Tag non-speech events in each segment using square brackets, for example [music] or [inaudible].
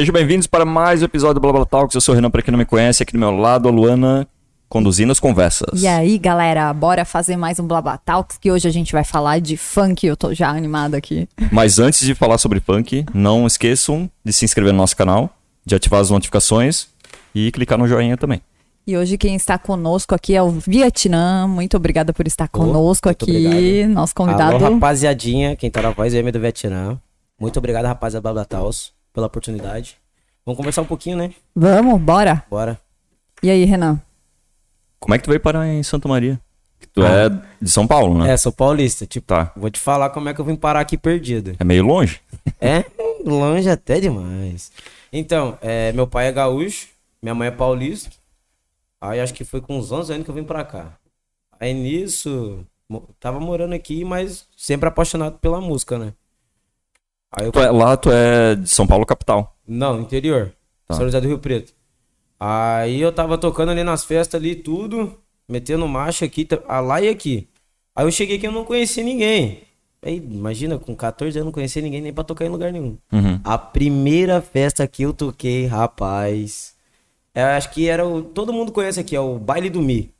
Sejam bem-vindos para mais um episódio do Blá Blá Talks. Eu sou o Renan, para quem não me conhece, aqui do meu lado a Luana conduzindo as conversas. E aí, galera, bora fazer mais um Blá Blá Talks, que hoje a gente vai falar de funk. Eu tô já animado aqui. Mas antes de falar sobre funk, não esqueçam de se inscrever no nosso canal, de ativar as notificações e clicar no joinha também. E hoje quem está conosco aqui é o Vietnã. Muito obrigada por estar conosco muito aqui. obrigado. Nosso convidado. Alô, rapaziadinha, quem tá na voz é M do Vietnã. Muito obrigado, rapaziada Blá Blá Taos, pela oportunidade. Vamos conversar um pouquinho, né? Vamos, bora. Bora. E aí, Renan? Como é que tu veio parar em Santa Maria? Que tu é de São Paulo, né? É, sou paulista. Tipo, Tá. vou te falar como é que eu vim parar aqui perdido. É meio longe? [laughs] É longe até demais. Então, é, meu pai é gaúcho, minha mãe é paulista. Aí acho que foi com uns 11 anos que eu vim pra cá. Aí nisso, tava morando aqui, mas sempre apaixonado pela música, né? Aí eu Tu é- lá tu é de São Paulo capital. Não, interior. Tá. São José do Rio Preto. Aí eu tava tocando ali nas festas ali, tudo, metendo marcha aqui, ah, lá e aqui. Aí eu cheguei aqui e eu não conhecia ninguém. Aí, imagina, com 14 anos eu não conhecia ninguém nem pra tocar em lugar nenhum. Uhum. A primeira festa que eu toquei, rapaz. Eu acho que era o. Todo mundo conhece aqui, é o Baile do Mi.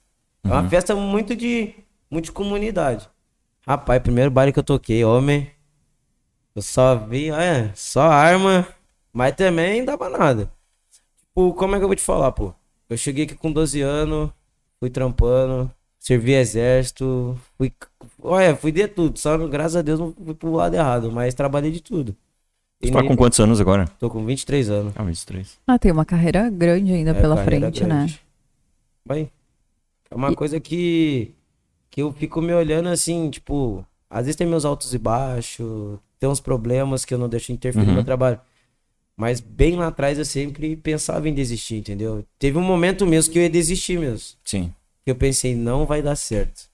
É uma festa muito de. Muito de comunidade. Rapaz, primeiro baile que eu toquei, homem. Eu só vi, é, só arma, mas também dava nada. Tipo, como é que eu vou te falar, pô? Eu cheguei aqui com 12 anos, fui trampando, servi exército, fui. Olha, fui de tudo. Só, graças a Deus, não fui pro lado errado, mas trabalhei de tudo. Tu E tá com quantos anos agora? Tô com 23 anos. Ah, 23. Ah, tem uma carreira grande ainda É, pela frente, né? grande. Vai. É uma coisa que, que eu fico me olhando assim, tipo, às vezes tem meus altos e baixos, tem uns problemas que eu não deixo interferir no meu trabalho. Mas bem lá atrás eu sempre pensava em desistir, entendeu? Teve um momento mesmo que eu ia desistir mesmo. Sim. Que eu pensei, não vai dar certo.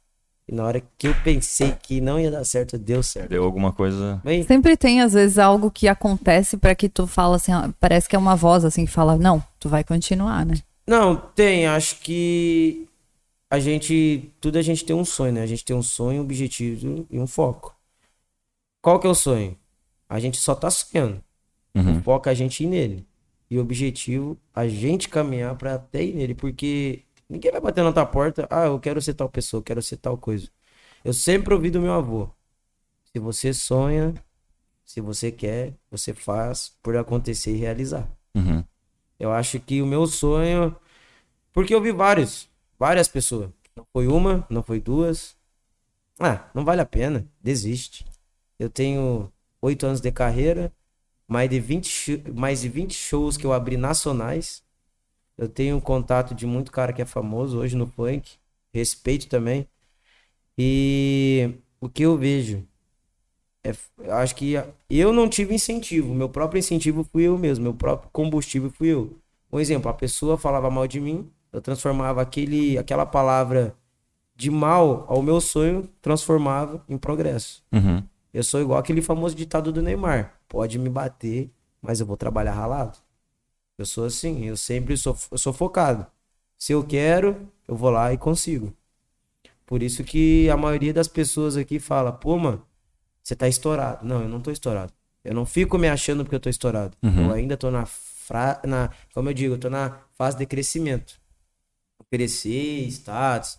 E na hora que eu pensei que não ia dar certo, deu certo. Deu alguma coisa. Bem, Sempre tem, às vezes, algo que acontece pra que tu fala assim, parece que é uma voz assim que fala, não, tu vai continuar, né? Não, tem. Acho que a gente. Tudo a gente tem um sonho, né? A gente tem um sonho, um objetivo e um foco. Qual que é o sonho? A gente só tá sonhando. Uhum. O foco é a gente ir nele. E o objetivo, a gente caminhar pra até ir nele. Porque ninguém vai bater na tua porta. Ah, eu quero ser tal pessoa, eu quero ser tal coisa. Eu sempre ouvi do meu avô. Se você sonha, se você quer, você faz por acontecer e realizar. Uhum. Eu acho que o meu sonho. Porque eu vi vários. Várias pessoas. Não foi uma, não foi duas. Ah, não vale a pena. Desiste. Eu tenho oito anos de carreira. Mais de, 20, shi- mais de 20 shows que eu abri nacionais. Eu tenho contato de muito cara que é famoso hoje no funk. Respeito também. E o que eu vejo é, acho que eu não tive incentivo. Meu próprio incentivo fui eu mesmo. Meu próprio combustível fui eu. Um exemplo, a pessoa falava mal de mim, eu transformava aquele, aquela palavra de mal ao meu sonho, transformava em progresso. Uhum. Eu sou igual aquele famoso ditado do Neymar. Pode me bater, mas eu vou trabalhar ralado. Eu sou assim, eu sempre sou, eu sou focado. Se eu quero, eu vou lá e consigo. Por isso que a maioria das pessoas aqui fala, pô, mano, você tá estourado. Não, eu não tô estourado. Eu não fico me achando porque eu tô estourado. Eu ainda tô na, fra... na, como eu digo, eu tô na fase de crescimento. Crescer, status.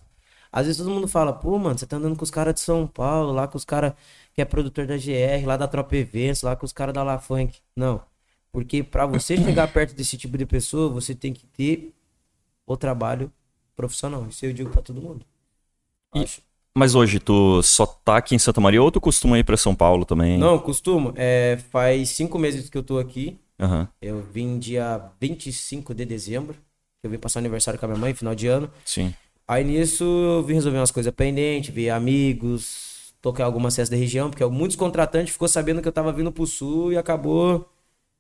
Às vezes todo mundo fala, pô, mano, você tá andando com os caras de São Paulo, lá com os caras que é produtor da GR, lá da Tropa Eventos, lá com os caras da La Funk. Não. Porque pra você chegar perto desse tipo de pessoa, você tem que ter o trabalho profissional. Isso eu digo pra todo mundo. E-. Mas hoje tu só tá aqui em Santa Maria ou tu costuma ir pra São Paulo também? Não, costumo. É, faz cinco meses que eu tô aqui. Aham. Eu vim dia 25 de dezembro. Eu vim passar aniversário com a minha mãe, final de ano. Sim. Aí nisso eu vim resolver umas coisas pendentes, ver amigos, tocar algumas festas da região, porque muitos contratantes ficou sabendo que eu tava vindo pro sul e acabou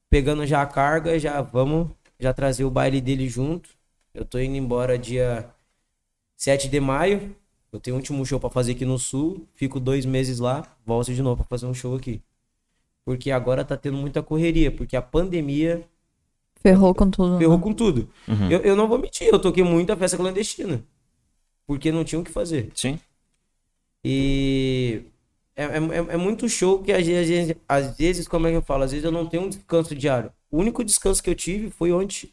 pegando já a carga, já vamos já trazer o baile dele junto. Eu tô indo embora dia 7 de maio. Eu tenho um último show pra fazer aqui no sul, fico dois meses lá, volto de novo pra fazer um show aqui. Porque agora tá tendo muita correria, porque a pandemia Ferrou com tudo. né? ferrou com tudo. Uhum. Eu, eu não vou mentir, eu toquei muita festa clandestina. Porque não tinha o que fazer. Sim. E é, é, é- é muito show que às vezes, às vezes, como é que eu falo? Às vezes eu não tenho um descanso diário. O único descanso que eu tive foi ontem.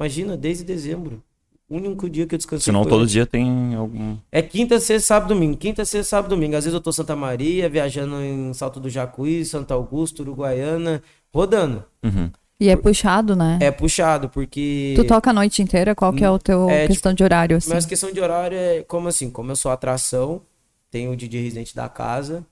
Imagina, desde dezembro. O único dia que eu descansei. Senão foi todo ontem. dia tem algum. É quinta, sexta, sábado, domingo. Quinta, sexta, sábado, domingo. Às vezes eu tô em Santa Maria, viajando em Salto do Jacuí, Santo Augusto, Uruguaiana, rodando. Uhum. E é puxado, né? É puxado, porque. Tu toca a noite inteira? Qual que é o teu É, questão de horário, assim? Mas questão de horário é como assim? Como eu sou atração, tenho o DJ residente da casa,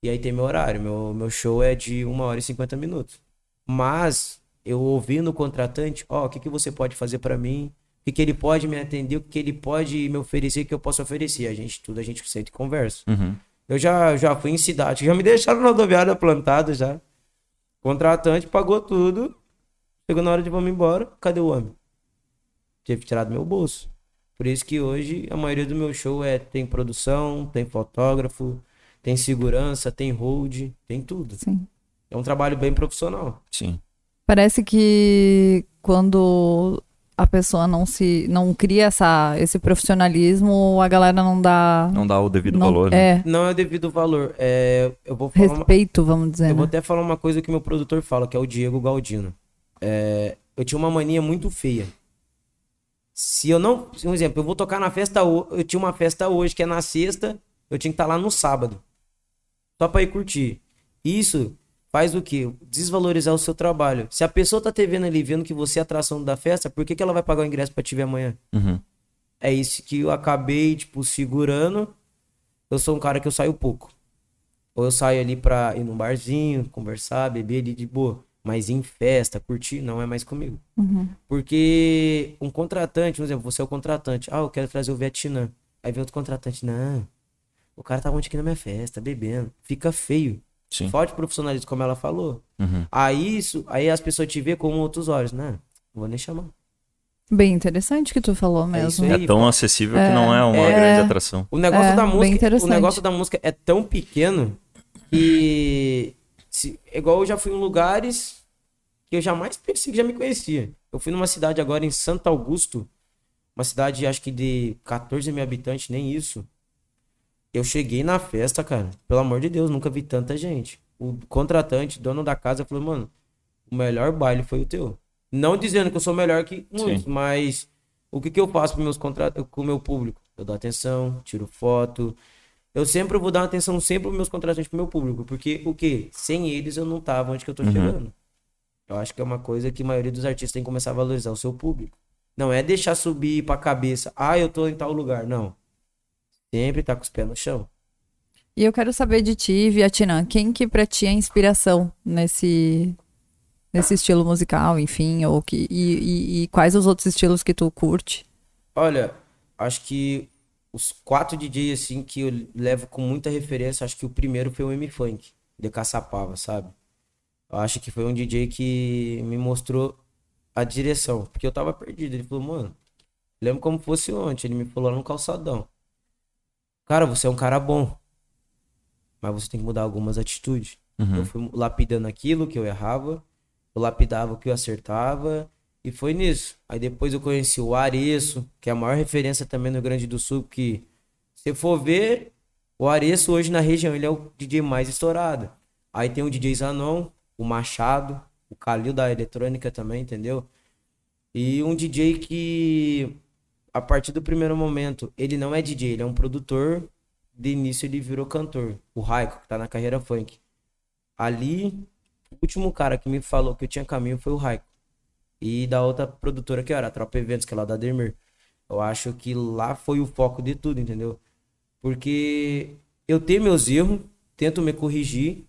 e aí tem meu horário. Meu, meu show é de 1 hora e 50 minutos. Mas eu ouvi no contratante, ó, o que, que você pode fazer pra mim? O que, que ele pode me atender? O que, que ele pode me oferecer que eu posso oferecer? A gente, tudo a gente senta e conversa. Uhum. Eu já, já fui em cidade, já me [laughs] deixaram na rodoviária plantado já. Contratante pagou tudo. Chegou na hora de vamos embora. Cadê o homem? Teve que tirar do meu bolso. Por isso que hoje a maioria do meu show é tem produção, tem fotógrafo, tem segurança, tem hold, tem tudo. Sim. É um trabalho bem profissional. Sim. Parece que quando a pessoa não se não cria essa, esse profissionalismo, a galera não dá Não dá o devido não- valor. né? É, Não é devido valor. É, eu vou falar uma, respeito, vamos dizer. Eu vou né? até falar uma coisa que meu produtor fala, que é o Diego Galdino. É, eu tinha uma mania muito feia. Se eu não. Um exemplo, eu vou tocar na festa. Eu tinha uma festa hoje, que é na sexta. Eu tinha que estar lá no sábado. Só pra ir curtir. Isso faz o quê? Desvalorizar o seu trabalho. Se a pessoa tá te vendo ali, vendo que você é atração da festa, por que, que ela vai pagar o ingresso pra te ver amanhã? Uhum. É isso que eu acabei, tipo, segurando. Eu sou um cara que eu saio pouco. Ou eu saio ali pra ir num barzinho, conversar, beber ali de boa. Mas em festa, curtir, não é mais comigo. Uhum. Porque um contratante, por exemplo, você é o contratante. Ah, eu quero trazer o Vietnã. Aí vem outro contratante. Não, o cara tá ontem aqui na minha festa, bebendo. Fica feio. Sim. Falta profissionalismo, como ela falou. Uhum. Aí isso, aí as pessoas te vê com outros olhos. Não, não vou nem chamar. Bem interessante que tu falou isso mesmo. aí. É tão acessível É, que não é uma é. grande atração. O negócio É, da música, o negócio da música é tão pequeno que se, igual eu já fui em lugares que eu jamais pensei que já me conhecia. Eu fui numa cidade agora em Santo Augusto, uma cidade acho que de 14 mil habitantes, nem isso. Eu cheguei na festa, cara, pelo amor de Deus, nunca vi tanta gente. O contratante, dono da casa, falou, mano, o melhor baile foi o teu. Não dizendo que eu sou melhor que muitos, Sim. mas o que, que eu faço com, meus contra... com o meu público? Eu dou atenção, tiro foto. Eu sempre vou dar atenção sempre pros meus contratantes pro meu público. Porque o quê? Sem eles eu não tava onde que eu tô Uhum. chegando. Eu acho que é uma coisa que a maioria dos artistas tem que começar a valorizar o seu público. Não é deixar subir pra cabeça. Ah, eu tô em tal lugar. Não. Sempre tá com os pés no chão. E eu quero saber de ti, Vietnã, quem que pra ti é inspiração nesse nesse estilo musical, enfim, ou que e, e- e quais os outros estilos que tu curte? Olha, acho que os quatro DJs assim que eu levo com muita referência, acho que o primeiro foi o M Funk, de Caçapava, sabe? Eu acho que foi um DJ que me mostrou a direção, porque eu tava perdido. Ele falou, mano, lembro como fosse ontem, ele me falou lá no calçadão. Cara, você é um cara bom, mas você tem que mudar algumas atitudes. Uhum. Eu fui lapidando aquilo que eu errava, eu lapidava o que eu acertava, e foi nisso. Aí depois eu conheci o Areço, que é a maior referência também no Rio Grande do Sul, que se for ver, o Areço hoje na região, ele é o DJ mais estourado. Aí tem o DJ Zanon, o Machado, o Calil da eletrônica também, entendeu? E um DJ que, a partir do primeiro momento, ele não é DJ, ele é um produtor. De início ele virou cantor. O Raiko, que tá na carreira funk. Ali, o último cara que me falou que eu tinha caminho foi o Raiko. E da outra produtora que era, a Tropa Eventos, que é lá da Dermer. Eu acho que lá foi o foco de tudo, entendeu? Porque eu tenho meus erros, tento me corrigir,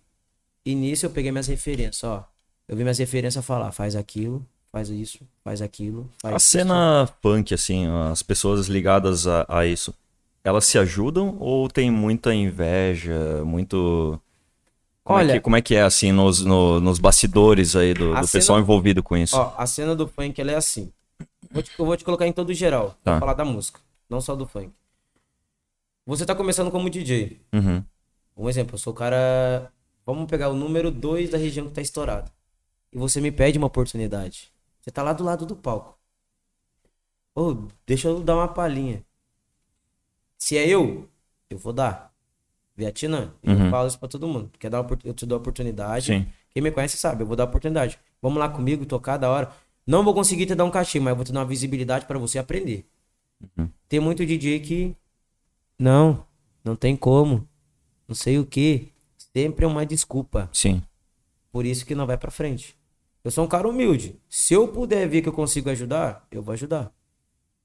e nisso eu peguei minhas referências, ó. Eu vi minhas referências falar, faz aquilo, faz isso, faz aquilo, faz A isso. cena punk, assim, as pessoas ligadas a, a isso, elas se ajudam ou tem muita inveja, muito... Como, é, Olha- que, como é que é, assim, nos, no- nos bastidores aí do, do pessoal envolvido com isso? Ó, a cena do funk, ela é assim. Vou te- eu vou te colocar em todo geral, Tá. pra falar da música, não só do funk. Você tá começando como DJ. Uhum. Um exemplo, eu sou o cara. Vamos pegar o número 2 da região que tá estourado. E você me pede uma oportunidade. Você tá lá do lado do palco. Ô, deixa eu dar uma palhinha. Se é eu, eu vou dar. Vietnã, eu Uhum. falo isso pra todo mundo. Quer dar eu te dou a oportunidade. Sim. Quem me conhece sabe, eu vou dar oportunidade. Vamos lá comigo, tocar da hora. Não vou conseguir te dar um cachê, mas eu vou te dar uma visibilidade pra você aprender. Tem muito DJ que. Não, não tem como. Não sei o que. Sempre é uma desculpa. Sim. Por isso que não vai pra frente. Eu sou um cara humilde. Se eu puder ver que eu consigo ajudar, eu vou ajudar.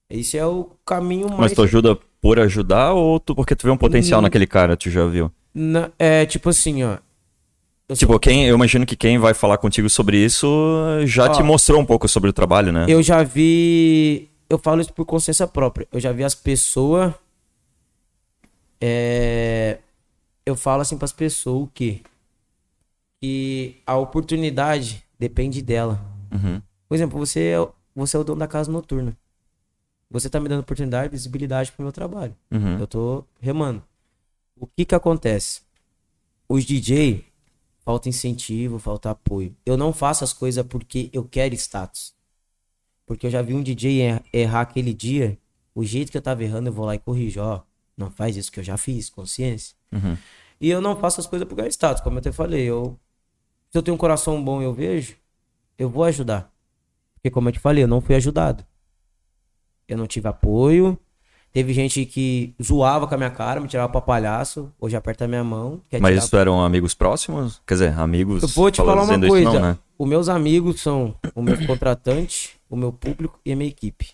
Esse é o caminho mais. Mas tu ajuda por ajudar ou tu, porque tu vê um potencial Hum. naquele cara, tu já viu? Na- é tipo assim, ó. Eu, Tipo, quem, eu imagino que quem vai falar contigo sobre isso já Ó. te mostrou um pouco sobre o trabalho, né? eu já vi. Eu falo isso por consciência própria. Eu já vi as pessoas. É, eu falo assim pras pessoas o quê? Que a oportunidade depende dela. Uhum. Por exemplo, você é, o- você é o dono da casa noturna. Você tá me dando oportunidade, visibilidade pro meu trabalho. Uhum. Eu tô remando. O que que acontece? Os DJ falta incentivo, falta apoio. Eu não faço as coisas porque eu quero status. Porque eu já vi um DJ er- errar aquele dia, o jeito que eu tava errando, eu vou lá e corrijo, ó, não faz isso que eu já fiz, consciência. Uhum. E eu não faço as coisas por ganhar status, como eu até falei, eu se eu tenho um coração bom e eu vejo, eu vou ajudar. Porque como eu te falei, eu não fui ajudado. Eu não tive apoio. Teve gente que zoava com a minha cara, me tirava pra palhaço, hoje aperta a minha mão. Mas isso eram amigos próximos? Quer dizer, amigos. Eu vou te falar uma coisa. Não, né? Os meus amigos são o meu contratante, o meu público e a minha equipe.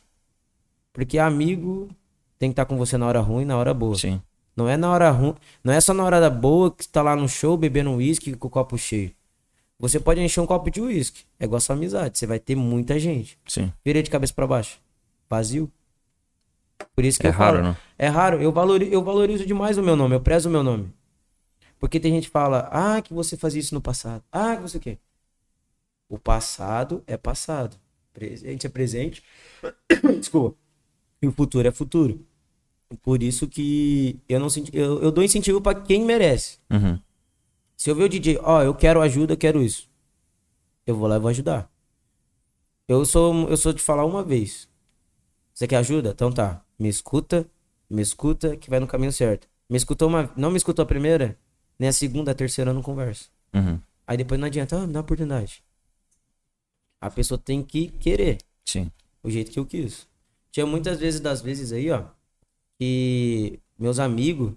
Porque amigo tem que estar com você na hora ruim e na hora boa. Sim. Não é na hora ruim, não é só na hora da boa que você tá lá no show bebendo um uísque com o copo cheio. Você pode encher um copo de uísque. É igual a sua amizade. Você vai ter muita gente. Sim. Virei de cabeça pra baixo. Vazio. Por isso que É eu raro, falo. né? É raro. Eu valorizo, eu valorizo demais o meu nome. Eu prezo o meu nome. Porque tem gente que fala, ah, que você fazia isso no passado. Ah, que você o quê? O passado é passado. Presente é presente. [coughs] Desculpa. E o futuro é futuro. Por isso que eu não senti, eu, eu dou incentivo pra quem merece. Uhum. Se eu ver o DJ, ó, eu quero ajuda, eu quero isso. Eu vou lá e vou ajudar. Eu sou, eu sou de falar uma vez. Você quer ajuda? Então tá. Me escuta, me escuta, que vai no caminho certo. Me escutou uma, não me escutou a primeira, nem a segunda, a terceira eu não converso. Uhum. Aí depois não adianta, ah, me dá uma oportunidade. A pessoa tem que querer, Sim. o jeito que eu quis. Tinha muitas vezes das vezes aí, ó, que meus amigos,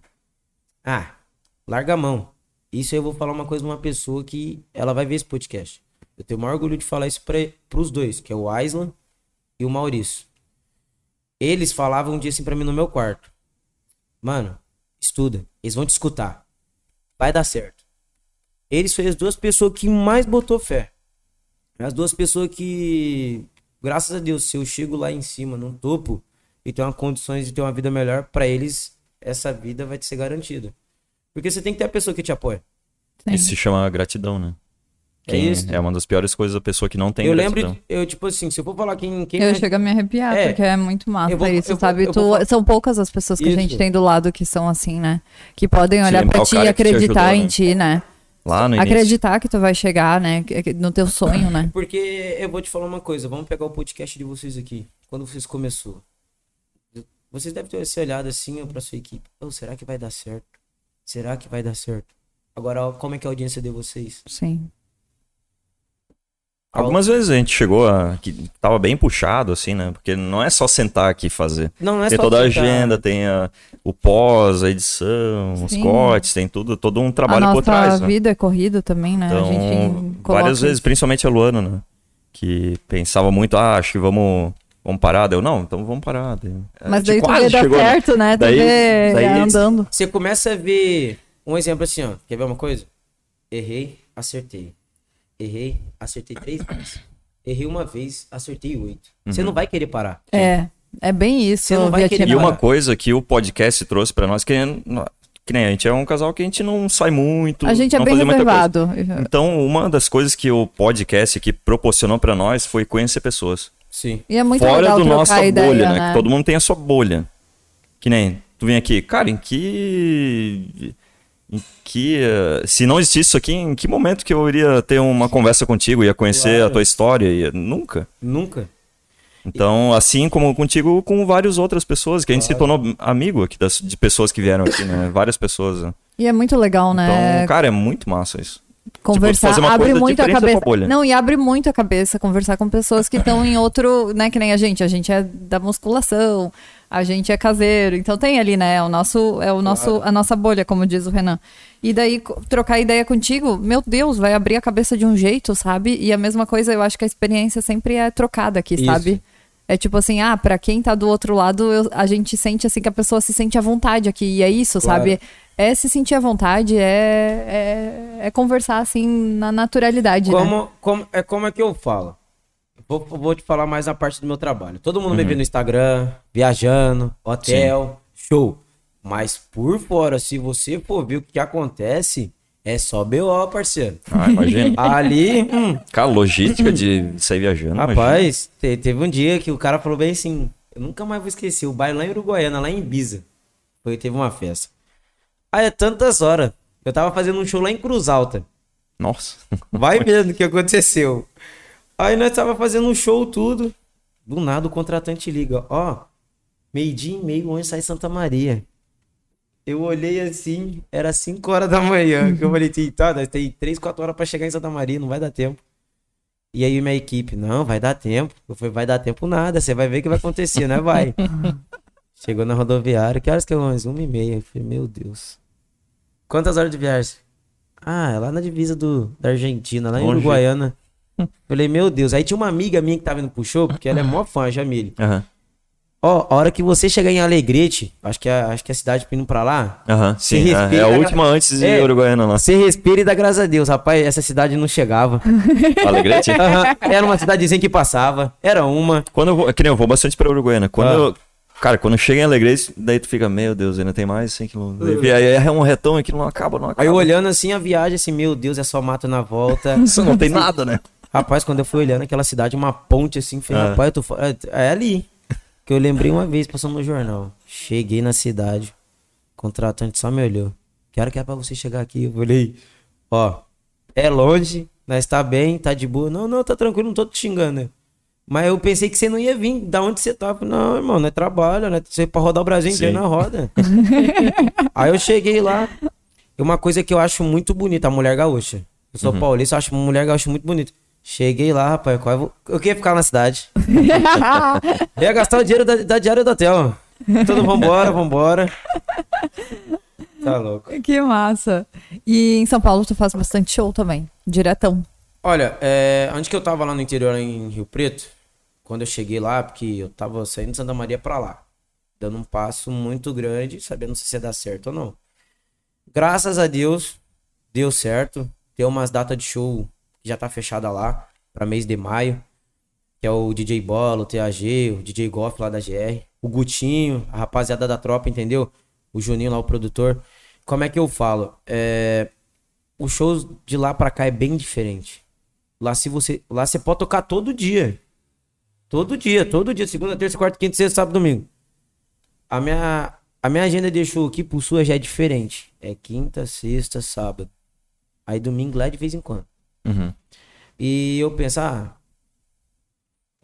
ah, larga a mão. Isso eu vou falar uma coisa pra uma pessoa que ela vai ver esse podcast. Eu tenho o maior orgulho de falar isso pra, pros dois, que é o Aislan e o Maurício. Eles falavam um dia assim pra mim no meu quarto. Mano, estuda. Eles vão te escutar. Vai dar certo. Eles foram as duas pessoas que mais botou fé. As duas pessoas que, graças a Deus, se eu chego lá em cima, no topo, e tenho uma condições de ter uma vida melhor, pra eles, essa vida vai te ser garantida. Porque você tem que ter a pessoa que te apoia. Sim. Isso se chama gratidão, né? É Quem isso. é uma das piores coisas da pessoa que não tem eu lembro, gratidão. de- eu, tipo assim, se eu for falar quem. quem Eu me- chego a me arrepiar, É. porque é muito massa vou- isso, vou- sabe? Tu- vou São poucas as pessoas que a gente Isso. tem do lado que são assim, né? Que podem olhar pra o ti e acreditar ajudou, em né? ti, né? Lá no início. Acreditar que tu vai chegar, né? No teu sonho, né? Porque eu vou te falar uma coisa, vamos pegar o podcast de vocês aqui. Quando vocês começou. Vocês devem ter se olhado assim ó, pra sua equipe. "Ô, será que vai dar certo? Será que vai dar certo? Agora, como é que é a audiência de vocês? Sim. Algumas vezes a gente chegou a. que tava bem puxado, assim, né? Porque não é só sentar aqui e fazer. Não, não é tem só toda a agenda, tem a- o pós, a edição, os Sim. cortes, tem tudo, todo um A trabalho por trás. né? vida é corrida também, né? a Então, gente coloca várias vezes, isso. principalmente a Luana, né? Que pensava muito, ah, acho que vamos, vamos parar. Daí Eu, não, então vamos parar. Daí, a Mas daí tu vê dar chegou, né? certo, né? Daí- vê daí- andando. Você começa a ver um exemplo assim, ó. Quer ver uma coisa? Errei, acertei. Errei, acertei três vezes. Errei uma vez, acertei oito. Você Uhum. não vai querer parar. É, é bem isso. Você não vai querer- E uma Olha- coisa que o podcast trouxe pra nós, que, que nem a gente é um casal que a gente não sai muito. A gente é não bem reservado. Então, uma das coisas que o podcast aqui proporcionou pra nós foi conhecer pessoas. Sim. E é muito Fora legal do nossa ideia, bolha, né? né? Que todo mundo tem a sua bolha. Que nem tu vem aqui, cara, em que. Em que. eh, se não existisse isso aqui, em que momento que eu iria ter uma conversa contigo, ia conhecer Claro. a tua história? Ia... Nunca. Nunca. Então, assim como contigo, com várias outras pessoas, que a gente se tornou amigo aqui das, de pessoas que vieram aqui, né? Várias pessoas. né? E é muito legal, né? Então, cara, é muito massa isso. Conversar fazer uma abre muito a cabeça. Não, e abre muito a cabeça conversar com pessoas que estão em outro, né, que nem a gente, a gente é da musculação, a gente é caseiro, então tem ali, né, o nosso é o nosso a nossa bolha, como diz o Renan. E daí trocar ideia contigo, meu Deus, vai abrir a cabeça de um jeito, sabe? E a mesma coisa, eu acho que a experiência sempre é trocada aqui, Isso. sabe? É tipo assim, ah, pra quem tá do outro lado, eu- a gente sente assim que a pessoa se sente à vontade aqui. E é isso, Claro. sabe? É se sentir à vontade, é, é, é conversar assim na naturalidade, né? Como, como, é como é que eu falo? Vou, vou te falar mais a parte do meu trabalho. Todo mundo me vê no Instagram, viajando, hotel, show. Mas por fora, se você for ver o que acontece, é só BO, parceiro. Ah, imagina. [laughs] Ali, hum, Cara, logística de sair viajando. rapaz, te- teve um dia que o cara falou bem assim, eu nunca mais vou esquecer, o baile lá em Uruguaiana, lá em Ibiza. Foi, teve uma festa. Aí é tantas horas. Eu tava fazendo um show lá em Cruz Alta. Nossa. [laughs] Vai vendo o que aconteceu. Aí nós tava fazendo um show, tudo. Do nada o contratante liga. Ó, meio-dia e meio, onde sai Santa Maria? Eu olhei assim, era 5 horas da manhã. Que eu falei, "Ih, tá, nós tem 3, 4 horas pra chegar em Santa Maria, não vai dar tempo. E aí minha equipe, não, vai dar tempo. Eu falei, vai dar tempo nada, você vai ver o que vai acontecer, né? Vai. [laughs] Chegou na rodoviária, que horas que é mais? Uma e meia. Eu falei, meu Deus. Quantas horas de viagem? Ah, é lá na divisa do, da Argentina, lá em Longe. Uruguaiana. [laughs] Falei, meu Deus. Aí tinha uma amiga minha que tava indo pro show, porque ela é mó fã, a Jamile. Aham. Ó, a hora que você chegar em Alegrete, acho que é, acho que é a cidade indo pra lá, Aham, sim. Se é- É, a última antes de É. Uruguaiana lá. você respira e dá graças a Deus. Rapaz, essa cidade não chegava. [laughs] Alegrete? Aham, Era uma cidadezinha que passava. Era uma. Quando eu vou, que nem eu vou bastante pra Uruguaiana. Quando Ah. eu, cara, quando chega em Alegrete, daí tu fica, meu Deus, ainda tem mais 100 km. Aí é um retão aqui, não acaba, não acaba. Aí olhando assim a viagem, assim, meu Deus, é só mato na volta. [laughs] Isso não tem nada, né? Rapaz, quando eu fui olhando aquela cidade, uma ponte assim, falei, Ah. rapaz, eu tô é, é ali. Que eu lembrei uma vez, passando no jornal. Cheguei na cidade, o contratante só me olhou. Que hora que é pra você chegar aqui? Eu falei, ó, é longe, nós tá bem, tá de boa. Não, não, tá tranquilo, não tô te xingando. né? Mas eu pensei que você não ia vir, da onde você tá? Não, irmão, não é trabalho, né? Você pra rodar o Brasil inteiro Sim. na roda. [laughs] Aí eu cheguei lá, e uma coisa que eu acho muito bonita, a mulher gaúcha. Eu sou paulista, eu acho uma mulher gaúcha muito bonita. Cheguei lá, rapaz, eu, vou... eu queria ficar na cidade. [laughs] Eu ia gastar o dinheiro da, da diária do hotel. Tudo, vambora, vambora. Tá louco. Que massa. E em São Paulo tu faz bastante show também, diretão. Olha, é, antes que eu tava lá no interior, em Rio Preto, quando eu cheguei lá, porque eu tava saindo de Santa Maria pra lá, dando um passo muito grande, sabendo se ia dar certo ou não. Graças a Deus, deu certo. Tem umas datas de show que já tá fechada lá, pra mês de maio, que é o DJ Bola, o TAG, o DJ Goff lá da GR, o Gutinho, a rapaziada da tropa, entendeu? O Juninho lá, o produtor. Como é que eu falo? É, os shows de lá pra cá é bem diferente. Lá se você, lá você pode tocar todo dia. Todo dia, todo dia, segunda, terça, quarta, quinta, sexta, sábado, domingo. A minha a minha agenda de show aqui por sua já é diferente. É quinta, sexta, sábado. Aí domingo lá é de vez em quando. Uhum. E eu penso, ah,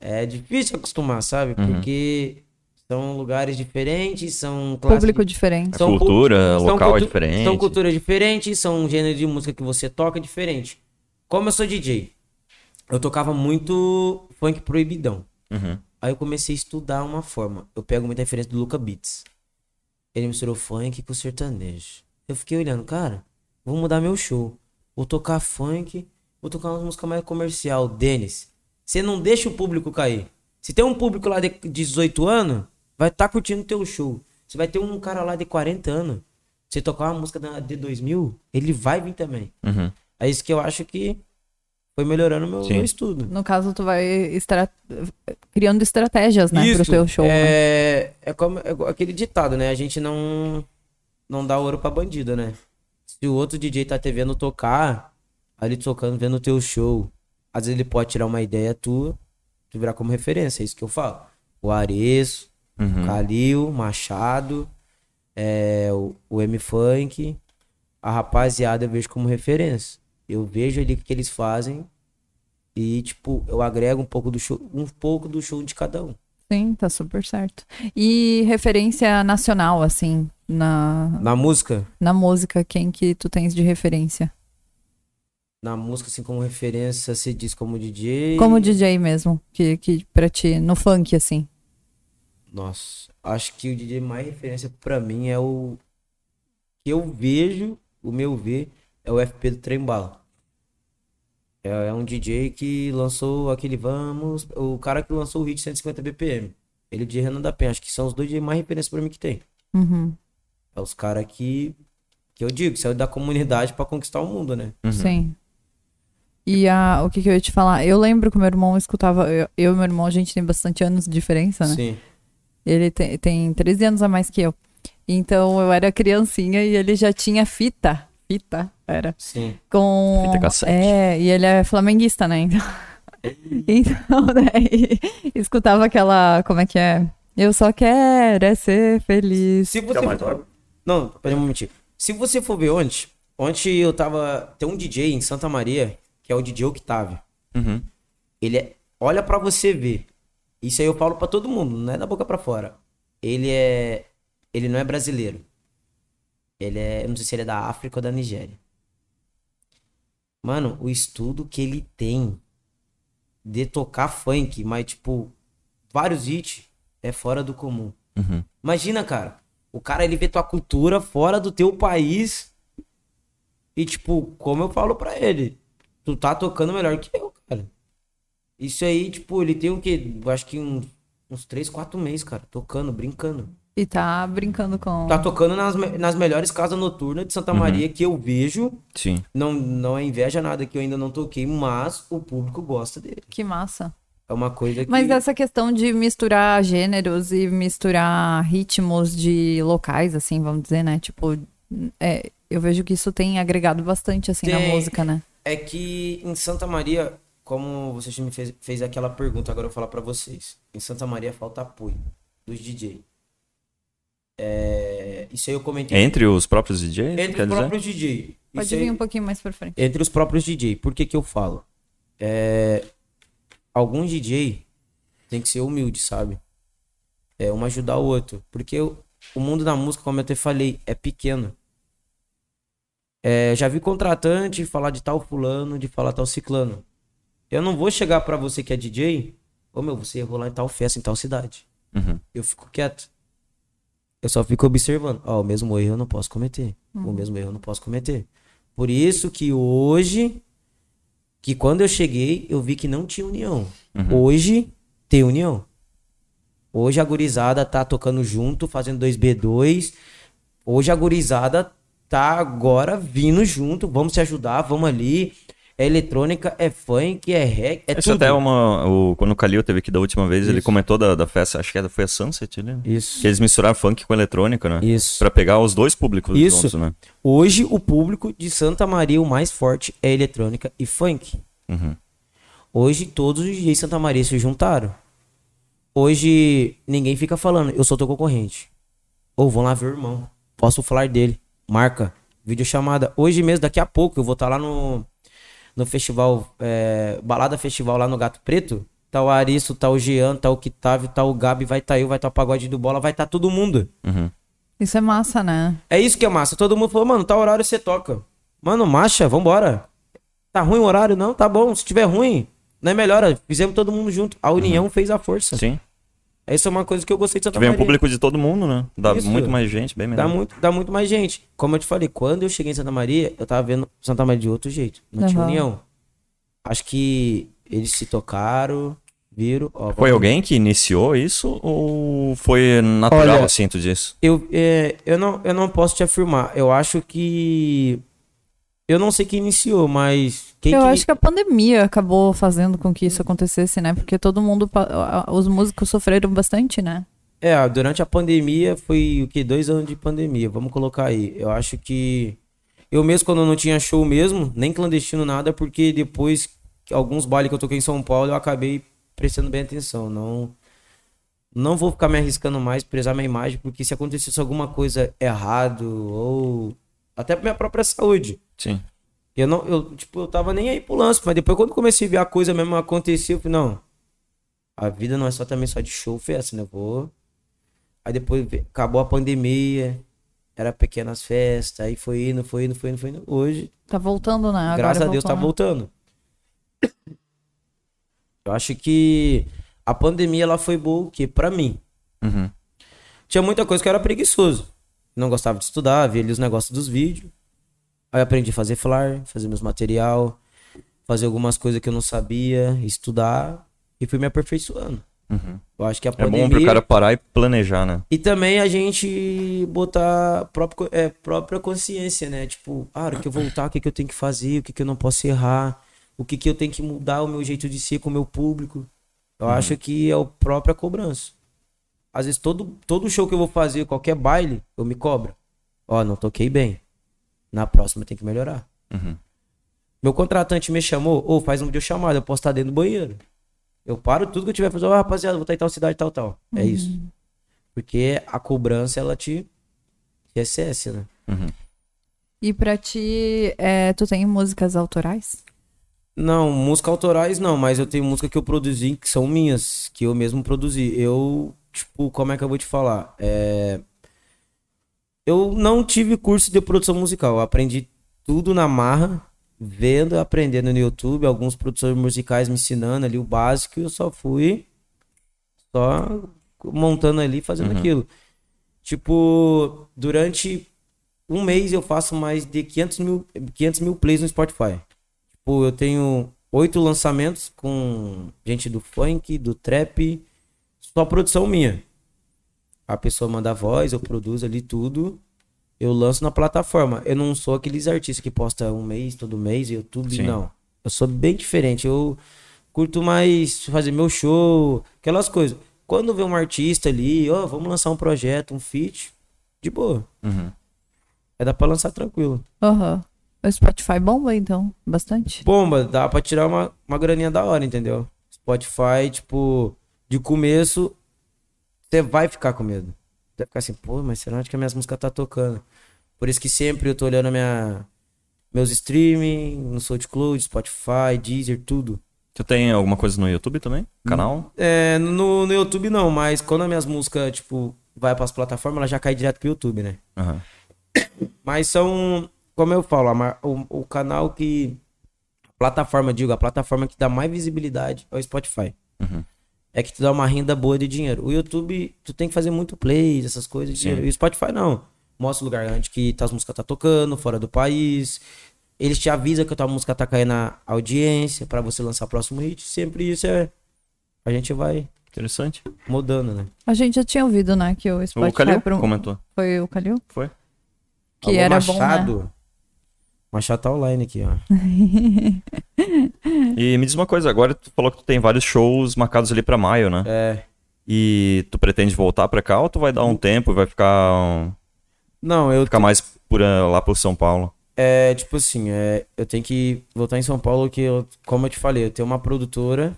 é difícil acostumar, sabe? Uhum. Porque são lugares diferentes, são classes Público diferente. São cultura local é cultu- diferente. São culturas diferentes, são gêneros de música que você toca diferente. Como eu sou DJ, eu tocava muito funk proibidão. Uhum. Aí eu comecei a estudar uma forma. Eu pego muita referência do Luca Beats. Ele misturou funk com sertanejo. Eu fiquei olhando, cara, vou mudar meu show. Vou tocar funk, vou tocar umas músicas mais comercial. Denis, você não deixa o público cair. Se tem um público lá de 18 anos, vai estar curtindo teu show. Se vai ter um cara lá de 40 anos, você tocar uma música de 2000, ele vai vir também. Uhum. É isso que eu acho que foi melhorando meu, meu estudo. No caso, tu vai estra... criando estratégias, né, pro teu show. né? É, é como é aquele ditado, né? A gente não não dá ouro pra bandido, né? Se o outro DJ tá te vendo tocar, ali tocando, vendo o teu show, às vezes ele pode tirar uma ideia tua, tu virar como referência, é isso que eu falo. O Ares, Uhum. o Calil, Machado, é, o, o M-Funk, a rapaziada eu vejo como referência. Eu vejo ali o que eles fazem e, tipo, eu agrego um pouco do show, um pouco do show de cada um. Sim, tá super certo. E referência nacional, assim, na, Na música, na música, quem que tu tens de referência? Na música, assim, como referência, você diz como DJ. Como DJ mesmo, que, que pra ti, no funk, assim. Nossa, acho que o DJ mais referência pra mim é o. Que eu vejo, o meu ver, é o FP do Trem Bala. É, é um DJ que lançou aquele Vamos. O cara que lançou o hit 150 BPM. Ele de Renan da Penha. Acho que são os dois mais referência pra mim que tem. Uhum. É os caras que. Que eu digo, saiu da comunidade pra conquistar o mundo, né? Uhum. Sim. E a, o que, que eu ia te falar? Eu lembro que o meu irmão escutava. Eu, eu e meu irmão, a gente tem bastante anos de diferença, né? Sim. Ele tem, tem 13 anos a mais que eu. Então eu era criancinha e ele já tinha fita. Fita, era. Sim. Com. Fita cassete. É, e ele é flamenguista, né? Então, [laughs] então daí escutava aquela. Como é que é? Eu só quero é ser feliz. Se você. Calma aí, for-. Não, peraí um momentinho. Se você for ver ontem, ontem eu tava. Tem um DJ em Santa Maria, que é o DJ Octavio. Uhum. Ele é. Olha pra você ver. Isso aí eu falo pra todo mundo, não é da boca pra fora. Ele é. Ele não é brasileiro. Ele é. Eu não sei se ele é da África ou da Nigéria. Mano, o estudo que ele tem de tocar funk, mas tipo, vários hits, é fora do comum. Uhum. Imagina, cara. O cara ele vê tua cultura fora do teu país. E tipo, como eu falo pra ele, tu tá tocando melhor que eu, cara. Isso aí, tipo, ele tem o quê? Eu acho que uns, uns 3, 4 meses, cara, tocando, brincando. E tá brincando com. Tá tocando nas, nas melhores casas noturnas de Santa Maria que eu vejo. Sim. Não, não é inveja nada que eu ainda não toquei, mas o público gosta dele. Que massa. É uma coisa que. Mas essa questão de misturar gêneros e misturar ritmos de locais, assim, vamos dizer, né? Tipo, é, eu vejo que isso tem agregado bastante, assim, na Tem. música, né? É que em Santa Maria, como você me fez, fez aquela pergunta, agora eu vou falar pra vocês. Em Santa Maria falta apoio dos DJ. É, isso aí eu comentei. Entre os próprios DJs, Entre os dizer? próprios DJ. Pode Isso aí- vir um pouquinho mais pra frente. Entre os próprios DJ. Por que que eu falo? É, alguns DJ tem que ser humilde, sabe? É um ajudar o outro. Porque o, o mundo da música, como eu até falei, é pequeno. É, já vi contratante falar de tal fulano, de falar tal ciclano. Eu não vou chegar pra você que é DJ, ô meu, você errou lá em tal festa, em tal cidade. Uhum. Eu fico quieto. Eu só fico observando. Ó, o mesmo erro eu não posso cometer. O mesmo erro eu não posso cometer. Por isso que hoje, que quando eu cheguei, eu vi que não tinha união. Hoje tem união. Hoje a gurizada tá tocando junto, fazendo 2B2. Hoje a gurizada tá agora vindo junto. Vamos se ajudar, vamos ali. É eletrônica, é funk, é reggae, é Isso tudo. até uma. O, quando o Kalil teve aqui da última vez, ele Isso. comentou da, da festa, acho que foi a Sunset, né? Isso. Que eles misturaram funk com eletrônica, né? Isso. Pra pegar os dois públicos Isso. juntos, né? Hoje o público de Santa Maria, o mais forte, é eletrônica e funk. Uhum. Hoje todos os DJs de Santa Maria se juntaram. Hoje ninguém fica falando, eu sou teu concorrente. Ou vão lá ver o irmão. Posso falar dele. Marca. Videochamada. Hoje mesmo, daqui a pouco, eu vou estar lá no, no festival, é, Balada Festival lá no Gato Preto. Tá o Aristo, tá o Jean, tá o Kitávio, tá o Gabi, vai tá eu, vai tá o Pagode do Bola, vai tá todo mundo. Uhum. Isso é massa, né? É isso que é massa. Todo mundo falou, mano, tá horário você toca. Mano, marcha, vambora. Tá ruim o horário? Não, tá bom. Se tiver ruim, não é melhor. Fizemos todo mundo junto. A união fez a força. Sim. Essa é uma coisa que eu gostei de Santa Que vem um Maria. público de todo mundo, né? Dá Isso. muito mais gente, bem melhor. Dá muito, dá muito mais gente. Como eu te falei, quando eu cheguei em Santa Maria, eu tava vendo Santa Maria de outro jeito. Não tinha Aham. união. Acho que eles se tocaram, viram. ó, Foi alguém que iniciou isso ou foi natural Olha, assim, tu disse? Eu, é, eu, não, eu não posso te afirmar. Eu acho que. Eu não sei quem iniciou, mas. Quem eu que... acho que a pandemia acabou fazendo com que isso acontecesse, né? Porque todo mundo. Os músicos sofreram bastante, né? É, durante a pandemia foi o que? Dois anos de pandemia, vamos colocar aí. Eu acho que. Eu mesmo, quando não tinha show mesmo, nem clandestino nada, porque depois, alguns bailes que eu toquei em São Paulo, eu acabei prestando bem atenção. Não. Não vou ficar me arriscando mais, prezar minha imagem, porque se acontecesse alguma coisa errado, ou. Até pra minha própria saúde. Sim. Eu não, eu, tipo, eu tava nem aí pro lance, mas depois quando comecei a ver a coisa mesmo acontecer, eu falei, não. A vida não é só também só de show, festa, né? Eu Vou. Aí depois acabou a pandemia. era pequenas festas, aí foi indo, foi indo, foi indo, foi indo. Hoje, Tá voltando, né? Agora graças a Deus, voltou, tá né? voltando. Eu acho que a pandemia ela foi boa o quê? Pra mim. Uhum. Tinha muita coisa que eu era preguiçoso. Não gostava de estudar, via ali os negócios dos vídeos. Aí aprendi a fazer flyer, fazer meus material, fazer algumas coisas que eu não sabia, estudar e fui me aperfeiçoando. Uhum. Eu acho que a É pandemia... bom pro cara parar e planejar, né? E também a gente botar própria, é, própria consciência, né? Tipo, ah, hora que eu voltar, o que, que eu tenho que fazer, o que, que eu não posso errar, o que, que eu tenho que mudar o meu jeito de ser com o meu público. Eu acho que é a própria cobrança. Às vezes, todo, todo show que eu vou fazer, qualquer baile, eu me cobro. Ó, não toquei bem. Na próxima tem que melhorar. Uhum. Meu contratante me chamou, ou faz um videochamada, eu posso estar dentro do banheiro. Eu paro tudo que eu tiver fazendo, ó, rapaziada, vou estar em tal cidade, tal, tal. É isso. Porque a cobrança, ela te, te excesse, né? Uhum. E pra ti, é, tu tem músicas autorais? Não, música autorais não, mas eu tenho música que eu produzi que são minhas, que eu mesmo produzi. Eu, tipo, como é que eu vou te falar? É... Eu não tive curso de produção musical, eu aprendi tudo na marra, vendo, aprendendo no YouTube, alguns produtores musicais me ensinando ali o básico, e eu só fui só montando ali, fazendo Uhum. aquilo. Tipo, durante um mês eu faço mais de 500 mil, 500 mil plays no Spotify. Tipo, eu tenho oito lançamentos com gente do funk, do trap, só produção minha. A pessoa manda a voz, eu produzo ali tudo, eu lanço na plataforma. Eu não sou aqueles artistas que posta um mês, todo mês, YouTube, Sim. não. Eu sou bem diferente, eu curto mais fazer meu show, aquelas coisas. Quando vê um artista ali, ó, vamos lançar um projeto, um feat, de boa. Uhum. É dá pra lançar tranquilo. Aham. O Spotify bomba, então, bastante? Bomba, dá pra tirar uma, uma graninha da hora, entendeu? Spotify, tipo, de começo, você vai ficar com medo. Você vai ficar assim, pô, mas será que a minhas músicas tá tocando? Por isso que sempre eu tô olhando a minha, meus streaming, no SoundCloud, Spotify, Deezer, tudo. Tu tem alguma coisa no YouTube também? Canal? É, no, no YouTube não, mas quando as minhas músicas, tipo, vai pras plataformas, ela já cai direto pro YouTube, né? Aham. [coughs] Mas são, como eu falo, a o, o canal que. Plataforma, digo, a plataforma que dá mais visibilidade é o Spotify. Uhum. É que te dá uma renda boa de dinheiro. O YouTube, tu tem que fazer muito plays, essas coisas de Sim. dinheiro. E o Spotify não. Mostra o lugar onde que as músicas tá tocando, fora do país. Eles te avisam que a tua música tá caindo na audiência pra você lançar o próximo hit. Sempre isso é. A gente vai Interessante. mudando, né? A gente já tinha ouvido, né, que o Spotify... o Calil pro- comentou. Foi o Calil? Foi? Que Alô, era bom, né? Machado. Machado tá online aqui, ó. [laughs] E me diz uma coisa, agora tu falou que tu tem vários shows marcados ali pra maio, né? É. E tu pretende voltar pra cá ou tu vai dar um tempo e vai ficar, um- Não, eu ficar mais por, eh, lá por São Paulo? É, tipo assim, é, eu tenho que voltar em São Paulo, que eu, como eu te falei, eu tenho uma produtora,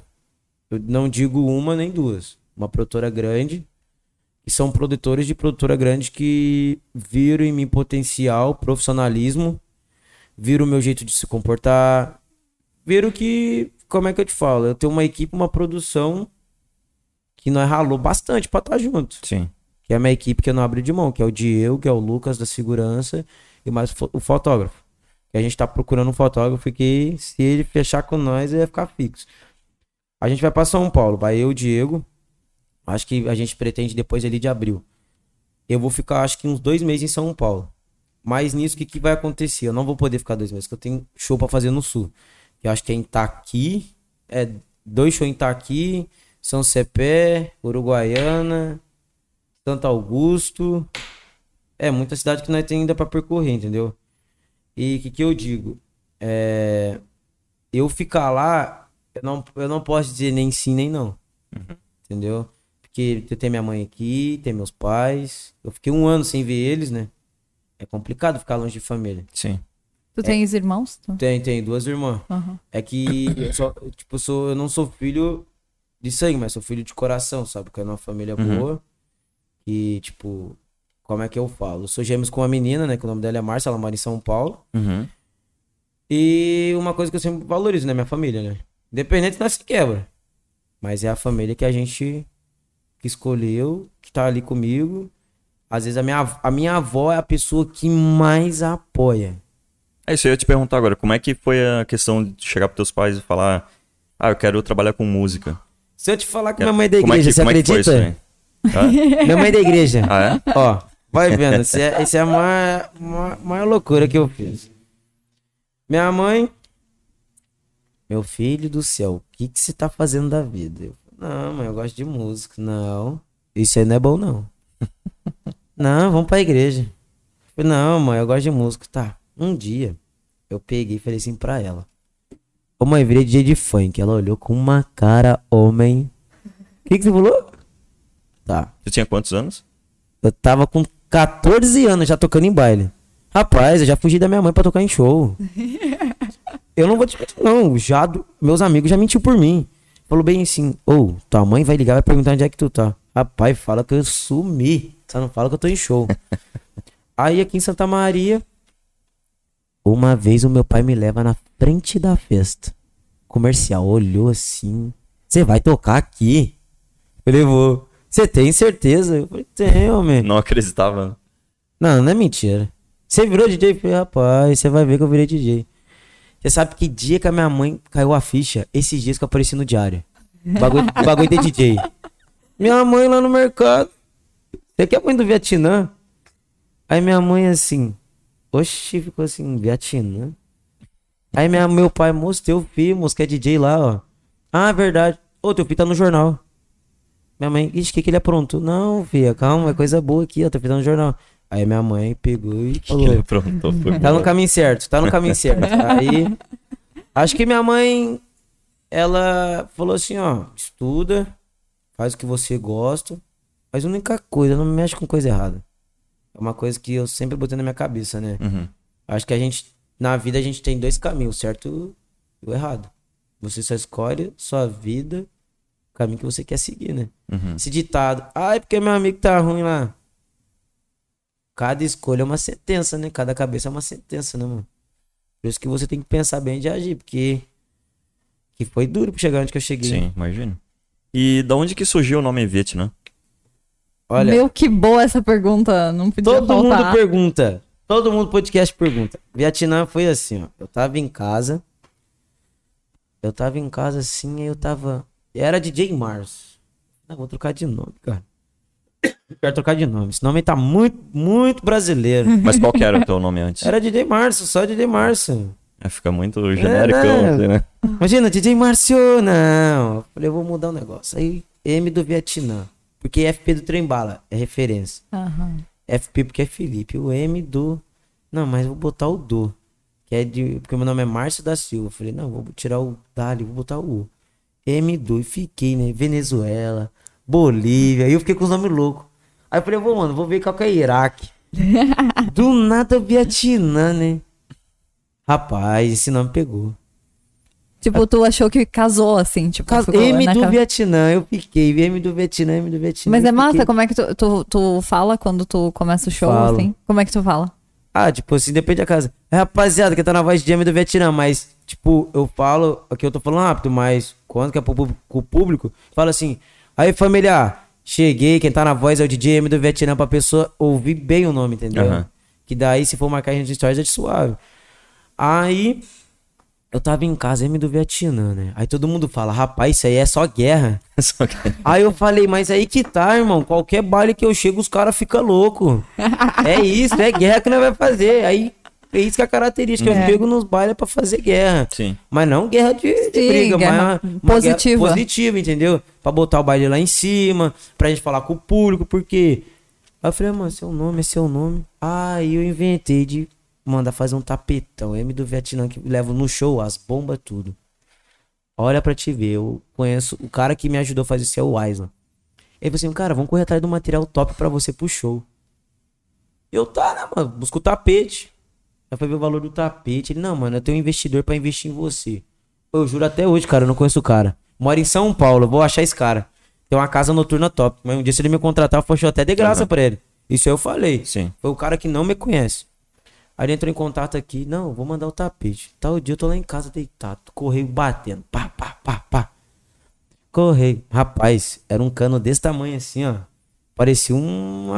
eu não digo uma nem duas, uma produtora grande, e são produtores de produtora grande que viram em mim potencial, profissionalismo, viram o meu jeito de se comportar, viram que, como é que eu te falo, eu tenho uma equipe, uma produção que nós ralou bastante pra estar junto Sim. que é a minha equipe que eu não abro de mão, que é o Diego, que é o Lucas da segurança e mais o fotógrafo. Que a gente tá procurando um fotógrafo que se ele fechar com nós, ele vai ficar fixo. A gente vai pra São Paulo, vai eu, o Diego. Acho que a gente pretende depois ali de abril. Eu vou ficar, acho que uns dois meses em São Paulo. Mas nisso, o que, que vai acontecer? Eu não vou poder ficar dois meses, porque eu tenho show pra fazer no Sul. Eu acho que é em Itaqui, é dois shows em Itaqui, São Cepé, Uruguaiana, Santo Augusto. É, muita cidade que nós tem ainda pra percorrer, entendeu? E o que, que eu digo? É, eu ficar lá, eu não, eu não posso dizer nem sim nem não. Entendeu? Porque eu tenho minha mãe aqui, tem meus pais. Eu fiquei um ano sem ver eles, né? É complicado ficar longe de família. Sim. Tu tens irmãos? Tu? Tem, tem duas irmãs. Aham. É que eu só, tipo, eu sou, eu não sou filho de sangue, mas sou filho de coração, sabe? Porque é uma família Uhum. boa. E, tipo, como é que eu falo? Eu sou gêmeos com uma menina, né? Que o nome dela é Márcia, ela mora em São Paulo. Uhum. E uma coisa que eu sempre valorizo, né? Minha família, né? Independente nós se quebra. Mas é a família que a gente que escolheu, que tá ali comigo. Às vezes a minha, a minha avó é a pessoa que mais apoia. É isso, eu ia te perguntar agora, como é que foi a questão de chegar pros teus pais e falar, ah, eu quero trabalhar com música? Se eu te falar que minha mãe é da é igreja, que- você como é isso acredita? [laughs] aí? minha mãe é da igreja. Ah, é? Ó, vai vendo. Isso é, isso é a maior, maior, maior loucura que eu fiz. Minha mãe. Meu filho do céu, o que, que você tá fazendo da vida? Eu, não, mãe, eu gosto de música. Não, isso aí não é bom, não. [laughs] não, vamos pra igreja. Eu não, mãe, eu gosto de música. Tá. Um dia, eu peguei e falei assim pra ela. Ô mãe, virei DJ de funk. Ela olhou com uma cara, homem. O que, que você falou? Tá. Você tinha quantos anos? Eu tava com 14 anos já tocando em baile. Rapaz, eu já fugi da minha mãe pra tocar em show. [laughs] eu não vou te mentir, não. Já, meus amigos já mentiu por mim. Falou bem assim, ô, tua mãe vai ligar, vai perguntar onde é que tu tá. Rapaz, fala que eu sumi. Só não fala que eu tô em show. [laughs] Aí aqui em Santa Maria, uma vez o meu pai me leva na frente da festa. Comercial, olhou assim. Você vai tocar aqui? Eu falei, vou. Você tem certeza? Eu falei, tenho, homem. Não acreditava. Não, não é mentira. Você virou DJ? Eu falei, rapaz, você vai ver que eu virei DJ. Você sabe que dia que a minha mãe caiu a ficha? Esses dias que eu apareci no diário. Bagulho, bagulho de DJ. Minha mãe lá no mercado. Você que é mãe do Vietnã? Aí minha mãe assim. Oxi, ficou assim, Vietnã. Aí minha, meu pai, moço, teu filho, moço, que é DJ lá, ó. Ah, verdade. Ô, teu filho tá no jornal. Minha mãe, ixi, o que, que ele aprontou? Não, filha, calma, é coisa boa aqui, ó, teu filho tá no jornal. Aí minha mãe pegou e falou. Pronto, foi Tá no caminho certo, tá no caminho certo. [laughs] Aí, acho que minha mãe, ela falou assim, ó, estuda, faz o que você gosta, mas a única coisa, não me mexe com coisa errada. É uma coisa que eu sempre botei na minha cabeça, né? Uhum. Acho que a gente, na vida, a gente tem dois caminhos, certo e o errado. Você só escolhe sua vida, o caminho que você quer seguir, né? Uhum. Esse ditado, ai, porque meu amigo tá ruim lá. Cada escolha é uma sentença, né? Cada cabeça é uma sentença, né, mano? Por isso que você tem que pensar bem de agir, porque que foi duro pra chegar onde que eu cheguei. Sim, imagino. E da onde que surgiu o nome Vietnã? Olha, Meu, que boa essa pergunta. Não podia todo faltar. mundo pergunta. Todo mundo podcast pergunta. Vietnã foi assim, ó. Eu tava em casa. Eu tava em casa assim, aí eu tava. Era DJ Mars. Ah, vou trocar de nome, cara. [coughs] Quero trocar de nome. Esse nome tá muito, muito brasileiro. [laughs] Mas qual que era o teu nome antes? Era DJ Márcio, só DJ Márcio. É, fica muito genérico, né? né? Imagina, DJ Márcio, não. Eu falei, eu vou mudar um negócio. Aí, M do Vietnã. Porque FP do Trembala é referência. Aham. FP porque é Felipe. O M do. Não, mas vou botar o do. Que é de. Porque meu nome é Márcio da Silva. Eu falei, não, vou tirar o Dali, vou botar o U. M do. E fiquei, né? Venezuela, Bolívia. Aí eu fiquei com os nomes loucos. Aí eu falei, vou, mano, vou ver qual que é Iraque. [laughs] do nada Vietnã, né? Rapaz, esse nome pegou. Tipo, tu achou que casou, assim, tipo, Cas- ficou M na do cara. Vietnã, eu fiquei. M do Vietnã, M do Vietnã. Mas é massa, fiquei. como é que tu, tu, tu fala quando tu começa o show, Falo. assim? Como é que tu fala? Ah, tipo assim, depende da casa. É rapaziada que tá na voz de M do Vietnã, mas, tipo, eu falo, aqui eu tô falando rápido, mas quando que é pro público, o público, fala assim, aí familiar, cheguei, quem tá na voz é o DJ M do Vietnã pra pessoa ouvir bem o nome, entendeu? Aham. Que daí, se for marcar a gente stories, é de suave. Aí, eu tava em casa, M do Vietnã, né? Aí todo mundo fala, rapaz, isso aí é só guerra. [laughs] Só que- Aí eu falei, mas aí que tá, irmão. Qualquer baile que eu chego, os caras ficam loucos. [laughs] é isso, é guerra que nós vai fazer. Aí é isso que é a característica. É. Eu chego nos bailes pra fazer guerra. Sim. Mas não guerra de, de Sim, briga, guerra mas uma positiva. guerra positiva, entendeu? Pra botar o baile lá em cima, pra gente falar com o público, porque. Aí eu falei, ah, mano, seu nome é seu nome. Aí eu inventei de mandar fazer um tapetão. M do Vietnã que leva no show, as bombas, tudo. Olha pra te ver, eu conheço o cara que me ajudou a fazer isso é o Aislan. Ele falou assim, cara, vamos correr atrás do material top pra você pro show. Eu tá, né, mano? Busca o tapete. Aí foi ver o valor do tapete. Ele, não, mano, eu tenho um investidor pra investir em você. Eu juro até hoje, cara, eu não conheço o cara. Mora em São Paulo, vou achar esse cara. Tem uma casa noturna top. Mas um dia, se ele me contratar, eu até de graça Aham. pra ele. Isso eu falei. Sim. Foi o cara que não me conhece. Aí ele entrou em contato aqui. Não, vou mandar o tapete. Tal dia eu tô lá em casa deitado. Correio batendo. Pá, pá, pá, pá. Correio. Rapaz, era um cano desse tamanho assim, ó. Parecia um,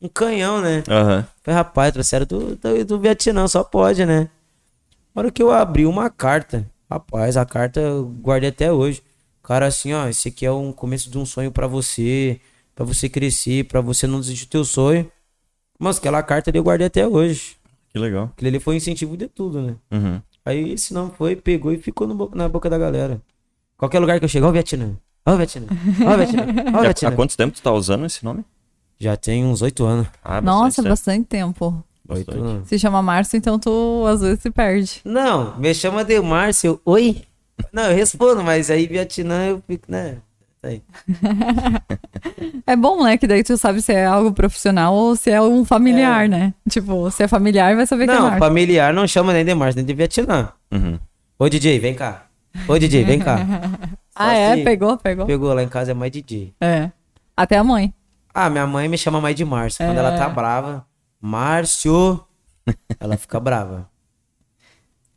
um canhão, né? Aham. Falei, rapaz, trouxeram do, do, do Vietnã, só pode, né? Na hora que eu abri uma carta, rapaz, a carta eu guardei até hoje. Cara assim, ó, esse aqui é um começo de um sonho pra você, pra você crescer, pra você não desistir do teu sonho. Mas aquela carta ali eu guardei até hoje. Que legal. Aquele ali foi incentivo de tudo, né? Uhum. Aí esse não foi, pegou e ficou bo- na boca da galera. Qualquer lugar que eu chego, ó o Vietnã. Ó o Vietnã. Ó o Vietnã. Ó [laughs] Vietnã. há quanto tempo tu tá usando esse nome? Já tem uns oito anos. Ah, Nossa, bastante bastante tempo. Oito Bastante. anos. Se chama Márcio, então tu às vezes se perde. Não, me chama de Márcio. Oi? Não, eu respondo, mas aí Vietnã eu fico, né? Aí. [laughs] É bom, né? Que daí tu sabe se é algo profissional ou se é um familiar, né? Tipo, se é familiar, vai saber que é Não, familiar não chama nem de Márcio, nem de Vietnã. Uhum. Ô DJ, vem cá. Ô DJ, vem cá. [laughs] Ah, Só é? se Pegou, pegou. Pegou lá em casa é mais DJ. É. Até a mãe. Ah, minha mãe me chama mais de Márcio. Quando ela tá É. brava, Márcio, [laughs] ela fica brava.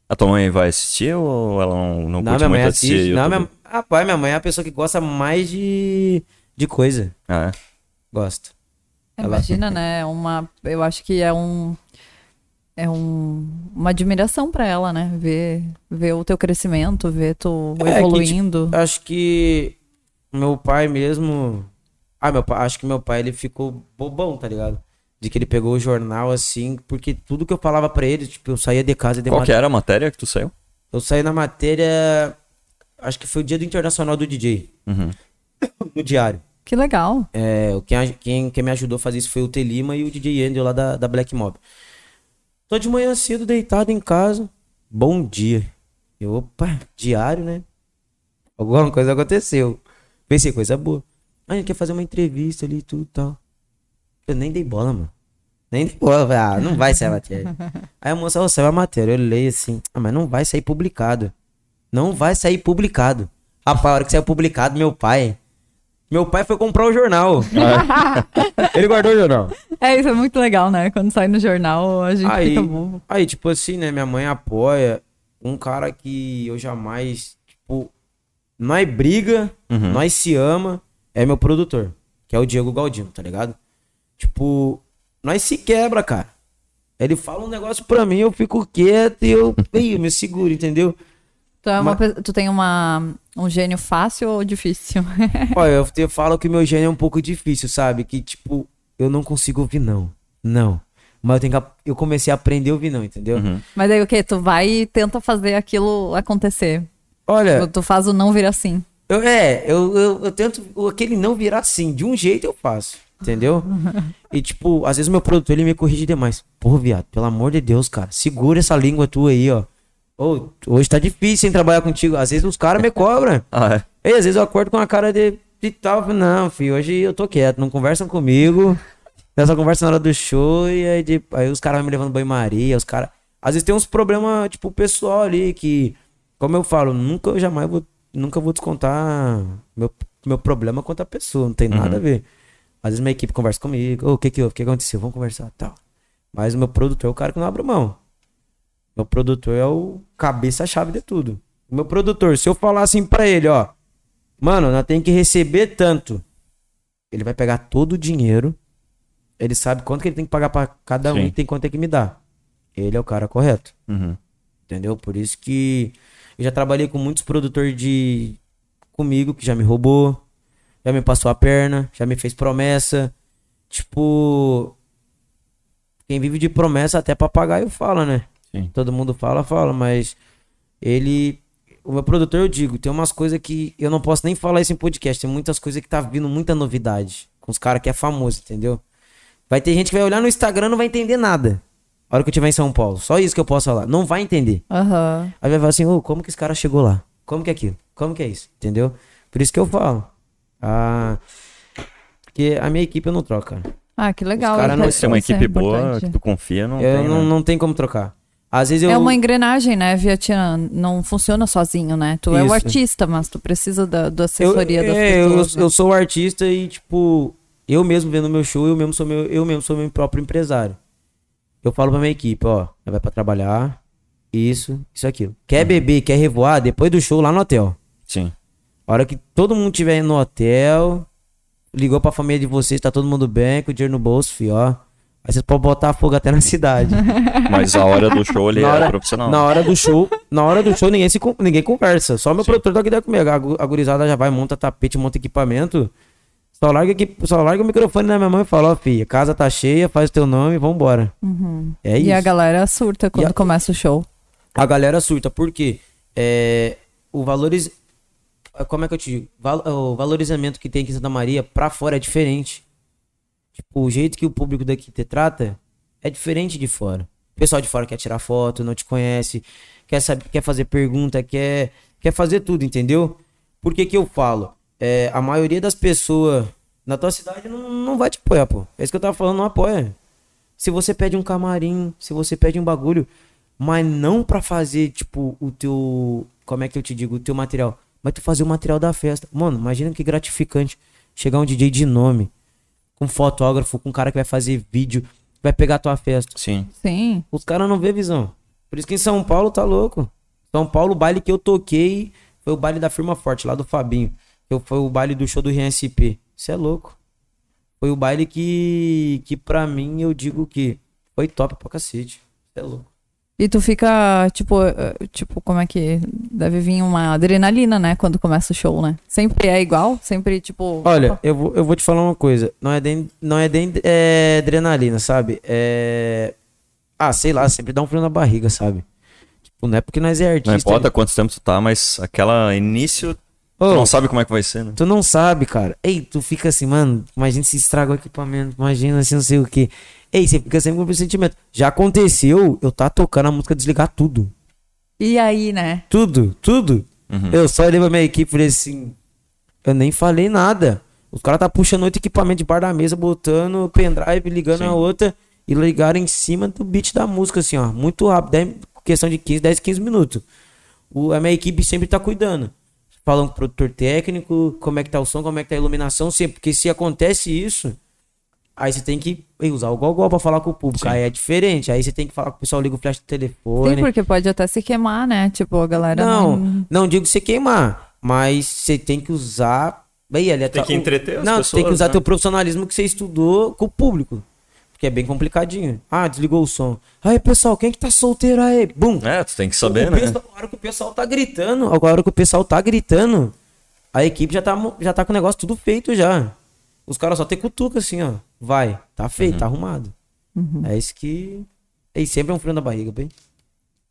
A tua mãe vai assistir ou ela não, não, Não, curte minha mãe muito assistir assiste. Não, YouTube? minha... Rapaz, minha mãe é a pessoa que gosta mais de, de coisa. Ah, é? Gosta. Ela- Imagina, né? Uma, eu acho que é um é um, uma admiração pra ela, né? Ver, ver o teu crescimento, ver tu É, que, evoluindo. Acho que meu pai mesmo. Ah, meu pai, acho que meu pai ele ficou bobão, tá ligado? De que ele pegou o jornal assim, porque tudo que eu falava pra ele, tipo, eu saía de casa de Qual mat- que era a matéria que tu saiu? Eu saí na matéria. Acho que foi o dia do Internacional do DJ, Uhum. [coughs] no diário. Que legal. É, quem, quem, quem me ajudou a fazer isso foi o T. Lima e o DJ Andrew lá da, da Black Mob. Tô de manhã cedo, deitado em casa. Bom dia. Eu, opa, diário, né? Alguma coisa aconteceu. Pensei, coisa boa. Ah, ele quer fazer uma entrevista ali e tudo e tal. Eu nem dei bola, mano. Nem dei bola. Falei, Ah, não vai sair a matéria. [laughs] Aí a moça, ó, saiu a matéria. Eu leio assim, ah, mas não vai sair publicado. Não vai sair publicado. Rapaz, a hora que saiu publicado, meu pai. Meu pai foi comprar o jornal. [laughs] Ele guardou o jornal. É, isso é muito legal, né? Quando sai no jornal, a gente Aí, fica bobo. aí, tipo assim, né? Minha mãe apoia um cara que eu jamais, tipo, nós briga, Uhum. nós se ama, é meu produtor, que é o Diego Galdino, tá ligado? Tipo, nós se quebra, cara. Ele fala um negócio pra mim, eu fico quieto e eu, [laughs] eu me seguro, entendeu? Tu, é uma Mas- tu tem uma, um gênio fácil ou difícil? [laughs] Olha, eu te falo que o meu gênio é um pouco difícil, sabe? Que, tipo, eu não consigo ouvir não. Não. Mas eu, tenho que, eu comecei a aprender a ouvir não, entendeu? Uhum. Mas aí o quê? Tu vai e tenta fazer aquilo acontecer. Olha, Tu, tu faz o não vir assim. Eu, é, eu, eu, eu tento aquele não virar assim. De um jeito eu faço. Entendeu? [laughs] E tipo, às vezes o meu produtor ele me corrige demais. Pô, viado, pelo amor de Deus, cara. Segura essa língua tua aí, ó. Ô, hoje tá difícil em trabalhar contigo. Às vezes os caras me cobram. [laughs] Ah, é? E às vezes eu acordo com a cara de, de tal. eu Não, filho, hoje eu tô quieto. Não conversam comigo. Nessa conversa na hora do show. E aí, de- aí os caras vão me levando banho-maria. Os caras. Às vezes tem uns problemas, tipo, pessoal ali que. Como eu falo, nunca eu jamais vou. Nunca vou descontar meu, meu problema contra a pessoa. Não tem nada a ver. Às vezes minha equipe conversa comigo. Ô, o que que houve? O que aconteceu? Vamos conversar. Tal. Mas o meu produtor é o cara que não abre mão. Meu produtor é o cabeça-chave de tudo. O meu produtor, se eu falar assim pra ele, ó. Mano, nós tem que receber tanto. Ele vai pegar todo o dinheiro. Ele sabe quanto que ele tem que pagar pra cada um Sim. e tem quanto tem que me dar. Ele é o cara correto. Uhum. Entendeu? Por isso que eu já trabalhei com muitos produtores de comigo que já me roubou, já me passou a perna, já me fez promessa. Tipo, quem vive de promessa até papagaio fala, né? Sim. Todo mundo fala, fala, mas ele o meu produtor eu digo, tem umas coisas que eu não posso nem falar isso em podcast, tem muitas coisas que tá vindo muita novidade com os caras que é famoso, entendeu? Vai ter gente que vai olhar no Instagram e não vai entender nada. A hora que eu estiver em São Paulo. Só isso que eu posso falar. Não vai entender. Aham. Aí vai falar assim, ô, como que esse cara chegou lá? Como que é aquilo? Como que é isso? Entendeu? Por isso que eu falo. Ah, porque a minha equipe eu não troco, cara. Ah, que legal. Os cara isso não- é- Se tem uma é equipe boa, que tu confia, não eu tem, não, né? não tem como trocar. Às vezes eu. É uma engrenagem, né, Vietnã? Não funciona sozinho, né? Tu é o Isso. artista, mas tu precisa da, da eu, assessoria das é, eu, pessoas. né? eu sou o artista e, tipo, eu mesmo vendo meu show, eu mesmo sou meu, eu mesmo sou meu próprio empresário. Eu falo pra minha equipe, ó, vai pra trabalhar, isso, isso, aquilo. Quer beber, quer revoar, depois do show lá no hotel. Sim. A hora que todo mundo estiver no hotel, ligou pra família de vocês, tá todo mundo bem, com o dinheiro no bolso, fi, ó. Aí vocês podem botar fogo até na cidade. [laughs] Mas a hora do show ele Na é hora- profissional. Na hora do show, na hora do show ninguém, se, ninguém conversa. Só meu Sim. produtor tá aqui dentro comigo. A, gu- a gurizada já vai, monta tapete, monta equipamento. Só larga, aqui, só larga o microfone na minha mão e fala, ó, filha, casa tá cheia, faz o teu nome, vambora. É isso. E a galera surta quando E a- começa o show. A galera surta, porque é, o valoriz... Como é que eu te digo? Val- O valorizamento que tem aqui em Santa Maria pra fora é diferente. Tipo, o jeito que o público daqui te trata é diferente de fora. O pessoal de fora quer tirar foto, não te conhece, quer saber, quer fazer pergunta, quer, quer fazer tudo, entendeu? Por que que eu falo? É, a maioria das pessoas na tua cidade não, não vai te apoiar, pô. É isso que eu tava falando, não apoia. Se você pede um camarim, se você pede um bagulho, mas não pra fazer, tipo, o teu. Como é que eu te digo? O teu material. Mas tu fazer o material da festa. Mano, imagina que gratificante. Chegar um DJ de nome, com fotógrafo, com um cara que vai fazer vídeo, vai pegar a tua festa. Sim. Sim. Os caras não vê visão. Por isso que em São Paulo tá louco. São Paulo, o baile que eu toquei foi o baile da Firma Forte, lá do Fabinho. Que foi o baile do show do RSP. Isso é louco. Foi o baile que, que pra mim, eu digo que foi top pra cacete. Isso é louco. E tu fica, tipo, eh, tipo, como é que. Deve vir uma adrenalina, né? Quando começa o show, né? Sempre é igual? Sempre, tipo. Olha, eu vou, eu vou te falar uma coisa. Não é nem, não é nem é, adrenalina, sabe? É. Ah, sei lá, sempre dá um frio na barriga, sabe? Tipo, não é porque nós é artista. Não importa quanto tempo tu tá, mas aquela início, Ô, tu não sabe como é que vai ser, né? Tu não sabe, cara. Ei, tu fica assim, mano, imagina se estraga o equipamento, imagina assim, não sei o Ei, você fica sempre com o sentimento. Já aconteceu, eu tá tocando a música, desligar tudo. E aí, né? Tudo, tudo. Uhum. Eu só olhei pra minha equipe e falei assim, eu nem falei nada. Os caras tá puxando outro equipamento de bar da mesa, botando o pendrive, ligando Sim. a outra e ligaram em cima do beat da música, assim, ó. Muito rápido, dez- questão de 15, 10, 15 minutos. O, a minha equipe sempre tá cuidando. Falando com o produtor técnico, como é que tá o som, como é que tá a iluminação, sempre. Porque se acontece isso, aí você tem que usar o gogol pra falar com o público. Sim. Aí é diferente. Aí você tem que falar com o pessoal, liga o flash do telefone. Sim, porque pode até se queimar, né? Tipo, a galera Não, não. não digo você queimar, mas você tem que usar. Bem, ali, Tem tá- que entreter as Não, pessoas, tem que usar né? teu profissionalismo que você estudou com o público. Porque é bem complicadinho. Ah, desligou o som. Aí, pessoal, quem que tá solteiro aí? Bum! É, tu tem que saber, O né? pessoal- A hora que o pessoal tá gritando, a hora que o pessoal tá gritando, a equipe já tá, já tá com o negócio tudo feito já. Os caras só tem cutuca assim, ó. Vai, tá feito, Uhum. tá arrumado. É isso que. E sempre é um frio na barriga, bem.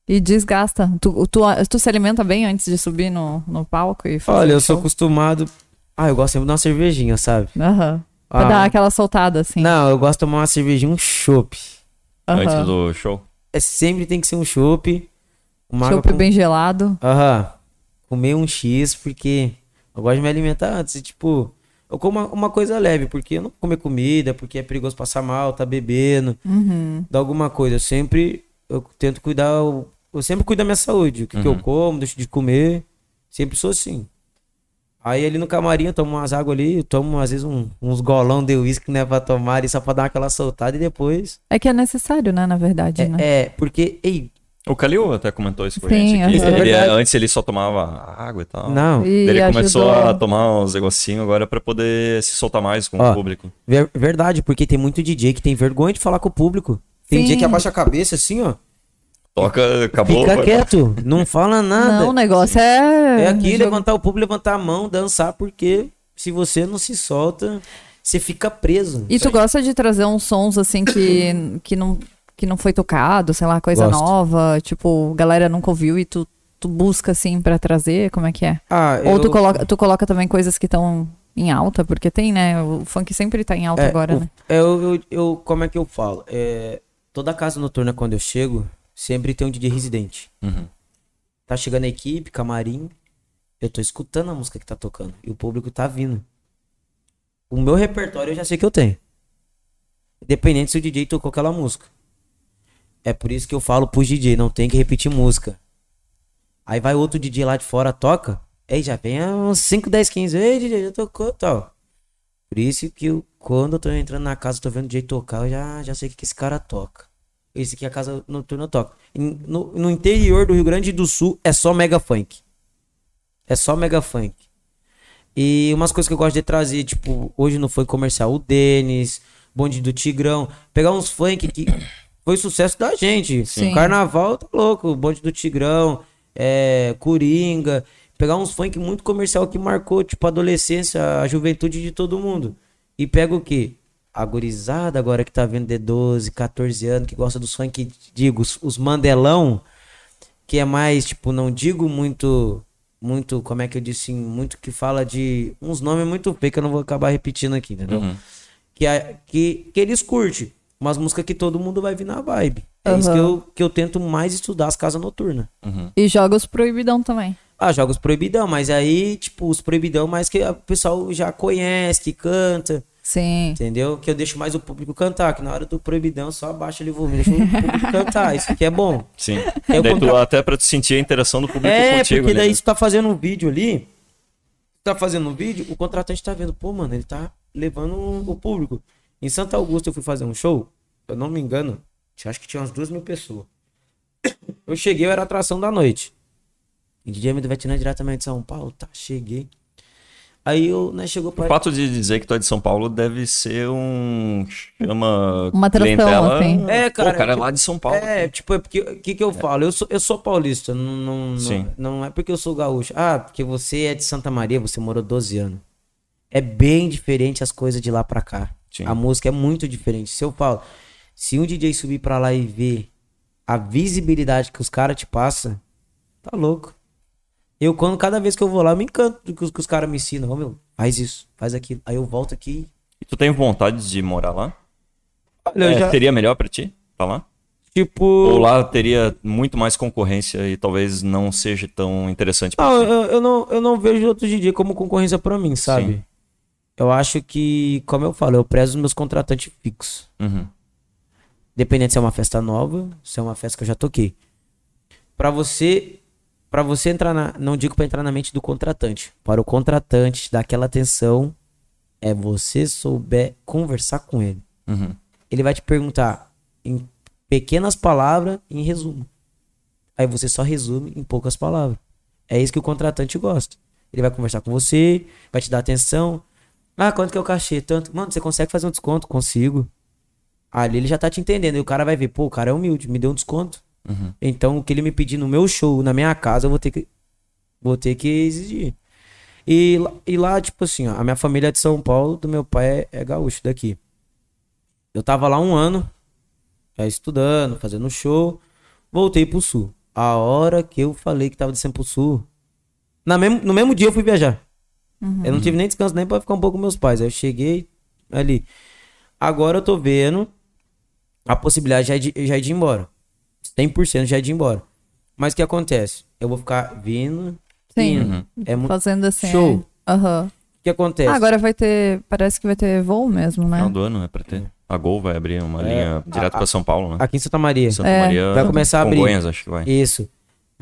E desgasta. Tu, tu, tu se alimenta bem antes de subir no, no palco e fazer Olha, eu sou acostumado. Ah, eu gosto sempre de uma cervejinha, sabe? Aham. Pra Ah. dar aquela soltada, assim. Não, eu gosto de tomar uma cervejinha, um chopp. Aham. Antes do show. É, sempre tem que ser um chopp. Água Chopp com... bem gelado. Aham. Comer um X, porque eu gosto de me alimentar antes. E, tipo, eu como uma, uma coisa leve, porque eu não vou comer comida, porque é perigoso passar mal, tá bebendo, Uhum. dar alguma coisa. Eu sempre, eu tento cuidar, eu, eu sempre cuido da minha saúde. O que, que eu Uhum. como, deixo de comer. Sempre sou assim. Aí ali no camarim eu tomo umas águas ali, eu tomo às vezes um- uns golão de uísque, né, pra tomar ali, só pra dar aquela soltada e depois... É que é necessário, né, na verdade, né? É, é, porque, ei, O Calil até comentou isso com a Sim, gente. Que aham. ele, É verdade. antes ele só tomava água e tal. não, E Ele começou ajudou. a tomar uns negocinhos agora pra poder se soltar mais com Ó. o público. Ver- verdade, porque tem muito DJ que tem vergonha de falar com o público. Tem Sim. DJ que abaixa a cabeça assim, ó. Toca, acabou. Fica vai- quieto, não fala nada. Não, o negócio é. é aqui jogo- levantar o público, levantar a mão, dançar, porque se você não se solta, você fica preso. E tu gosta de trazer uns sons assim que, que, não, que não foi tocado, sei lá, coisa Gosto. nova, tipo, galera nunca ouviu e tu, tu busca assim pra trazer, como é que é? Ah, Ou eu- tu coloca, tu coloca também coisas que estão em alta, porque tem, né? O funk sempre tá em alta é, agora, o- né? é, eu, eu, eu- como é que eu falo? É, toda casa noturna, quando eu chego, sempre tem um DJ residente. Uhum. Tá chegando a equipe, camarim, eu tô escutando a música que tá tocando. E o público tá vindo. O meu repertório eu já sei que eu tenho. Independente se o DJ tocou aquela música. É por isso que eu falo pros DJ, não tem que repetir música. Aí vai outro DJ lá de fora, toca. Aí já vem uns 5, 10, 15. Ei, DJ, já tocou tal. Por isso que eu, quando eu tô entrando na casa, tô vendo o DJ tocar, eu já, já sei o que, que esse cara toca. Esse aqui é a casa noturna toca. No, no interior do Rio Grande do Sul é só mega funk. É só mega funk. E umas coisas que eu gosto de trazer, tipo, hoje no funk comercial, o Denis, Bonde do Tigrão. Pegar uns funk que foi sucesso da gente. Sim. Carnaval, tá louco. Bonde do Tigrão, é, Coringa. Pegar uns funk muito comercial que marcou, tipo, a adolescência, a juventude de todo mundo. E pega o quê? A gurizada agora que tá vendo de 12, 14 anos, que gosta dos funk, digo, os, os mandelão, que é mais, tipo, não digo muito, muito, como é que eu disse, muito que fala de uns nomes muito feios que eu não vou acabar repetindo aqui, entendeu? Uhum. Que, é- que, que eles curtem, umas músicas que todo mundo vai vir na vibe. É isso que eu, que eu tento mais estudar as casas noturnas. E jogos proibidão também. Ah, jogos proibidão, mas aí, tipo, os proibidão mais que o pessoal já conhece, que canta, Sim. entendeu? Que eu deixo mais o público cantar, que na hora do proibidão só abaixa ali o volume, deixa o público cantar, isso aqui é bom. Sim. É o Daí tu, contra- até pra tu sentir a interação do público É, contigo. porque né? daí você tá fazendo um vídeo ali, tá fazendo um vídeo, o contratante tá vendo, pô, mano, ele tá levando o público. Em Santa Augusta eu fui fazer um show, eu não me engano, tinha- acho que tinha umas duas mil pessoas. [coughs] Eu cheguei, eu era atração da noite. E DJ Amido Vietnã diretamente de São Paulo, tá, cheguei. Aí eu, né, chegou O pra... fato de dizer que tu é de São Paulo deve ser um. Chama. Uma atração, assim. É, cara, Pô, o cara é tipo, lá de São Paulo. É, tipo, é porque o que, que eu falo? Eu sou, eu sou paulista, não, não, Sim. não, não é porque eu sou gaúcho. Ah, porque você é de Santa Maria, você morou 12 anos. É bem diferente as coisas de lá pra cá. Sim. A música é muito diferente. Se eu falo, se um DJ subir pra lá e ver a visibilidade que os caras te passam, tá louco. Eu, quando cada vez que eu vou lá, eu me encanto do que os, que os caras me ensinam. Ô, meu, faz isso, faz aquilo. Aí eu volto aqui. E tu tem vontade de morar lá? Olha, É, já, Seria melhor pra ti? Tá lá? tipo. Ou lá teria muito mais concorrência e talvez não seja tão interessante pra Não, ti? eu, eu não, eu não vejo outro DJ como concorrência pra mim, sabe? Sim. Eu acho que, como eu falo, eu prezo os meus contratantes fixos. Uhum. Dependendo se é uma festa nova, se é uma festa que eu já toquei. Pra você, para você entrar na, não digo pra entrar na mente do contratante. Para o contratante dar aquela atenção é você souber conversar com ele. Uhum. Ele vai te perguntar em pequenas palavras, em resumo. Aí você só resume em poucas palavras. É isso que o contratante gosta. Ele vai conversar com você, vai te dar atenção. Ah, quanto que é o cachê? Tanto. Mano, você consegue fazer um desconto? Consigo. Ali ele já tá te entendendo. E o cara vai ver, pô, o cara é humilde, me deu um desconto. Uhum. Então, o que ele me pedir no meu show, na minha casa, eu vou ter que, vou ter que exigir. E, lá- e lá, tipo assim, ó, a minha família é de São Paulo, do meu pai é, é gaúcho daqui. Eu tava lá um ano, já estudando, fazendo show, voltei pro sul. A hora que eu falei que tava descendo pro sul, na mesmo, no mesmo dia eu fui viajar. Eu não tive nem descanso nem pra ficar um pouco com meus pais. Aí eu cheguei ali. Agora eu tô vendo a possibilidade já de, já de ir embora. 100% já de ir embora. Mas o que acontece? Eu vou ficar vindo. Sim. indo. Uhum. É muito. O Fazendo assim. Show. Aham. que acontece? Ah, agora vai ter. Parece que vai ter voo mesmo, né? Final do ano é pra ter. A Gol vai abrir uma linha direto a- pra São Paulo, né? Aqui em Santa Maria. Santa É. Maria. Vai começar a abrir. Congonhas, acho que vai. Isso.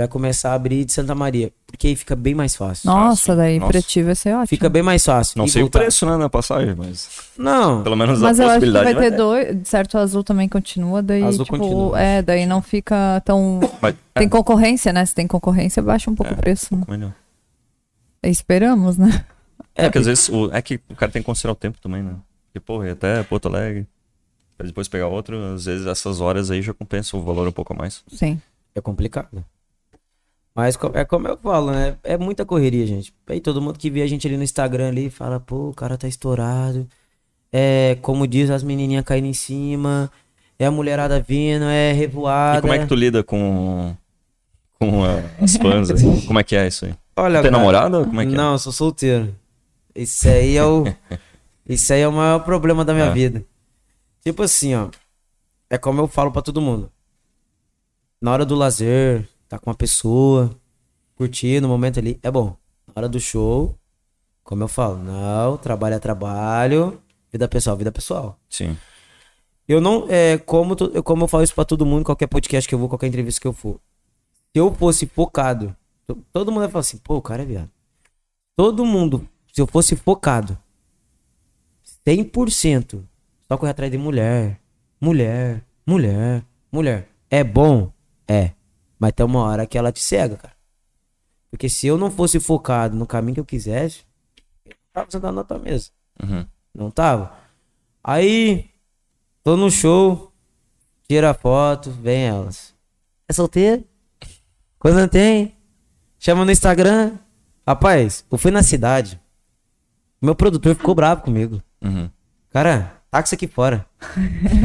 Vai começar a abrir de Santa Maria. Porque aí fica bem mais fácil. Nossa, daí Nossa. pra ti vai ser ótimo. Fica bem mais fácil. Não E sei voltar- o preço, né, na passagem, mas Não. pelo menos Mas a eu acho que possibilidade vai ter dois. Certo, o azul também continua, daí, Azul tipo, continua. é, daí não fica tão. Mas, Tem é, concorrência, né? Se tem concorrência, baixa um pouco É. o preço. né? melhor. Esperamos, né? É, É, que às vezes o, é que o cara tem que considerar o tempo também, né? Porque, porra, ir até Porto Alegre, pra depois pegar outro, às vezes essas horas aí já compensa o valor um pouco a mais. Sim. É complicado. Mas é como eu falo, né? É muita correria, gente. Aí todo mundo que vê a gente ali no Instagram ali fala, pô, o cara tá estourado. É, como diz, as menininhas caindo em cima. É a mulherada vindo, é revoada. E como é que tu lida com, com a- as fãs? assim? [laughs] Como é que é isso aí? Olha, Tem cara, namorada? Como é que é? Não, eu sou solteiro. Isso aí é o. [laughs] Isso aí é o maior problema da minha É. vida. Tipo assim, ó. É como eu falo pra todo mundo. Na hora do lazer, tá com uma pessoa, curtindo o momento ali, é bom. Na hora do show, como eu falo, não, trabalho é trabalho, vida pessoal, vida pessoal. Sim. Eu não, é, como, eu- como eu falo isso pra todo mundo, qualquer podcast que eu vou, qualquer entrevista que eu for. Se eu fosse focado, to- todo mundo vai falar assim, pô, o cara é viado. Todo mundo, se eu fosse focado, 100%, só correr atrás de mulher, mulher, mulher, mulher. É bom? É. Mas tem uma hora que ela te cega, cara. Porque se eu não fosse focado no caminho que eu quisesse, tava sentado na tua mesa. Uhum. Não tava? Aí, tô no show, tira a foto, vem elas. É solteiro? Quando não tem? Chama no Instagram. Rapaz, eu fui na cidade. Meu produtor ficou bravo comigo. Uhum. Cara, taca isso aqui fora.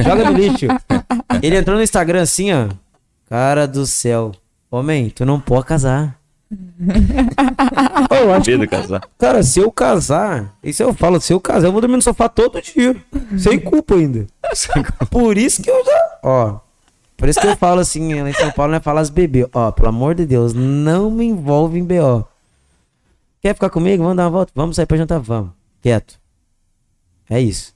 Joga no lixo. [laughs] Ele entrou no Instagram assim, ó. Cara do céu. Homem, tu não pode casar. [laughs] Eu acho que- casar. Cara, se eu casar, isso eu falo, se eu casar, eu vou dormir no sofá todo dia. sem culpa ainda. Por isso que eu já. Ó. Por isso que eu falo assim, lá em São Paulo, né? Fala as bebê. Ó, pelo amor de Deus, não me envolve em BO. Quer ficar comigo? Vamos dar uma volta? Vamos sair pra jantar? Vamos. Quieto. É isso.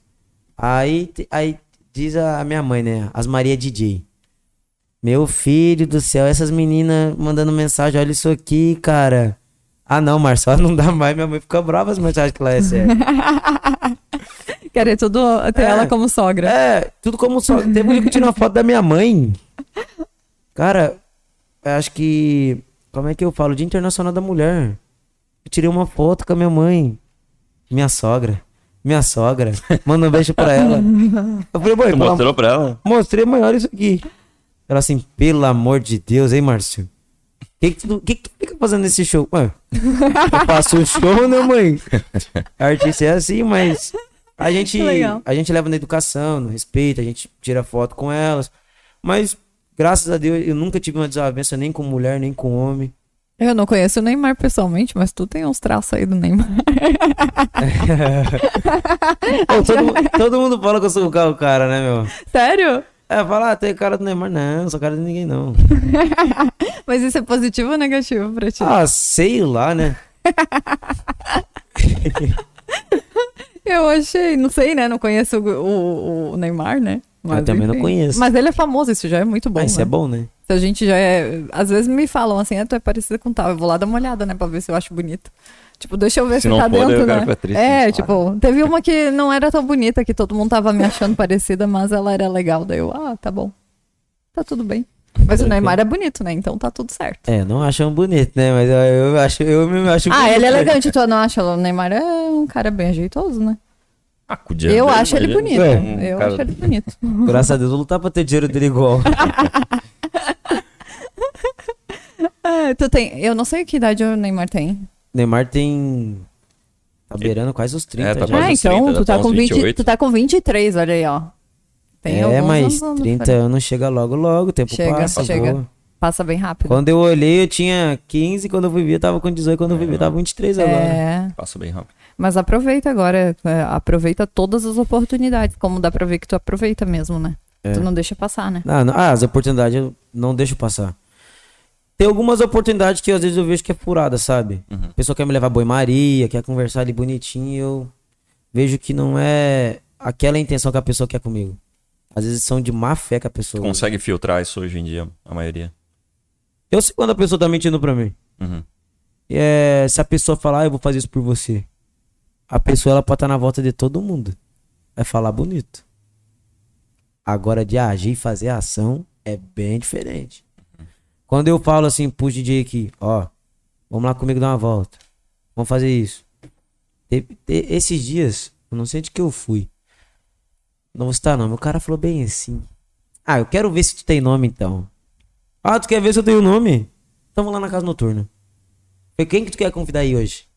Aí, aí diz a minha mãe, né? As Maria DJ. Meu filho do céu, essas meninas mandando mensagem, olha isso aqui, cara. Ah não, Marcelo, não dá mais, minha mãe fica brava as mensagens que lá é sério. Querer tudo ter É. ela como sogra. É, tudo como só. Teve um dia que eu tirei uma foto da minha mãe. Cara, eu acho que. Como é que eu falo? Dia Internacional da Mulher. Eu tirei uma foto com a minha mãe. Minha sogra. Minha sogra. Manda um beijo pra ela. [laughs] Eu falei, mãe, Tu mostrou pra ela? Mostrei maior isso aqui. Ela assim, pelo amor de Deus, hein, Márcio? O que, que, que, que tu fica fazendo nesse show? Mano, eu faço o show, né, mãe? Artista é assim, mas a gente, legal. a gente leva na educação, no respeito, a gente tira foto com elas. Mas, graças a Deus, eu nunca tive uma desavença nem com mulher, nem com homem. Eu não conheço o Neymar pessoalmente, mas tu tem uns traços aí do Neymar. [laughs] Pô, todo, todo mundo fala que eu sou o cara, né, meu? Sério? É, fala, ah, tem cara do Neymar. Não, não sou cara de ninguém, não. [laughs] Mas isso é positivo ou negativo pra ti? Ah, sei lá, né? [laughs] Eu achei, não sei, né? Não conheço o, o- o Neymar, né? Eu também não conheço. Mas ele é famoso, isso já é muito bom. Mas isso né? é bom, né? Se a gente já é. Às vezes me falam assim, ah, tu é parecida com tal. Eu vou lá dar uma olhada, né? Pra ver se eu acho bonito. Tipo, deixa eu ver Se se, não tá for, dentro, né? triste, é, tipo, teve uma que não era tão bonita, que todo mundo tava me achando parecida, mas ela era legal. Daí eu, ah, tá bom. Tá tudo bem. Mas o Neymar é bonito, né? Então tá tudo certo. É, não acham bonito, né? Mas eu, eu acho, eu me acho Ah, bonito. ele é elegante, tu não acha? O Neymar é um cara bem ajeitoso, né? Ah, com o dia Eu dele, acho ele bonito. Um Eu cara- acho ele bonito. [laughs] Graças a Deus, eu vou lutar pra ter dinheiro dele igual. Ah, [laughs] tu tem. Eu não sei que idade o Neymar tem. Neymar tem. Tá beirando quase os 30 É, tá já. quase Ah, então 30, tu tá, tá com uns 20, 28. tu tá com 23, olha aí, ó. Tem é, alguns mas anos, anos 30 diferente. anos chega logo, logo. O tempo Chega, passa, chega. voa. Passa bem rápido. Quando eu olhei, eu tinha 15. Quando eu fui ver, eu tava com 18. Quando eu fui ver, eu tava com 23 agora. É, Passa bem rápido. mas aproveita agora, é, aproveita todas as oportunidades, como dá pra ver que tu aproveita mesmo, né? É. Tu não deixa passar, né? Ah, não- ah, as oportunidades eu não deixo passar. Tem algumas oportunidades que às vezes eu vejo que é furada, sabe? Uhum. A pessoa quer me levar boi Maria, quer conversar ali bonitinho, eu vejo que não é aquela intenção que a pessoa quer comigo. Às vezes são de má fé que a pessoa. Consegue filtrar isso hoje em dia, a maioria. Eu sei quando a pessoa tá mentindo pra mim. Uhum. E é, se a pessoa falar, ah, eu vou fazer isso por você. A pessoa ela pode estar na volta de todo mundo. Vai falar bonito. Agora de agir e fazer ação é bem diferente. Quando eu falo assim pro DJ aqui, ó, vamos lá comigo dar uma volta. Vamos fazer isso. Esses dias, eu não sei de que eu fui. Não vou citar nome. O cara falou bem assim. Ah, eu quero ver se tu tem nome então. Ah, tu quer ver se eu tenho nome? Então vamos lá na casa noturna. Falei, quem que tu quer convidar aí hoje?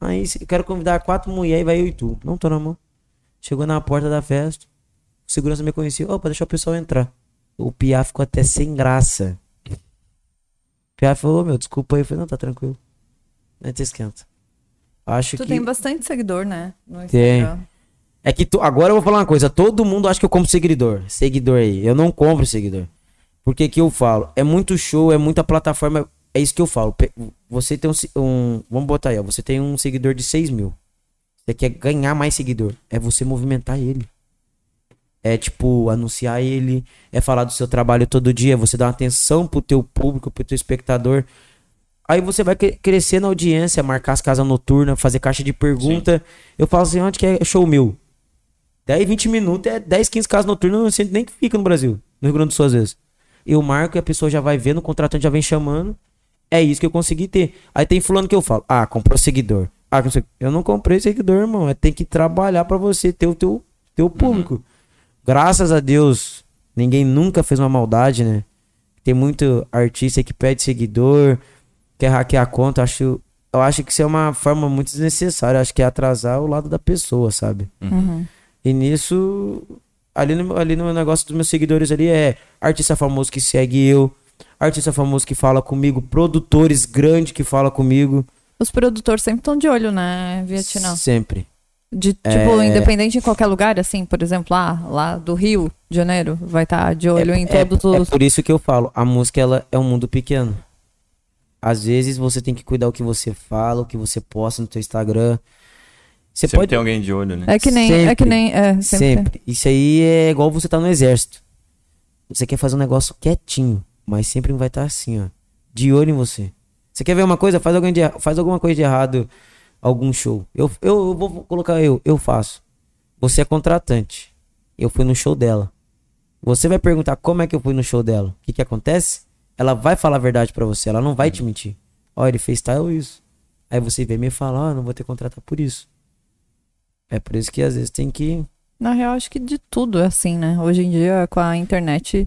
Aí, eu quero convidar quatro mulheres e vai eu e tu. Não tô na mão. Chegou na porta da festa. O segurança me conhecia. Opa, deixa o pessoal entrar. O Piá ficou até sem graça. O Piá falou, "Ô, meu, desculpa aí. Eu falei, não, tá tranquilo. Não te esquenta. Acho Tu que... tem bastante seguidor, né? No Tem. É que tu- agora eu vou falar uma coisa. Todo mundo acha que eu compro seguidor. Seguidor aí. Eu não compro seguidor. Porque que eu falo? É muito show, é muita plataforma. É isso que eu falo. Você tem um, um- Vamos botar aí, ó. Você tem um seguidor de 6 mil. Você quer ganhar mais seguidor. É você movimentar ele. É tipo, anunciar ele. É falar do seu trabalho todo dia. Você dar uma atenção pro teu público, pro teu espectador. Aí você vai cre- crescer na audiência, marcar as casas noturnas, fazer caixa de pergunta. Eu falo assim, onde que é show meu? 10, 20 minutos é 10, 15 casas noturnas, eu não sei nem que fica no Brasil, no Rio Grande do Sul às vezes. Eu marco e a pessoa já vai vendo, o contratante já vem chamando. É isso que eu consegui ter. Aí tem fulano que eu falo, ah, comprou seguidor. Ah, eu não comprei seguidor, irmão. É tem que trabalhar pra você ter o teu, teu público. Graças a Deus, ninguém nunca fez uma maldade, né? Tem muito artista que pede seguidor, quer hackear a conta. Eu Acho, eu acho que isso é uma forma muito desnecessária. Acho que é atrasar o lado da pessoa, sabe? Uhum. E nisso, ali no, ali no negócio dos meus seguidores ali é artista famoso que segue eu, artista famoso que fala comigo, produtores grandes que fala comigo. Os produtores sempre estão de olho, né, Vietnã? Sempre. De, tipo, É. independente em qualquer lugar, assim, por exemplo, lá, lá do Rio de Janeiro, vai estar de olho em é, todos é os. por isso que eu falo, a música ela é um mundo pequeno. Às vezes você tem que cuidar o que você fala, o que você posta no teu Instagram. Você Sempre pode tem alguém de olho, né? É que nem. É que Sempre. nem. É, sempre. Sempre. Isso aí é igual você tá no exército. Você quer fazer um negócio quietinho, mas sempre vai estar assim, ó. De olho em você. Você quer ver uma coisa? Faz, alguém de, faz alguma coisa de errado, algum show. Eu, eu, eu vou colocar eu, eu faço. Você é contratante. Eu fui no show dela. Você vai perguntar como é que eu fui no show dela. O que que acontece? Ela vai falar a verdade pra você, ela não vai te mentir. Ó, ele fez tal isso. Aí você vem me falar, ó, não vou ter contrato por isso. É por isso que às vezes tem que Na real, acho que de tudo é assim, né? Hoje em dia, com a internet.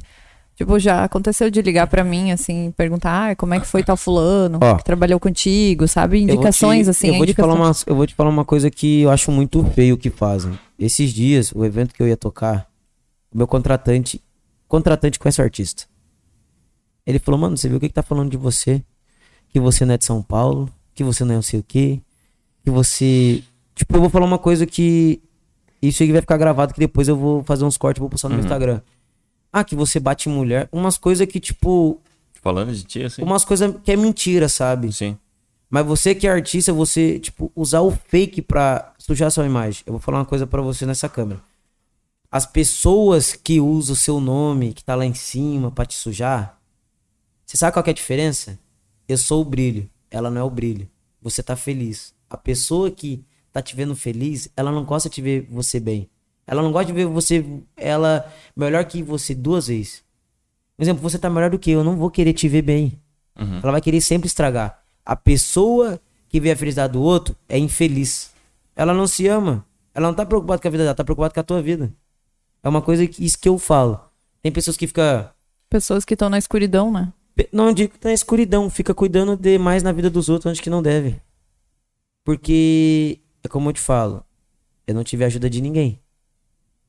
Tipo, já aconteceu de ligar pra mim, assim, perguntar ah, como é que foi tal fulano Ó. que trabalhou contigo, sabe? Eu Indicações, te- assim. Eu vou, te indicações. falar uma, eu vou te falar uma coisa que eu acho muito feio que fazem. Esses dias, o evento que eu ia tocar, o meu contratante, contratante com esse artista. Ele falou, mano, você viu o que, que tá falando de você? Que você não é de São Paulo, que você não é não sei o quê, que você. Tipo, eu vou falar uma coisa que. Isso aí vai ficar gravado, que depois eu vou fazer uns cortes e vou postar no meu Uhum. Instagram. Ah, que você bate em mulher. Umas coisas que, tipo. Falando de ti, assim. Umas coisas que é mentira, sabe? Sim. Mas você que é artista, você, tipo, usar o fake pra sujar sua imagem. Eu vou falar uma coisa pra você nessa câmera. As pessoas que usam o seu nome, que tá lá em cima pra te sujar, você sabe qual que é a diferença? Eu sou o brilho, ela não é o brilho. Você tá feliz. A pessoa que tá te vendo feliz, ela não gosta de ver você bem. Ela não gosta de ver você, ela melhor que você duas vezes. Por exemplo, você tá melhor do que eu, eu não vou querer te ver bem. Uhum. Ela vai querer sempre estragar. A pessoa que vê a felicidade do outro é infeliz. Ela não se ama. Ela não tá preocupada com a vida dela, tá preocupada com a tua vida. É uma coisa que isso que eu falo. Tem pessoas que ficam. Pessoas que estão na escuridão, né? Não digo que tá na escuridão, fica cuidando demais na vida dos outros antes que não deve. Porque, é como eu te falo, eu não tive ajuda de ninguém.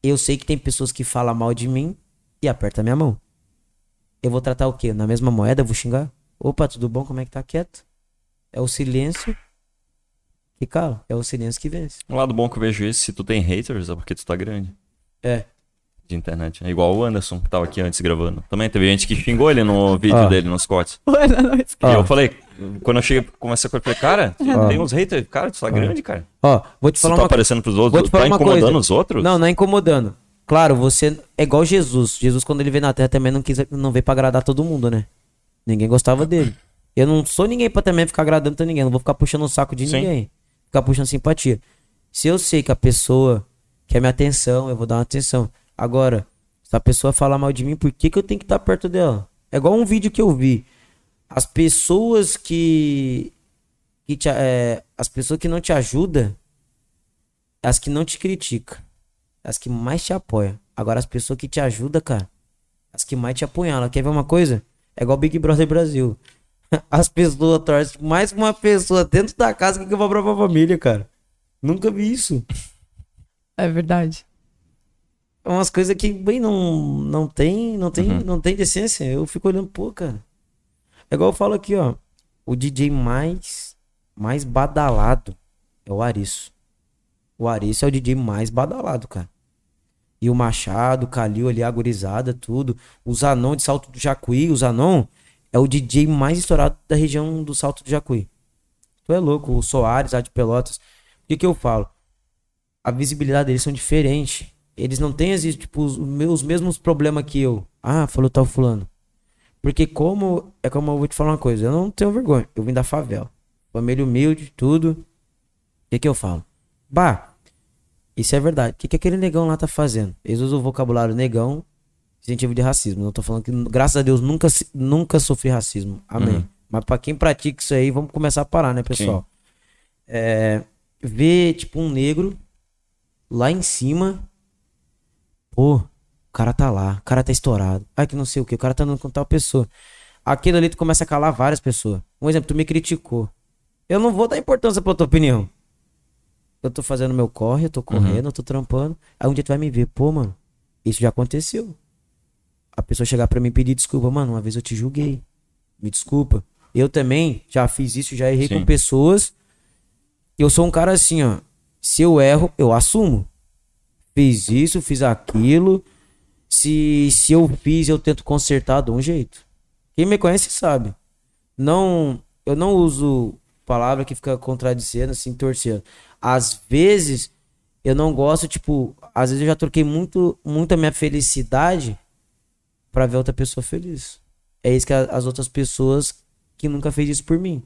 Eu sei que tem pessoas que falam mal de mim e apertam a minha mão. Eu vou tratar o quê? Na mesma moeda? Eu vou xingar? Opa, tudo bom? Como é que tá quieto? É o silêncio que cala. É o silêncio que vence. O lado bom que eu vejo isso, se tu tem haters, é porque tu tá grande. É. De internet. É igual o Anderson, que tava aqui antes gravando. Também teve gente que xingou ele no vídeo Ó. dele, nos cortes. [laughs] E Ó. eu falei, quando eu cheguei, comecei com ele, falei, cara, Ó. [laughs] tem uns haters, cara, tu tá grande, cara. Ó, vou te falar tu tá uma aparecendo pros Vou outros, te falar tá incomodando coisa. os outros? Não, não é incomodando. Claro, você é igual Jesus. Jesus, quando ele veio na terra, também não quis, não veio pra agradar todo mundo, né? Ninguém gostava dele. Eu não sou ninguém pra também ficar agradando pra ninguém. Não vou ficar puxando o saco de Sim. ninguém. Ficar puxando simpatia. Se eu sei que a pessoa quer minha atenção, eu vou dar uma atenção. Agora, se a pessoa falar mal de mim, por que, que eu tenho que estar perto dela? É igual um vídeo que eu vi. As pessoas que. que te, é, as pessoas que não te ajudam, as que não te criticam as que mais te apoiam. Agora, as pessoas que te ajudam, cara, as que mais te. Ela quer ver uma coisa? É igual Big Brother Brasil. [laughs] As pessoas torcem mais uma pessoa dentro da casa que uma própria família, cara. Nunca vi isso. É verdade. É umas coisas que, bem, não, não tem, não tem, Uhum. não tem decência. Eu fico olhando, pô, cara. É igual eu falo aqui, ó. O DJ mais, mais badalado é o Arisso. O Arisso é o DJ mais badalado, cara. E o Machado, o Calil ali, a gurizada, tudo. O Zanon de Salto do Jacuí, o Zanon é o DJ mais estourado da região do Salto do Jacuí. Tu é louco, o Soares, a de Pelotas. O que que eu falo? A visibilidade deles são diferentes. Eles não têm, tipo, os, meus, mesmos problemas que eu. Ah, falou tal fulano. Porque como... É como eu vou te falar uma coisa. Eu não tenho vergonha. Eu vim da favela. Família humilde, tudo. O que que eu falo? Bah, isso é verdade. O que, que aquele negão lá tá fazendo? Eles usam o vocabulário negão, incentivo de racismo. Não tô falando que, graças a Deus, nunca, nunca sofri racismo. Amém. Uhum. Mas pra quem pratica isso aí, vamos começar a parar, né, pessoal? é, ver, tipo, um negro lá em cima. Pô, o cara tá lá, o cara tá estourado. Ai, que não sei o que, o cara tá andando com tal pessoa. Aquilo ali tu começa a calar várias pessoas. Um exemplo, tu me criticou. Eu não vou dar importância pra tua opinião. Eu tô fazendo meu corre, eu tô correndo, eu tô trampando. Aí um dia tu vai me ver, pô, mano, isso já aconteceu. A pessoa chegar pra mim e pedir desculpa, mano, uma vez eu te julguei. Me desculpa. Eu também já fiz isso, já errei Sim. com pessoas. Eu sou um cara assim, ó. Se eu erro, eu assumo. Fiz isso, fiz aquilo. Se, se eu fiz, eu tento consertar de um jeito. Quem me conhece sabe. Não, eu não uso palavra que fica contradizendo, assim, torcendo. Às vezes, eu não gosto, tipo, às vezes eu já troquei muito, muito a minha felicidade pra ver outra pessoa feliz. É isso que a- as outras pessoas que nunca fez isso por mim.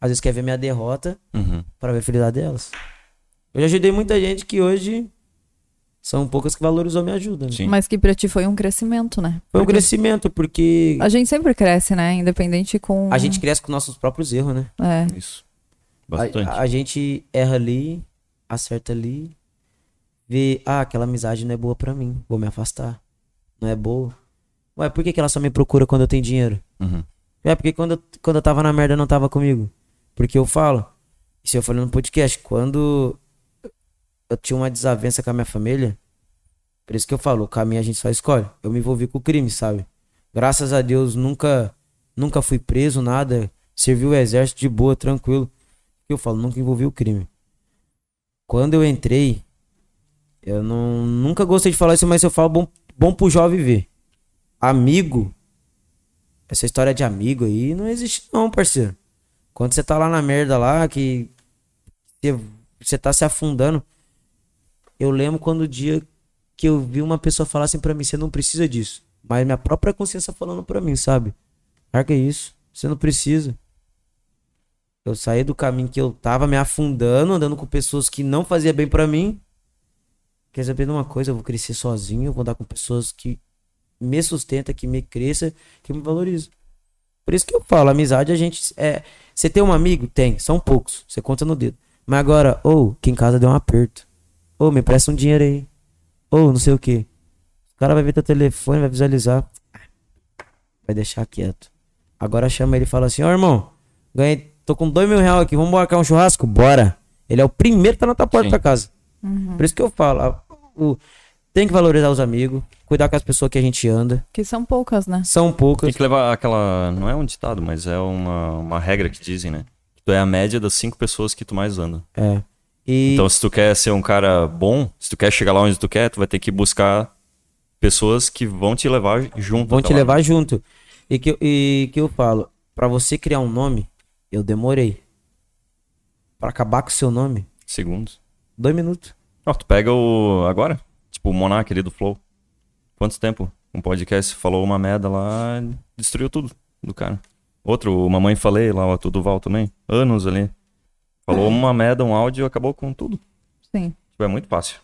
Às vezes quer ver minha derrota Uhum. para ver a felicidade delas. Eu já ajudei muita gente que hoje são poucas que valorizou minha ajuda. Né? Sim. Mas que pra ti foi um crescimento, né? Foi um Porque crescimento, porque A gente sempre cresce, né? Independente com. a gente cresce com nossos próprios erros, né? É. Isso. A, Bastante. a gente erra ali, acerta ali, vê, ah, aquela amizade não é boa pra mim, vou me afastar. Não é boa. Ué, por que, que ela só me procura quando eu tenho dinheiro? Uhum. É porque quando, eu- quando eu tava na merda não tava comigo. Porque eu falo, isso eu falei no podcast, quando eu tinha uma desavença com a minha família, por isso que eu falo, o caminho a gente só escolhe. Eu me envolvi com o crime, sabe? Graças a Deus nunca nunca fui preso, nada. Servi o exército de boa, tranquilo. Eu falo, nunca envolvi o crime. Quando eu entrei, eu não nunca gostei de falar isso, mas eu falo bom, bom pro jovem ver. Amigo essa história de amigo aí não existe não, parceiro. Quando você tá lá na merda lá, que você- você tá se afundando. Eu lembro quando o dia que eu vi uma pessoa falar assim pra mim, você não precisa disso. Mas minha própria consciência falando pra mim, sabe? Larga isso, você não precisa. Eu saí do caminho que eu tava me afundando, andando com pessoas que não fazia bem pra mim. Quer saber de uma coisa? Eu vou crescer sozinho, vou andar com pessoas que me sustenta, que me cresça, que me valoriza. Por isso que eu falo, amizade a gente é, você tem um amigo? Tem, são poucos, você conta no dedo. Mas agora, ou que em casa deu um aperto. Ou me presta um dinheiro aí. Ou não sei o que. O cara vai ver teu telefone, vai visualizar. Vai deixar quieto. Agora chama ele e fala assim, ó irmão, ganhei, tô com dois mil reais aqui, vamos marcar um churrasco? Bora. Ele é o primeiro que tá na tua porta Sim. da casa. Por isso que eu falo, a- o- tem que valorizar os amigos, cuidar com as pessoas que a gente anda. Que são poucas, né? São Tem poucas. que levar aquela. Não é um ditado, mas é uma, uma regra que dizem, né? Que tu é a média das cinco pessoas que tu mais anda. É. E Então, se tu quer ser um cara bom, se tu quer chegar lá onde tu quer, tu vai ter que buscar pessoas que vão te levar junto. vão te lá. levar junto. E que, eu- e que eu falo, pra você criar um nome, eu demorei. Pra acabar com o seu nome, Segundos. dois minutos. Ó, tu pega o. Agora? Tipo, o Monark ali do Flow. Quanto tempo? Um podcast falou uma merda lá, destruiu tudo do cara. Outro, Mamãe Falei lá, o Tudo Val também. Anos ali. Falou uma merda, um áudio, acabou com tudo. Sim. Tipo, é muito fácil.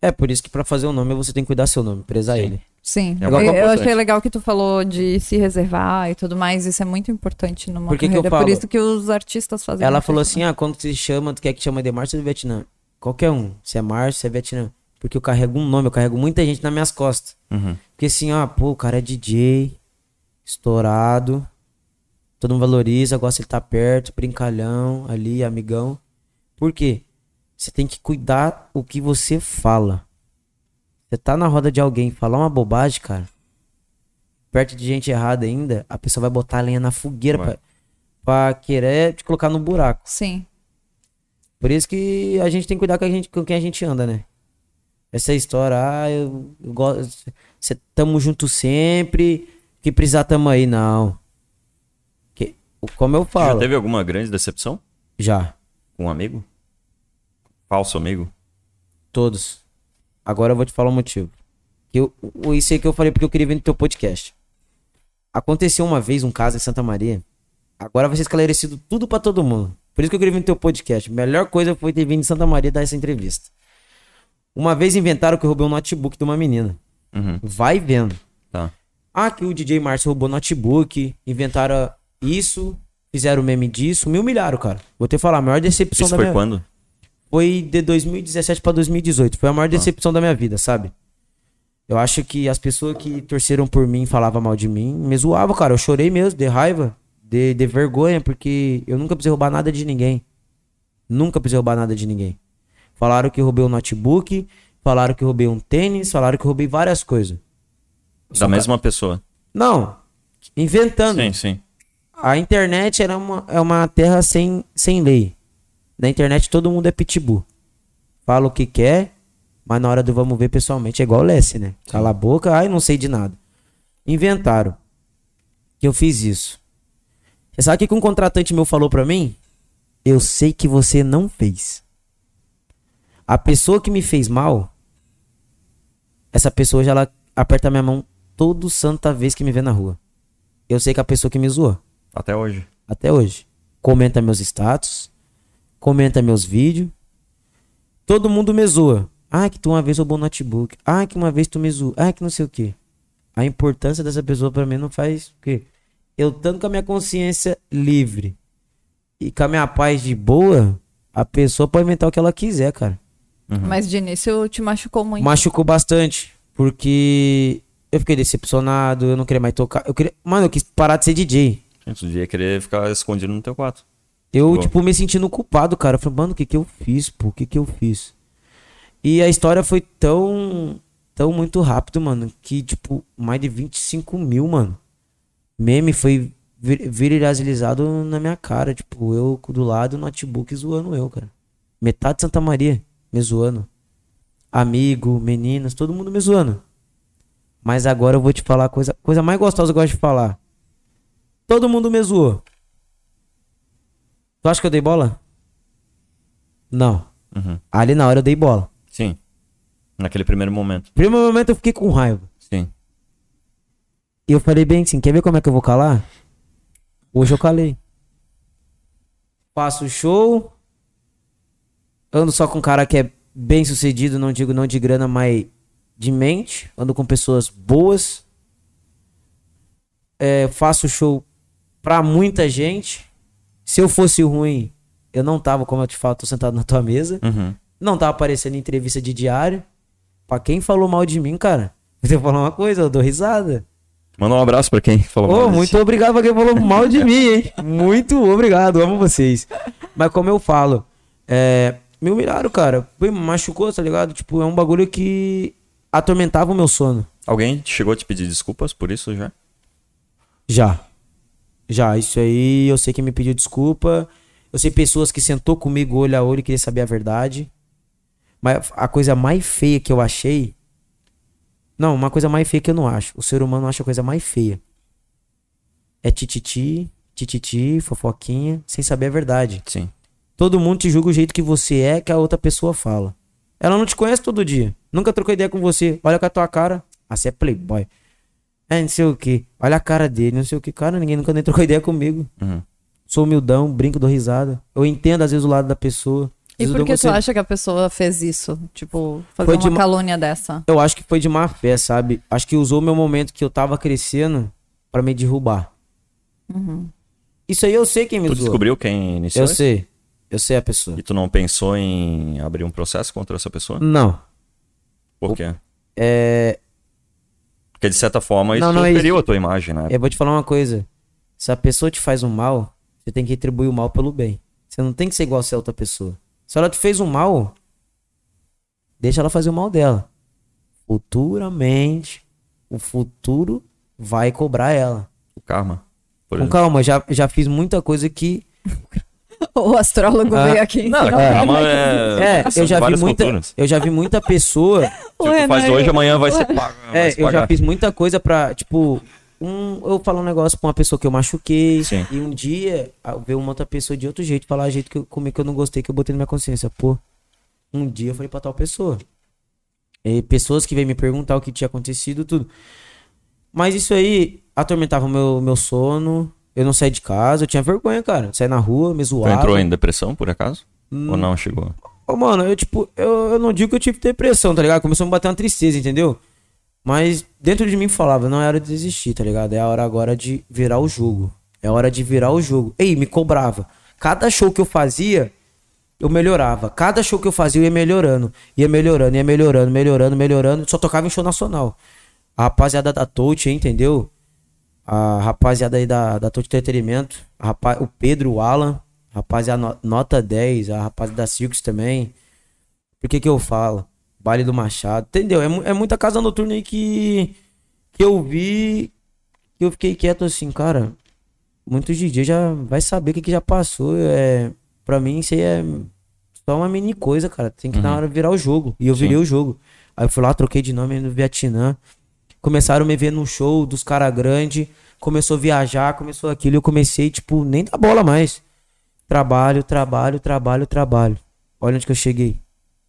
É, por isso que pra fazer um nome você tem que cuidar seu nome, prezar Sim. ele. Sim. É eu, eu achei legal que tu falou de se reservar e tudo mais. Isso é muito importante numa Por que que eu carreira. Por falo? isso que os artistas fazem Ela falou assim: ah, quando se chama, tu quer que chama de Márcio ou do Vietnã? Qualquer um. Se é Márcio, se é Vietnã. Porque eu carrego um nome, eu carrego muita gente nas minhas costas. Uhum. Porque assim, ó, pô, o cara é DJ, estourado, todo mundo valoriza, gosta de estar perto, brincalhão ali, amigão. Por quê? Você tem que cuidar o que você fala. Você tá na roda de alguém, falar uma bobagem, cara, perto de gente errada ainda, a pessoa vai botar a lenha na fogueira pra, pra querer te colocar no buraco. Sim. Por isso que a gente tem que cuidar com, a gente, com quem a gente anda, né? Essa história, ah, eu, eu gosto. Cê, tamo junto sempre. Que precisar, tamo aí, não. Como eu falo. Já teve alguma grande decepção Já, com um amigo? Falso amigo? todos. Agora eu vou te falar o motivo. Que eu, isso aí que eu falei porque eu queria ver no teu podcast. Aconteceu uma vez um caso em Santa Maria. Agora vai ser esclarecido tudo pra todo mundo. Por isso que eu queria vir no teu podcast. Melhor coisa foi ter vindo em Santa Maria dar essa entrevista. Uma vez inventaram que eu roubei um notebook de uma menina. Uhum. Vai vendo. Tá. Ah, que o DJ Márcio roubou notebook, inventaram isso, fizeram meme disso, me humilharam, cara. Vou te falar, a maior decepção Isso da foi minha quando? foi de 2017 pra 2018. Foi a maior decepção da minha vida, sabe? Eu acho que as pessoas que torceram por mim, falavam mal de mim, me zoavam, cara. Eu chorei mesmo, de raiva, de, de vergonha, porque eu nunca precisei roubar nada de ninguém. Nunca precisei roubar nada de ninguém. Falaram que eu roubei um notebook, falaram que eu roubei um tênis, falaram que eu roubei várias coisas. Da mesma pessoa. Não, inventando. Sim, sim. A internet era uma, é uma terra sem, sem lei. Na internet todo mundo é pitbull. Fala o que quer, mas na hora do vamos ver pessoalmente é igual o Lessie, né? Cala a boca, ai, não sei de nada. Inventaram que eu fiz isso. Você sabe o que que um contratante meu falou pra mim? Eu sei que você não fez. A pessoa que me fez mal, essa pessoa já ela aperta minha mão todo santa vez que me vê na rua. Eu sei que a pessoa que me zoou Até hoje. até hoje. Comenta meus status, comenta meus vídeos. Todo mundo me zoa. Ah, que tu uma vez roubou um notebook. Ah, que uma vez tu me zoou. Ah, que não sei o que. A importância dessa pessoa pra mim não faz o quê? Eu tanto com a minha consciência livre e com a minha paz de boa, a pessoa pode inventar o que ela quiser, cara. Mas de início te machucou muito. Machucou bastante, porque eu fiquei decepcionado, eu não queria mais tocar. Eu queria, mano, eu quis parar de ser DJ. Gente, tu devia querer ficar escondido no teu quarto. Eu, Pô. tipo, me sentindo culpado, cara. Eu falei, mano, o que que eu fiz, pô? O que que eu fiz? E a história foi tão, tão muito rápido, mano, que, tipo, mais de 25 mil, mano. Meme foi vir- viralizado na minha cara. Tipo, eu do lado, notebook zoando eu, cara. Metade de Santa Maria me zoando. Amigo, meninas, todo mundo me zoando. Mas agora eu vou te falar a coisa, coisa mais gostosa que eu gosto de falar. Todo mundo me zoou. Tu acha que eu dei bola? Não. Uhum. Ali na hora eu dei bola. Sim. Naquele primeiro momento. Primeiro momento eu fiquei com raiva. Sim. E eu falei bem assim, quer ver como é que eu vou calar? Hoje eu calei. Faço show. Ando só com um cara que é bem sucedido, não digo não de grana, mas de mente. Ando com pessoas boas. É, faço show pra muita gente. Se eu fosse ruim, eu não tava, como eu te falo, tô sentado na tua mesa. Uhum. Não tava aparecendo em entrevista de diário. Pra quem falou mal de mim, cara, [laughs] vou te falar uma coisa, eu dou risada. Manda um abraço pra quem falou Ô, mal de muito obrigado pra quem falou mal de [laughs] mim, hein? Muito obrigado, amo vocês. Mas como eu falo, é, me humilharam, cara. Foi, machucou, tá ligado? Tipo, é um bagulho que atormentava o meu sono. Alguém chegou a te pedir desculpas por isso já? Já. Já, isso aí eu sei que me pediu desculpa. Eu sei pessoas que sentou comigo olho a olho e queria saber a verdade. Mas a coisa mais feia que eu achei. Não, uma coisa mais feia que eu não acho. O ser humano acha a coisa mais feia. É tititi, tititi, fofoquinha, sem saber a verdade. Sim. Todo mundo te julga o jeito que você é, que a outra pessoa fala. Ela não te conhece todo dia. Nunca trocou ideia com você. Olha com a tua cara. Ah, você é playboy. É, não sei o que. Olha a cara dele, não sei o que. Cara, ninguém nunca nem trocou ideia comigo. Uhum. Sou humildão, brinco, dou risada. Eu entendo às vezes o lado da pessoa. E por que tu conselho. acha que a pessoa fez isso? Tipo, fazer Foi uma de calúnia dessa? Eu acho que foi de má fé, sabe? Acho que usou o meu momento que eu tava crescendo pra me derrubar. Isso aí eu sei quem me Tu zoou. descobriu quem iniciou Eu isso? sei. Eu sei a pessoa. E tu não pensou em abrir um processo contra essa pessoa? Não. Por quê? É, Porque de certa forma isso Não, não é feriu a tua imagem, né? Eu vou te falar uma coisa. Se a pessoa te faz um mal, você tem que retribuir o mal pelo bem. Você não tem que ser igual a outra pessoa. Se ela te fez um mal, deixa ela fazer o mal dela. Futuramente, o futuro vai cobrar ela. O karma. Com exemplo. calma, já, já fiz muita coisa que. [laughs] [laughs] O astrólogo Ah. veio aqui. Não, ensinar é, é. É, são eu já vi muita. culturas. Eu já vi muita pessoa. [laughs] Tu faz hoje, amanhã vai ser pago. É, eu já fiz muita coisa pra, tipo, um, eu falar um negócio pra uma pessoa que eu machuquei. Sim. E um dia ver uma outra pessoa de outro jeito, falar a jeito que eu, comigo que eu não gostei, que eu botei na minha consciência. Pô, um dia eu falei pra tal pessoa. E pessoas que vêm me perguntar o que tinha acontecido, tudo. Mas isso aí atormentava o meu, meu sono. Eu não saía de casa, eu tinha vergonha, cara. Sair na rua, me Tu zoava. entrou em depressão, por acaso? Hum. Ou não chegou? Ô, mano, eu tipo, eu, eu não digo que eu tive depressão, tá ligado? Começou a me bater uma tristeza, entendeu? Mas dentro de mim falava, não é hora de desistir, tá ligado? É a hora agora de virar o jogo. É hora de virar o jogo. Ei, me cobrava. Cada show que eu fazia, eu melhorava. Cada show que eu fazia, eu ia melhorando. Ia melhorando, ia melhorando, melhorando, melhorando. Só tocava em show nacional. A rapaziada da Touch, entendeu? A rapaziada aí da, da Touch Entretenimento. rapaz, o Pedro, o Alan. Rapaziada no- nota 10. A rapaziada da Circus também. Por que que eu falo? Baile do Machado. Entendeu? É, é muita casa noturna aí que, que eu vi. Que eu fiquei quieto assim, cara. Muitos DJ já vai saber o que, que já passou. É, pra mim, isso aí é só uma mini coisa, cara. Tem que na hora virar o jogo. E eu virei o jogo. Aí eu fui lá, troquei de nome no Vietnã. Começaram a me ver num show dos cara grande. Começou a viajar, começou aquilo. E eu comecei, tipo, nem dar bola mais. Trabalho, trabalho, trabalho, trabalho. Olha onde que eu cheguei.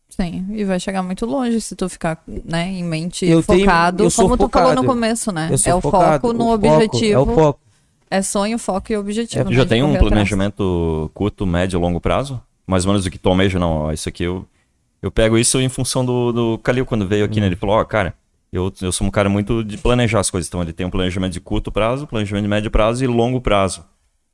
Sim, e vai chegar muito longe se tu ficar, né, em mente Eu tenho- focado, eu sou como tu falou no focado. começo, né? Eu é o focado, foco no o foco, objetivo. É o foco. É sonho, foco e objetivo. É, Tu já tem um planejamento curto, médio, longo prazo? Mais ou menos o que tu almeja, não, ó, isso aqui eu... Eu pego isso em função do, do Calil quando veio aqui, né? Ele falou, ó, cara, eu, eu sou um cara muito de planejar as coisas. Então ele tem um planejamento de curto prazo, planejamento de médio prazo e longo prazo.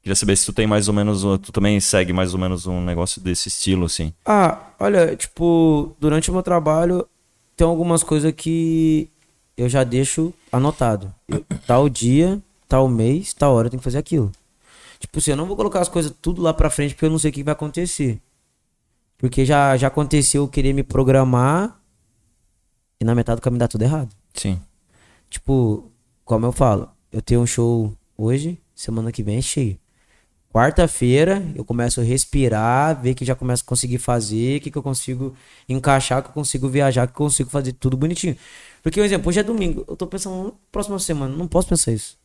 Queria saber se tu tem mais ou menos, tu também segue mais ou menos um negócio desse estilo, assim. Ah, olha, tipo, durante o meu trabalho tem algumas coisas que eu já deixo anotado. Eu- tal dia, tal mês, tal hora eu tenho que fazer aquilo. Tipo assim, eu não vou colocar as coisas tudo lá pra frente porque eu não sei o que vai acontecer. Porque já, já aconteceu eu querer me programar e na metade do caminho dá tudo errado. Sim. Tipo, como eu falo, eu tenho um show hoje, semana que vem é cheio. Quarta-feira eu começo a respirar, ver que já começo a conseguir fazer, o que, que eu consigo encaixar, que eu consigo viajar, que eu consigo fazer tudo bonitinho. Porque, por exemplo, hoje é domingo, eu tô pensando na próxima semana, não posso pensar isso.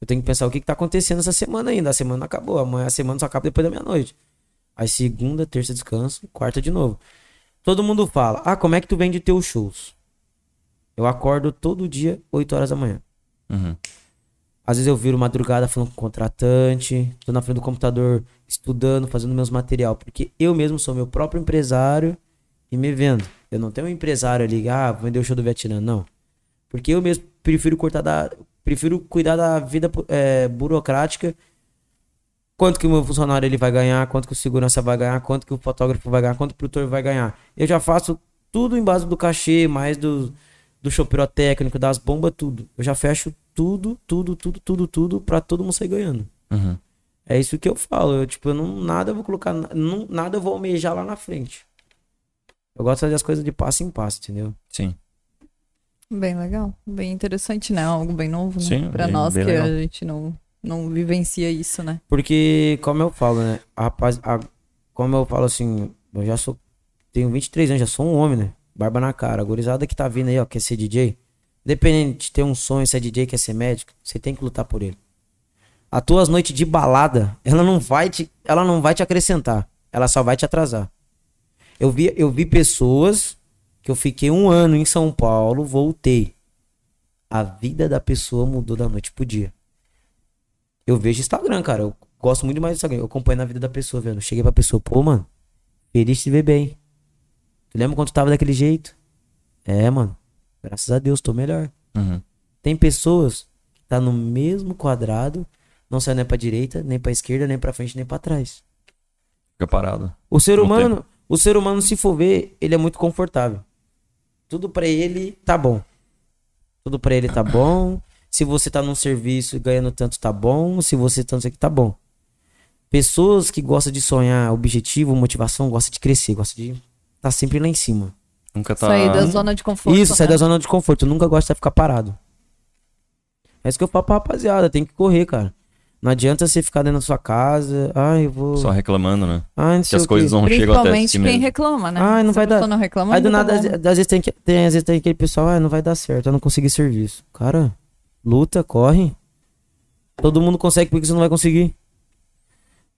Eu tenho que pensar o que, que tá acontecendo essa semana ainda. A semana acabou, amanhã a semana só acaba depois da meia-noite. Aí segunda, terça descanso, quarta de novo. Todo mundo fala, ah, como é que tu vende teus shows? Eu acordo todo dia, 8 horas da manhã. Uhum. Às vezes eu viro madrugada falando com o contratante, tô na frente do computador estudando, fazendo meus material, porque eu mesmo sou meu próprio empresário e me vendo. Eu não tenho um empresário ali, ah, vou vender o show do Vietnã, não. Porque eu mesmo prefiro cortar da, prefiro cuidar da vida é, burocrática. Quanto que o meu funcionário ele vai ganhar, quanto que o segurança vai ganhar, quanto que o fotógrafo vai ganhar, quanto que o produtor vai ganhar. Eu já faço tudo em base do cachê, mais do, do show pirotécnico, das bombas, tudo. Eu já fecho tudo, tudo, tudo, tudo, tudo pra todo mundo sair ganhando. Uhum. É isso que eu falo. Eu, tipo, eu não, nada eu vou colocar, não, nada eu vou almejar lá na frente. Eu gosto de fazer as coisas de passo em passo, entendeu? Sim. Bem legal, bem interessante, né? Algo bem novo, né? Sim, pra bem- nós bem que legal. a gente não, não vivencia isso, né? Porque, como eu falo, né? Rapaz, a- como eu falo assim, eu já sou. Tenho 23 anos, já sou um homem, né? Barba na cara. A gurizada que tá vindo aí, ó, quer ser DJ. Independente de ter um sonho, ser DJ, quer ser médico, você tem que lutar por ele. As tuas noites de balada, ela não vai te, ela não vai te acrescentar. Ela só vai te atrasar. Eu vi, eu vi pessoas que eu fiquei um ano em São Paulo, voltei. A vida da pessoa mudou da noite pro dia. Eu vejo Instagram, cara. Eu gosto muito mais do Instagram. Eu acompanho na vida da pessoa, vendo. Cheguei pra pessoa, pô, mano, feliz de te ver bem. Tu lembra quando tu tava daquele jeito? É, mano. Graças a Deus, tô melhor. Uhum. Tem pessoas que tá no mesmo quadrado, não sai nem pra direita, nem pra esquerda, nem pra frente, nem pra trás. Fica parado. O ser No humano, o ser humano, se for ver, ele é muito confortável. Tudo pra ele tá bom. Tudo pra ele tá bom. Se você tá num serviço ganhando tanto, tá bom. Se você tá não sei o que, tá bom. Pessoas que gostam de sonhar, objetivo, motivação, gostam de crescer, gostam de tá sempre lá em cima. Nunca tá. Sair da zona de conforto. Isso, sai né? da zona de conforto. Eu nunca gosto de ficar parado. É isso que eu falo pra rapaziada, tem que correr, cara. Não adianta você ficar dentro da sua casa. Ai, eu vou. Só reclamando, né? Ai, não Que sei as coisas não chegam até Principalmente si quem mesmo. reclama, né? Ai, não Se vai a pessoa dar. não reclama, Aí do nada, tá às, bom. às vezes tem, que, tem, às vezes tem aquele pessoal, ah, não vai dar certo, eu não consegui serviço. Cara, luta, corre. Todo mundo consegue, por que você não vai conseguir?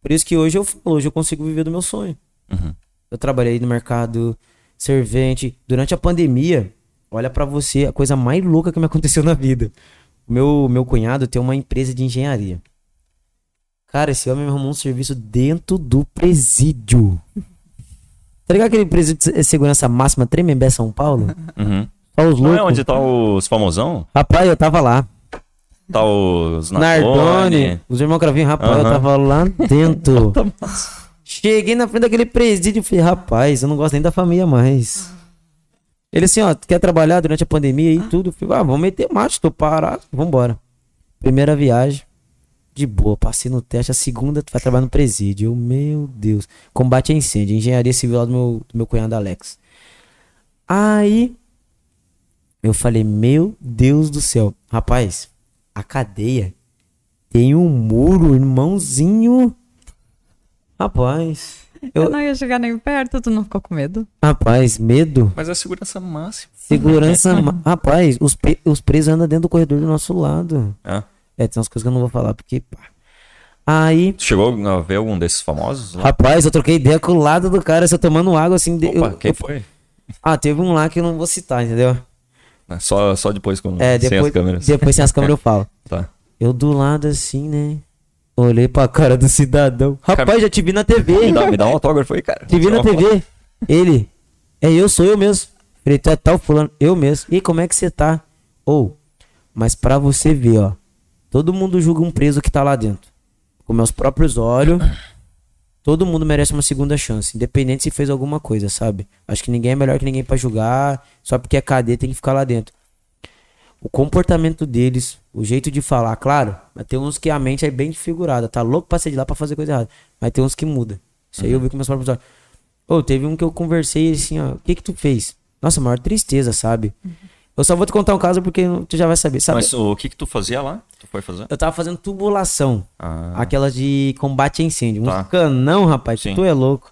Por isso que hoje eu falo, hoje eu consigo viver do meu sonho. Uhum. Eu trabalhei no mercado servente. Durante a pandemia, olha pra você a coisa mais louca que me aconteceu na vida. Meu, meu cunhado tem uma empresa de engenharia. Cara, esse homem me arrumou um serviço dentro do presídio. Tá ligado aquele presídio de segurança máxima Tremembé, São Paulo? Uhum. Só os Não é loucos. onde tá os famosão? Rapaz, eu tava lá. Tá os Nardone, Nardone. os irmãos Cravinho, rapaz, eu Aham. tava lá dentro. [laughs] Tá. Cheguei na frente daquele presídio e falei, rapaz, eu não gosto nem da família mais. Ele assim, ó, quer trabalhar durante a pandemia e tudo? Eu falei, ah, vamos meter macho, tô parado, vambora. Primeira viagem, de boa, passei no teste, a segunda tu vai trabalhar no presídio. Eu, meu Deus. Combate a incêndio, engenharia civil lá do meu, do meu cunhado Alex. Aí, eu falei, meu Deus do céu. Rapaz, a cadeia tem um muro, irmãozinho. Rapaz, [laughs] Eu, eu, não ia chegar nem perto, tu não ficou com medo? rapaz, medo. Mas é segurança máxima. Segurança. [laughs] ma- rapaz, os, pe- os presos andam dentro do corredor do nosso lado. É. É, tem umas coisas que eu não vou falar, porque. Pá. Aí, Tu chegou a ver algum desses famosos? lá? rapaz, eu troquei ideia com o lado do cara, você tomando água assim. Opa, eu- quem eu- foi? Ah, teve um lá que eu não vou citar, entendeu? Só, só depois com É, sem depois, as câmeras. depois sem as câmeras eu falo. [laughs] Tá. Eu do lado assim, né? Olhei pra cara do cidadão. Rapaz, Cara- já te vi na TV. Me dá, me dá um autógrafo aí, cara. Te vi na foto. TV. Ele. É eu, sou eu mesmo. Falei, tu é tal fulano. Eu mesmo. E como é que você tá? Ou, mas pra você ver, ó. Todo mundo julga um preso que tá lá dentro. Com meus próprios olhos. Todo mundo merece uma segunda chance. Independente se fez alguma coisa, sabe? Acho que ninguém é melhor que ninguém pra julgar. Só porque é cadê tem que ficar lá dentro. O comportamento deles, o jeito de falar, claro, mas tem uns que a mente é bem desfigurada, tá louco pra sair de lá pra fazer coisa errada. Mas tem uns que muda. Isso aí eu vi com meus próprios olhos. Ô, teve um que eu conversei assim, ó, o que que tu fez? Nossa, maior tristeza, sabe? Eu só vou te contar um caso porque tu já vai saber, sabe? Mas o que que tu fazia lá? Tu foi fazer? Eu tava fazendo tubulação, Ah, aquela de combate a incêndio. Tá. Um canão, rapaz, Sim. tu é louco.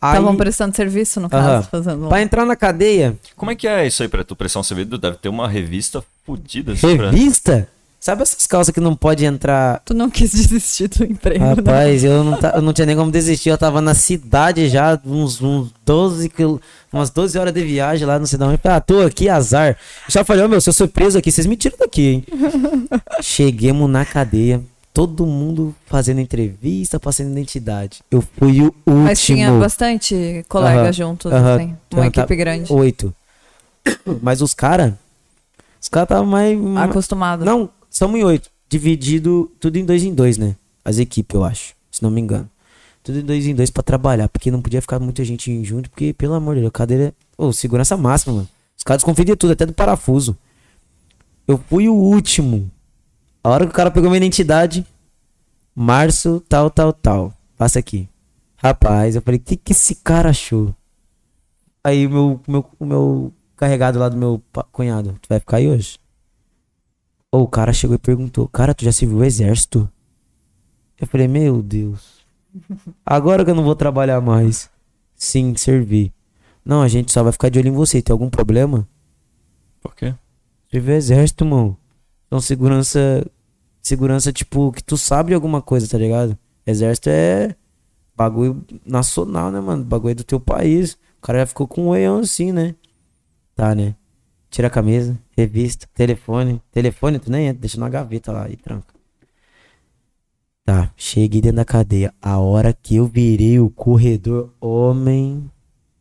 Aí, Estavam prestando serviço, no caso, fazendo. pra entrar na cadeia, Como é que é isso aí pra tu pressão servido? Deve ter uma revista fodida. assim, pra- revista? Sabe essas calças que não pode entrar Tu não quis desistir do emprego, né? Rapaz, eu não, eu não tinha nem como desistir. Eu tava na cidade já, uns, uns 12 quil... umas 12 horas de viagem lá no cidadão. Eu falei, ah, tô aqui, azar. Eu já falei, ô meu, se eu sou preso aqui, vocês me tiram daqui, hein? [laughs] Chegamos na cadeia, todo mundo fazendo entrevista, passando identidade. Eu fui o último. Mas tinha bastante colega Aham, juntos, assim. Uma Aham, equipe grande. Oito. [coughs] Mas os caras, os caras estavam mais... mais- Acostumado. Não, somos em oito. Dividido tudo em dois em dois, né? As equipes, eu acho. Se não me engano. Tudo em dois em dois pra trabalhar. Porque não podia ficar muita gente junto. Porque, pelo amor de Deus, cadeira. Ô, segurança máxima, mano. Os caras desconfiam de tudo, até do parafuso. Eu fui o último. A hora que o cara pegou minha identidade. Março, tal, tal, tal. Passa aqui. Rapaz, eu falei, o que, que esse cara achou? Aí o meu, meu, o meu carregado lá do meu cunhado, tu vai ficar aí hoje? Ou o cara chegou e perguntou, cara, tu já se viu o exército? Eu falei, meu Deus. Agora que eu não vou trabalhar mais. Sim, servi. Não, a gente só vai ficar de olho em você. Tem algum problema? Por quê? Serviu o exército, mano. Então segurança. Segurança, tipo, que tu sabe de alguma coisa, tá ligado? Exército é bagulho nacional, né, mano? Bagulho do teu país. O cara já ficou com um oião assim, né? Tá, né? Tira a camisa, revista, telefone. Telefone, tu nem entra, deixa na gaveta lá e tranca. Tá, cheguei dentro da cadeia. A hora que eu virei o corredor, homem.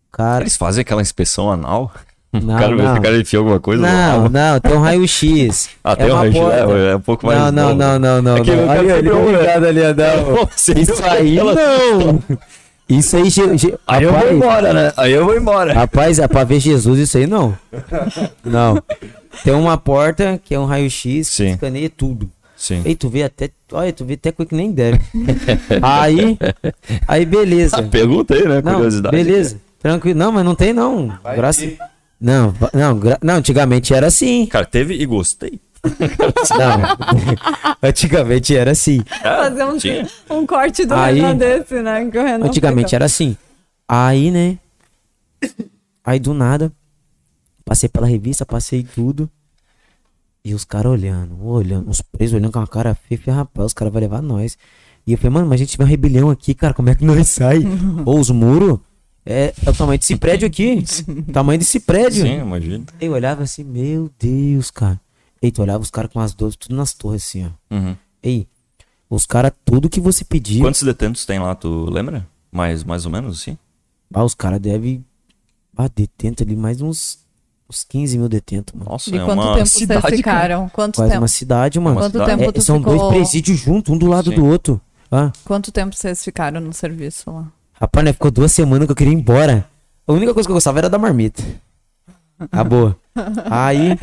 Cara. Eles fazem aquela inspeção anal? Não, [laughs] o cara não. cara enfiou alguma coisa Não, rabo. não, tem um raio-x. [laughs] Ah, tem é um raio-x, é, é um pouco mais Não, não, não, não, não. É que não. o cara Ali, ali, obrigado, ali, [laughs] não. Isso aí não. Isso aí, ge- ge- Aí eu vou embora, né? Aí eu vou embora. rapaz, é pra ver Jesus isso aí não. [laughs] Não. Tem uma porta que é um raio-x, Sim. que escaneia tudo. Sim. Ei, tu vê até, olha, tu vê até coisa que nem deve. [laughs] aí, aí beleza. Pergunta aí, né? Não, Curiosidade. beleza. Tranquilo. Não, mas não tem não. Graças Não, não, gra- não, antigamente era assim. Cara, teve e gostei. Não. [laughs] antigamente era assim. Fazer um, tinha. um corte do Aí- Renan desse, né? Que o Renan Antigamente fica- era assim. Aí, né? Aí do nada, passei pela revista, passei tudo. E os caras olhando, olhando, os presos olhando com uma cara feia, rapaz, os caras vão levar nós. E eu falei, mano, mas a gente tiver uma rebelião aqui, cara, como é que nós sai? [laughs] Ou os muros, é, é o tamanho desse prédio aqui. [laughs] tamanho desse prédio. Sim, imagina. Eu olhava assim, meu Deus, cara. Ei, tu olhava os caras com as 12, tudo nas torres assim, ó. Uhum. Ei, os caras, tudo que você pedia. Quantos detentos tem lá, tu lembra? Mais, mais ou menos assim? Ah, os caras devem. Ah, detento ali mais uns uns 15 mil detentos, mano. Nossa, E é quanto uma tempo cidade, vocês cara. ficaram? Quanto Quase tempo? uma cidade, mano. Quanto cidade. tempo É, são ficou... dois presídios juntos, um do lado Sim. do outro. Ah, Quanto tempo vocês ficaram no serviço lá? rapaz, né? Ficou duas semanas que eu queria ir embora. A única coisa que eu gostava era da marmita. A boa. [laughs] Aí.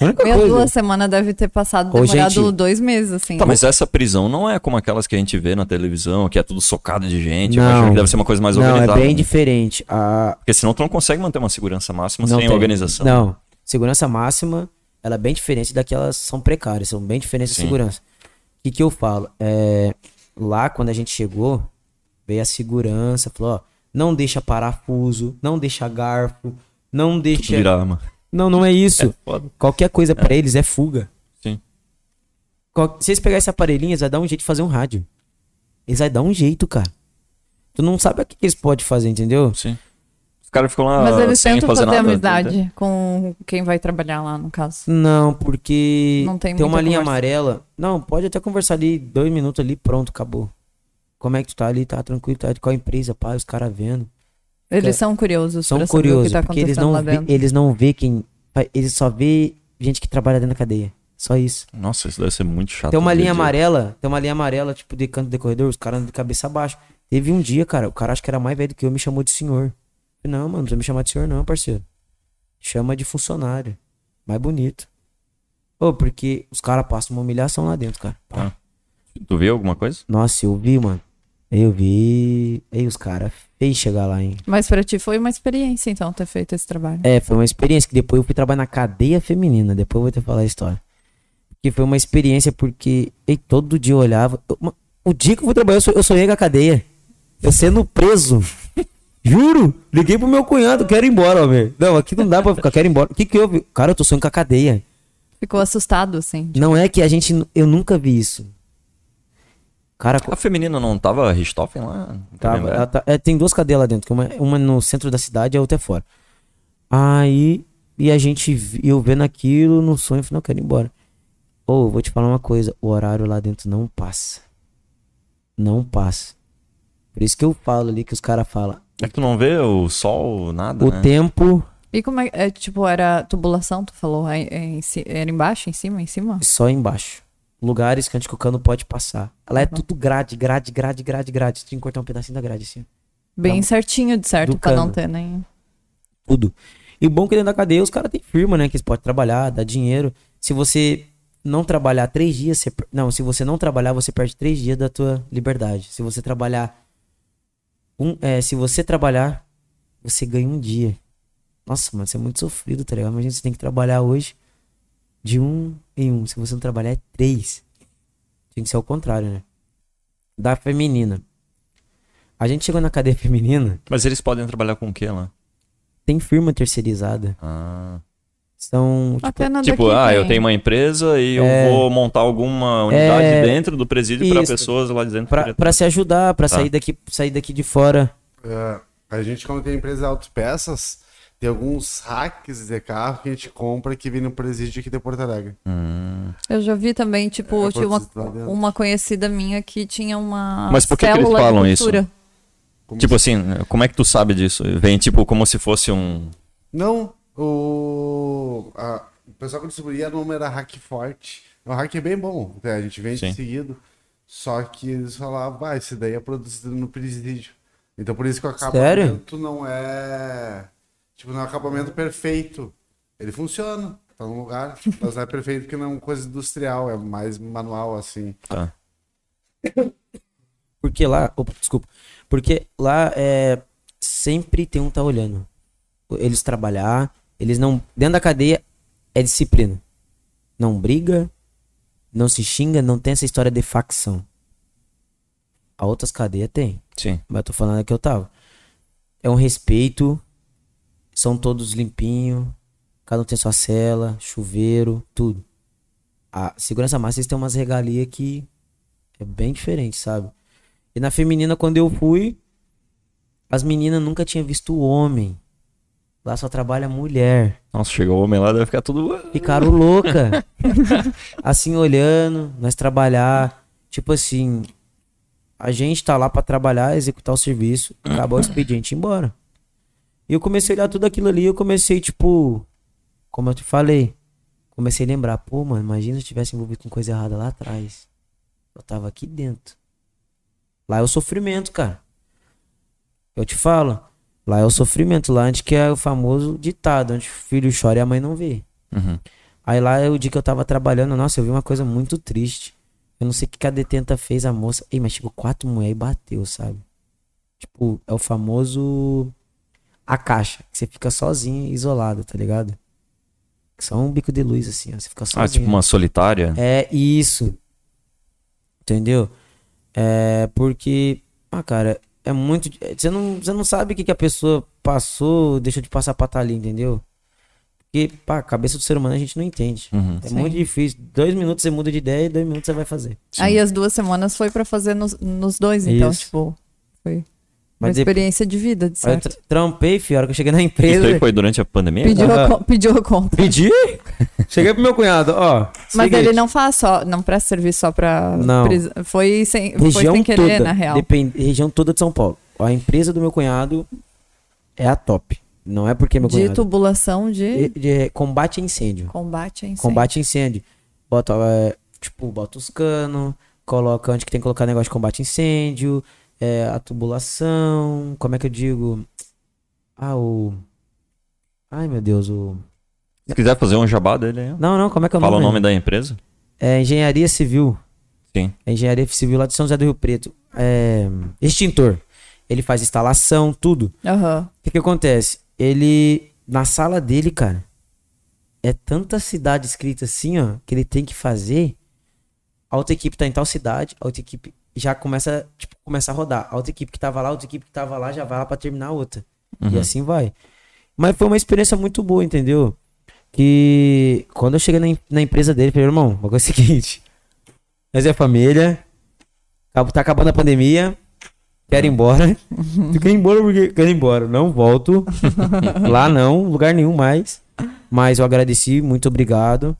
Minha coisa. duas semanas deve ter passado, Ô, demorado gente. dois meses, assim. Tá, mas essa prisão não é como aquelas que a gente vê na televisão, que é tudo socado de gente. Eu Não. deve ser uma coisa mais Não, é organizada. bem diferente. A, Porque senão tu não consegue manter uma segurança máxima Não sem tem. organização. Não. Segurança máxima, ela é bem diferente daquelas são precárias, são bem diferentes da Sim. segurança. O que, que eu falo? É, lá, quando a gente chegou, veio a segurança, falou, ó, não deixa parafuso, não deixa garfo, não Tudo deixa... vira arma. Não, não é isso. É. Qualquer coisa pra eles é fuga. Sim. Qual- Se eles pegarem esse aparelhinho, eles vão dar um jeito de fazer um rádio. Eles vão dar um jeito, cara. Tu não sabe o que, eles podem fazer, entendeu? Sim. Os caras ficam lá Mas eles sem tentam fazer fazer nada. amizade com quem vai trabalhar lá, no caso. Não, porque Não tem tem uma linha conversa. amarela. Não, pode até conversar ali, dois minutos ali, pronto, acabou. Como é que tu tá ali? Tá tranquilo? Tá de qual empresa? Pá, os caras vendo. Eles são curiosos São curiosos, tá porque eles não, vê, eles não vê quem. Eles só vê gente que trabalha dentro da cadeia. Só isso. Nossa, isso deve ser muito chato. Tem uma linha ver. amarela, tem uma linha amarela, tipo, de canto de corredor, os caras andam de cabeça abaixo. Teve um dia, cara, o cara acho que era mais velho do que eu, me chamou de senhor. Não, mano, não precisa me chamar de senhor, não, parceiro. Chama de funcionário. Mais bonito. Ô, porque os caras passam uma humilhação lá dentro, cara. Ah. Tu viu alguma coisa? Nossa, eu vi, mano. Eu vi. Ei, os caras fez chegar lá, hein? Mas pra ti foi uma experiência, então, ter feito esse trabalho. É, foi uma experiência que depois eu fui trabalhar na cadeia feminina. Depois eu vou te falar a história. Que foi uma experiência porque ei, todo dia eu olhava. eu- o dia que eu fui trabalhar, eu, so- eu sonhei com a cadeia. Eu sendo preso. [laughs] Juro! Liguei pro meu cunhado, quero ir embora, velho. Não, aqui não dá pra ficar, quero ir embora. O que que houve? Cara, eu tô sonhando com a cadeia. Ficou assustado, assim. Não é que a gente. Eu nunca vi isso. Cara, A feminina não tava Richthofen lá? Tava, é? tá- é, tem duas cadeias lá dentro, que uma, uma no centro da cidade e a outra é fora. Aí, e a gente, eu vendo aquilo no sonho, eu falei, não, eu quero ir embora. Ô, vou te falar uma coisa, o horário lá dentro não passa. Não passa. Por isso que eu falo ali, que os caras falam, É que tu não vê o sol, nada, o né? tempo E como é, é, tipo, era tubulação, tu falou? É, é era embaixo, em cima, em cima? só embaixo. Lugares que antigo cano pode passar. Lá é Uhum. tudo grade, grade, grade, grade, grade. Você tem que cortar um pedacinho da grade assim. Bem Tá- certinho, de certo, pra não cano. ter nem... tudo. E o bom é que dentro da cadeia os caras têm firma, né? Que eles podem trabalhar, dar dinheiro. Se você não trabalhar três dias, você... não, se você não trabalhar, você perde três dias da tua liberdade. Se você trabalhar um, é, se você trabalhar, você ganha um dia. Nossa, mano, isso é muito sofrido, tá ligado? Imagina você tem que trabalhar hoje de um em um. Se você não trabalhar, é três. Tem que ser ao contrário, né? Da feminina. A gente chegou na cadeia [laughs] feminina, Mas eles podem trabalhar com o que lá? tem firma terceirizada. Ah. São, tipo, Tipo, ah, tem. eu tenho uma empresa e É. eu vou montar alguma unidade É. dentro do presídio pra Isso. pessoas lá de dentro. Pra, se ajudar, pra Tá. sair, daqui, sair daqui de fora. É, a gente, quando tem empresa de autopeças, tem alguns hacks de carro que a gente compra que vem no presídio aqui de Porto Alegre. Hum. Eu já vi também, tipo, É, tinha uma, uma conhecida minha que tinha uma Mas por que que eles falam isso? Como Tipo se- assim, como é que tu sabe disso? Vem tipo como se fosse um. Não, o, a- o pessoal que distribuía não era hack forte. O hack é bem bom, né? a gente vende Sim. seguido. Só que eles falavam, ah, esse daí é produzido no presídio. Então por isso que o Sério? acabamento não é. Tipo, não é um acabamento perfeito. Ele funciona, tá no lugar, mas não é perfeito porque não é uma coisa industrial, é mais manual assim. Tá. Porque lá. Opa, desculpa. Porque lá é. Sempre tem um tá olhando. Eles trabalhar. Eles não. Dentro da cadeia é disciplina. Não briga. Não se xinga. Não tem essa história de facção. A outras cadeias tem. Sim. Mas eu tô falando que eu tava. É um respeito. São todos limpinhos. Cada um tem sua cela, chuveiro, tudo. A segurança máxima eles têm umas regalias que é bem diferente, sabe? E na feminina, quando eu fui, as meninas nunca tinham visto homem. Lá só trabalha mulher. Nossa, chegou o homem lá, deve ficar tudo. Ficaram louca. [laughs] assim, olhando, nós trabalhar. Tipo assim, a gente tá lá pra trabalhar, executar o serviço, acabar o expediente e ir embora. E eu comecei a olhar tudo aquilo ali, eu comecei, tipo, como eu te falei, comecei a lembrar, pô, mano, imagina se eu tivesse envolvido com coisa errada lá atrás. Eu tava aqui dentro. Lá é o sofrimento, cara. Eu te falo, lá é o sofrimento, lá onde que é o famoso ditado, onde o filho chora e a mãe não vê. Uhum. Aí lá é o dia que eu tava trabalhando, nossa, eu vi uma coisa muito triste. Eu não sei o que que a detenta fez a moça. Ei, mas chegou quatro mulheres e bateu, sabe? Tipo, é o famoso. A caixa, que você fica sozinho, isolado, tá ligado? Só um bico de luz, assim, ó. Você fica sozinho. Ah, tipo uma solitária? É isso. Entendeu? É porque, ah, cara, é muito. Você não, você não sabe o que, que a pessoa passou, deixou de passar pra estar ali, entendeu? Porque, pá, a cabeça do ser humano a gente não entende. Uhum. É Sim. muito difícil. Dois minutos você muda de ideia e dois minutos você vai fazer. Aí as duas semanas foi pra fazer nos, nos dois, então, Isso. tipo, foi uma Mas experiência de vida, de eu certo. tra- trampei, filho, a hora que eu cheguei na Isso empresa. aí foi durante a pandemia? Pediu, a, co- pediu a conta. Pedi? [laughs] Cheguei pro meu cunhado, ó. Mas seguinte, ele não faz só, não presta serviço só pra. Não. Foi sem, foi região sem querer, toda, na real. depende- região toda de São Paulo. A empresa do meu cunhado é a top. Não é porque meu De cunhado. tubulação de, De, de combate a incêndio. combate a incêndio. Combate a incêndio. Bota, é, tipo, bota os canos, coloca onde que tem que colocar negócio de combate a incêndio, é, a tubulação, como é que eu digo? Ah, o... Ai, meu Deus, o... Se quiser fazer um jabá dele aí. Não, não, como é que é o fala o nome? nome da empresa. É Engenharia Civil. Sim. É Engenharia Civil lá de São José do Rio Preto. É... Extintor. Ele faz instalação, tudo. Aham. O que que acontece? Ele, na sala dele, cara, é tanta cidade escrita assim, ó, que ele tem que fazer. A outra equipe tá em tal cidade, a outra equipe já começa, tipo, começa a rodar. A outra equipe que tava lá, a outra equipe que tava lá, já vai lá pra terminar a outra. E Uhum. assim vai. Mas foi uma experiência muito boa, entendeu? Que quando eu cheguei na, na empresa dele, falei, irmão, o bagulho é o seguinte. Nós é família. Tá acabando a pandemia. Quero ir embora. Tu quer ir embora porque quero ir embora. Não volto. [laughs] Lá não, lugar nenhum mais. Mas eu agradeci, muito obrigado.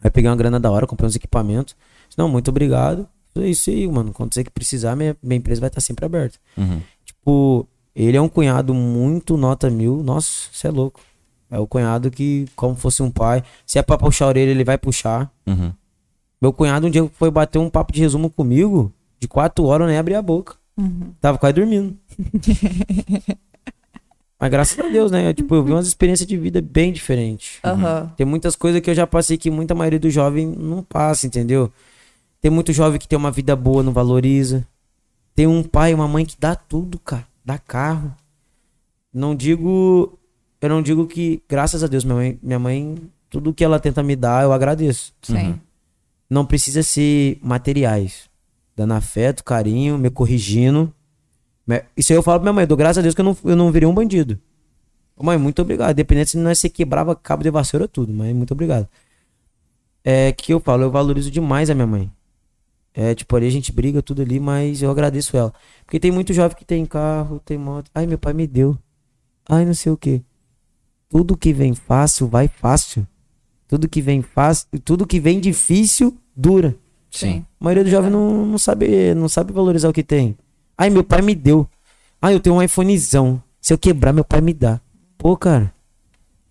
Vai pegar uma grana da hora, comprei uns equipamentos. Não, muito obrigado. É isso aí, mano. Quando você que precisar, minha, minha empresa vai estar sempre aberta. Uhum. Tipo, ele é um cunhado muito nota mil. Nossa, você é louco. É o cunhado que, como fosse um pai, se é pra puxar a orelha, ele vai puxar. Uhum. Meu cunhado um dia foi bater um papo de resumo comigo, de quatro horas, eu nem abri a boca. Uhum. Tava quase dormindo. [laughs] Mas graças a Deus, né? Tipo, eu vi umas experiências de vida bem diferentes. Aham. Tem muitas coisas que eu já passei que muita maioria do jovem não passa, entendeu? Tem muito jovem que tem uma vida boa, não valoriza. Tem um pai e uma mãe que dá tudo, cara. Dá carro. Não digo. Eu não digo que, graças a Deus, minha mãe, minha mãe, tudo que ela tenta me dar, eu agradeço. Sim. Não precisa ser materiais. Dando afeto, carinho, me corrigindo. Isso aí eu falo pra minha mãe, eu dou graças a Deus que eu não, eu não virei um bandido. Ô, mãe, muito obrigado. Independente se nós você quebrava cabo de vassoura, tudo, mas muito obrigado. É que eu falo, eu valorizo demais a minha mãe. É, tipo, ali a gente briga tudo ali, mas eu agradeço ela. Porque tem muito jovem que tem carro, tem moto. Ai, meu pai me deu. Ai, não sei o que. Tudo que vem fácil, vai fácil. Tudo que vem fácil, tudo que vem difícil, dura. Sim. A maioria do jovem não, não sabe, não sabe valorizar o que tem. Ai, meu pai me deu. Ai, eu tenho um iPhonezão. Se eu quebrar, meu pai me dá. Pô, cara.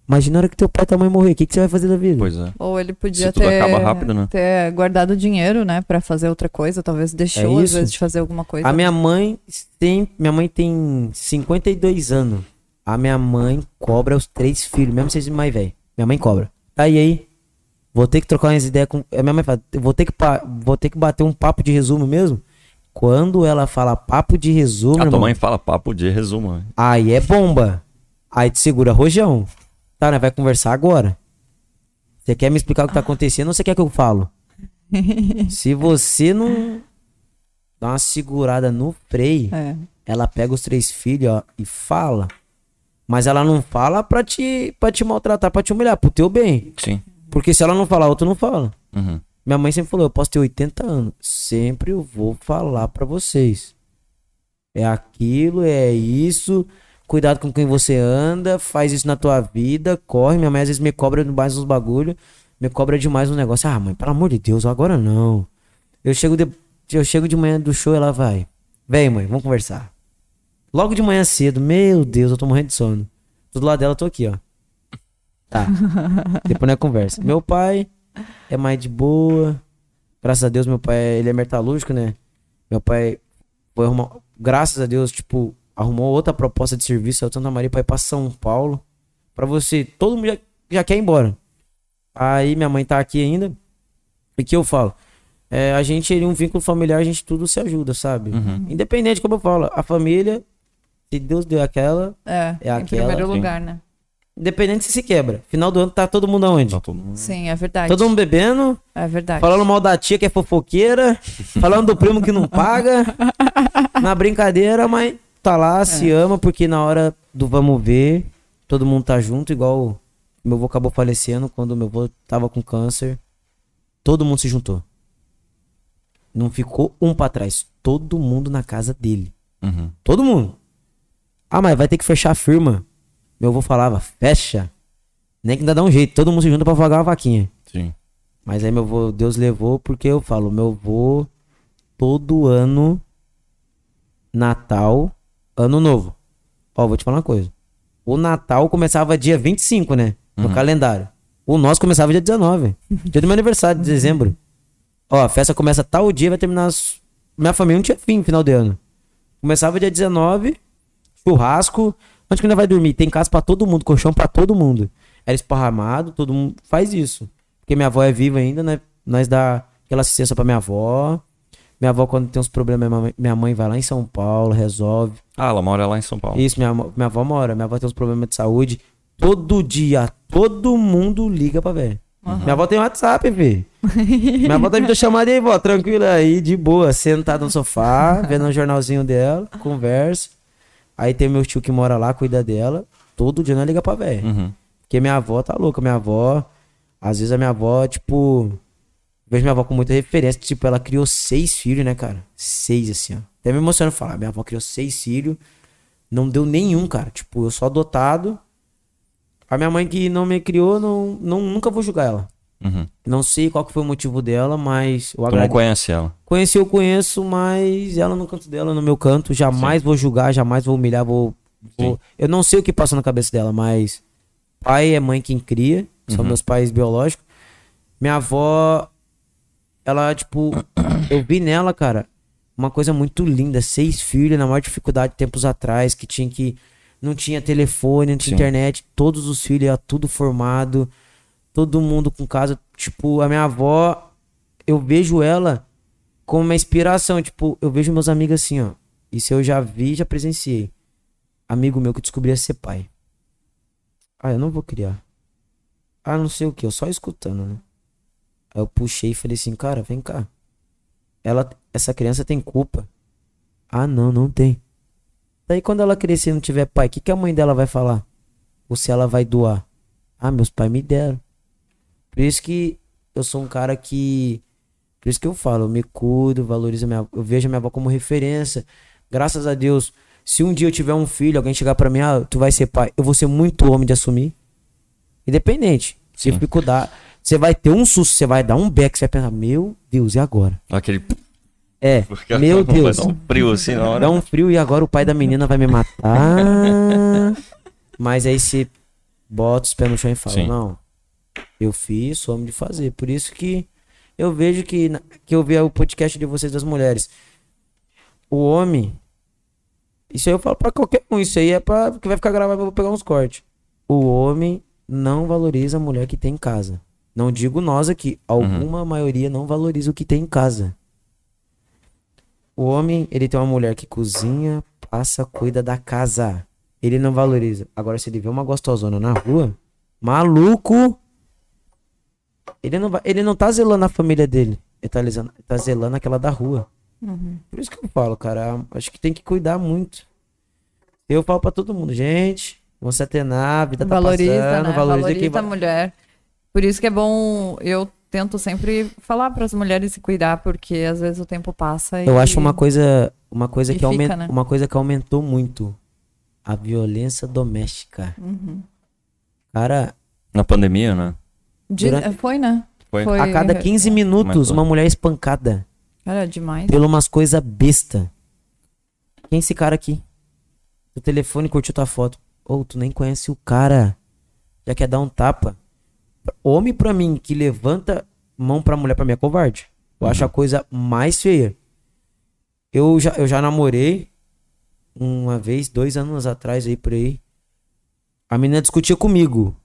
Imagina a hora que teu pai e tua mãe morrer. O que, que você vai fazer da vida? Pois é. Ou ele podia Se tudo ter, acaba rápido, né? ter guardado dinheiro, né, Pra fazer outra coisa. Talvez deixou, às É isso. vezes, de fazer alguma coisa. A minha mãe tem. Minha mãe tem 52 anos. A minha mãe cobra os três filhos, mesmo vocês mais velho. Minha mãe cobra. Tá aí aí. Vou ter que trocar umas ideias com. A minha mãe fala, "Eu vou ter que, pa- vou ter que bater um papo de resumo mesmo. Quando ela fala papo de resumo, A tua irmão, mãe fala papo de resumo. né? aí é bomba. Aí te segura rojão. Tá, né? Vai conversar agora. Você quer me explicar o que tá acontecendo ou você quer que eu falo? [laughs] Se você não dá uma segurada no freio, É. ela pega os três filhos, ó, e fala. Mas ela não fala pra te, pra te maltratar, pra te humilhar, pro teu bem. Sim. Porque se ela não falar, outro não fala. Uhum. Minha mãe sempre falou, eu posso ter 80 anos, sempre eu vou falar pra vocês. É aquilo, é isso. Cuidado com quem você anda, faz isso na tua vida, corre. Minha mãe às vezes me cobra demais uns bagulho, me cobra demais um negócio. Ah, mãe, pelo amor de Deus, agora não. Eu chego de, eu chego de manhã do show, ela vai. Vem, mãe, vamos conversar. Logo de manhã cedo, meu Deus, eu tô morrendo de sono. Tô do lado dela, tô aqui, ó. Tá. [laughs] Depois nós conversa. Meu pai é mais de boa. Graças a Deus, meu pai, ele é metalúrgico, né? Meu pai foi arrumar, graças a Deus, tipo, arrumou outra proposta de serviço ao Santa Maria pra ir pra São Paulo. Pra você, todo mundo já, já quer ir embora. Aí minha mãe tá aqui ainda. E que eu falo? É, a gente, em um vínculo familiar, a gente tudo se ajuda, sabe? Uhum. Independente, como eu falo, a família, se Deus deu aquela, É, É em aquela, primeiro sim. lugar, né? independente se se quebra. Final do ano tá todo mundo aonde? Tá todo mundo- Sim, é verdade. Todo mundo bebendo, É verdade. falando mal da tia que é fofoqueira, falando do primo que não paga, [laughs] na brincadeira, mas tá lá, se ama, porque na hora do vamos ver, todo mundo tá junto, igual meu avô acabou falecendo quando meu avô tava com câncer. Todo mundo se juntou. Não ficou um pra trás. Todo mundo na casa dele. Uhum. Todo mundo. Ah, mas vai ter que fechar a firma. Meu avô falava, fecha. Nem que ainda dá um jeito. Todo mundo se junta pra pagar uma vaquinha. Sim. Mas aí meu avô, Deus levou, porque eu falo, meu avô, todo ano, Natal, Ano Novo. Ó, vou te falar uma coisa. O Natal começava dia 25, né? No calendário. O nosso começava dia 19. dia do meu aniversário, de dezembro. Ó, a festa começa tal dia, vai terminar. as- Minha família não tinha fim, final de ano. Começava dia 19, churrasco. Onde que ainda vai dormir? Tem casa pra todo mundo, colchão pra todo mundo. Era esparramado, todo mundo faz isso. Porque minha avó é viva ainda, né? Nós dá aquela assistência pra minha avó. Minha avó, quando tem uns problemas, minha mãe vai lá em São Paulo, resolve. Ah, ela mora lá em São Paulo. Isso, minha, minha avó mora. Minha avó tem uns problemas de saúde. Todo dia, todo mundo liga pra velho. Minha avó tem WhatsApp, velho. [laughs] minha avó tá me chamada aí, vó, tranquila aí, de boa, sentada no sofá, [laughs] vendo um jornalzinho dela, conversa. Aí tem meu tio que mora lá, cuida dela. Todo dia nós liga pra velho. Uhum. Porque minha avó tá louca. Minha avó, às vezes a minha avó, tipo. Vejo minha avó com muita referência. Tipo, ela criou seis filhos, né, cara? Seis, assim, ó. Até me emociona falar. Minha avó criou seis filhos. Não deu nenhum, cara. Tipo, eu sou adotado. A minha mãe que não me criou, não, não, nunca vou julgar ela. Uhum. Não sei qual que foi o motivo dela, mas eu Tu não agradeço. conhece ela. Conheci, eu conheço, mas ela no canto dela, no meu canto. Jamais vou julgar, jamais vou humilhar, vou, vou- Sim. Eu não sei o que passa na cabeça dela, mas pai é mãe quem cria, são Uhum. meus pais biológicos. Minha avó, ela, tipo, eu vi nela, cara, uma coisa muito linda. Seis filhos, na maior dificuldade tempos atrás, que tinha que. Não tinha telefone, não tinha Sim. internet, todos os filhos, tudo formado, todo mundo com casa. Tipo, a minha avó, eu vejo ela como uma inspiração. Tipo, eu vejo meus amigos assim, ó. Isso eu já vi, já presenciei. Amigo meu que descobria ser pai. Ah, eu não vou criar. Ah, não sei o que, eu só escutando, né? Aí eu puxei e falei assim, cara, vem cá. Ela, essa criança tem culpa. Ah, não, não tem. Daí quando ela crescer e não tiver pai, o que, que a mãe dela vai falar? Ou se ela vai doar? Ah, meus pais me deram. Por isso que eu sou um cara que. Por isso que eu falo, eu me cuido, valorizo minha. Eu vejo a minha avó como referência. Graças a Deus, se um dia eu tiver um filho, alguém chegar pra mim, ah, tu vai ser pai, eu vou ser muito homem de assumir. Independente. Se dificuldade. Você vai ter um susto, você vai dar um beck, você vai pensar, meu Deus, e agora? Aquele. É, Porque meu vai Deus. dar um frio assim na hora. Dá um frio e agora o pai da menina vai me matar. [laughs] Mas aí você bota os pés no chão e fala, Sim. não, eu fiz, sou homem de fazer. Por isso que eu vejo que, que eu vi o podcast de vocês das mulheres. O homem, isso aí eu falo pra qualquer um, isso aí é pra, que vai ficar gravado, eu vou pegar uns cortes. O homem não valoriza a mulher que tem em casa. Não digo nós aqui, alguma maioria não valoriza o que tem em casa. O homem, ele tem uma mulher que cozinha, passa, cuida da casa. Ele não valoriza. Agora, se ele vê uma gostosona na rua, maluco, ele não, vai, ele não tá zelando a família dele. Ele tá, zelando, tá zelando aquela da rua. Por isso que eu falo, cara, acho que tem que cuidar muito. Eu falo pra todo mundo, gente, vamos se atenar, a vida tá valoriza, passando, né? valoriza, Valoriza, quem a mulher. Por isso que é bom, eu tento sempre falar para as mulheres se cuidar, porque às vezes o tempo passa e... Eu acho uma coisa, uma coisa que aumenta, né? uma coisa que aumentou muito, a violência doméstica. Uhum. Cara, Na pandemia, né? De- Durante- Foi, né? Foi. a cada 15 minutos Aumentou. uma mulher é espancada Cara, demais. pelo umas coisa besta. Quem é esse cara aqui? O telefone curtiu tua foto. Ou tu nem conhece o cara. já quer dar um tapa. Homem pra mim que levanta mão pra mulher pra mim é covarde. Eu acho a coisa mais feia. Eu já, eu já namorei uma vez, dois anos atrás aí por aí. A menina discutia comigo.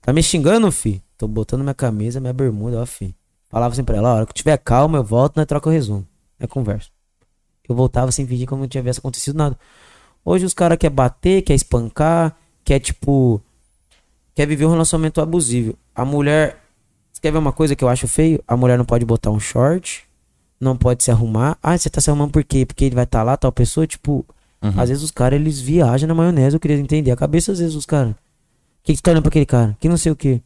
Tá me xingando, fi? Tô botando minha camisa, minha bermuda, ó, fi. Falava assim pra ela, a hora que tiver calma, eu volto, nós troca o resumo. É conversa. Eu voltava sem fingir como não tivesse acontecido nada. Hoje os caras querem bater, quer espancar, quer tipo. Quer viver um relacionamento abusivo. A mulher. Você quer ver uma coisa que eu acho feio? A mulher não pode botar um short, não pode se arrumar. Ah, você tá se arrumando por quê? Porque ele vai estar tá lá, tal pessoa, tipo. Uhum. Às vezes os caras, eles viajam na maionese, eu queria entender a cabeça, às vezes, os caras. O que, que tá olhando pra aquele cara? Que não sei o que.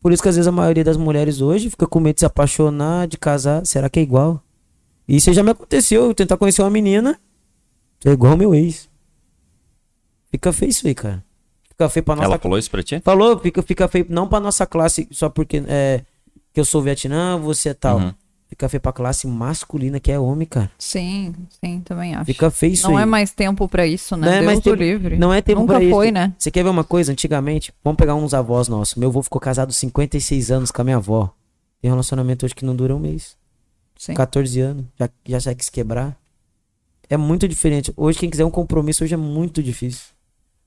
Por isso que às vezes a maioria das mulheres hoje fica com medo de se apaixonar, de casar. Será que é igual? Isso já me aconteceu, eu tentar conhecer uma menina, é igual ao meu ex. Fica feio isso aí, cara. Fica feio pra nossa Ela falou isso pra ti? Falou, fica, fica feio não pra nossa classe, só porque é, que eu sou Vietnã, você é tal. Uhum. Fica feio pra classe masculina, que é homem, cara. Sim, sim, também acho. Fica feio isso não aí. é mais tempo pra isso, né? Não é Deus mais tempo- livre. Não é tempo Nunca pra isso. foi, né? Você quer ver uma coisa? Antigamente, vamos pegar uns avós nossos. Meu avô ficou casado 56 anos com a minha avó. Tem um relacionamento hoje que não dura um mês. Sim. 14 anos. Já, já já quis quebrar. É muito diferente. Hoje, quem quiser um compromisso, hoje é muito difícil.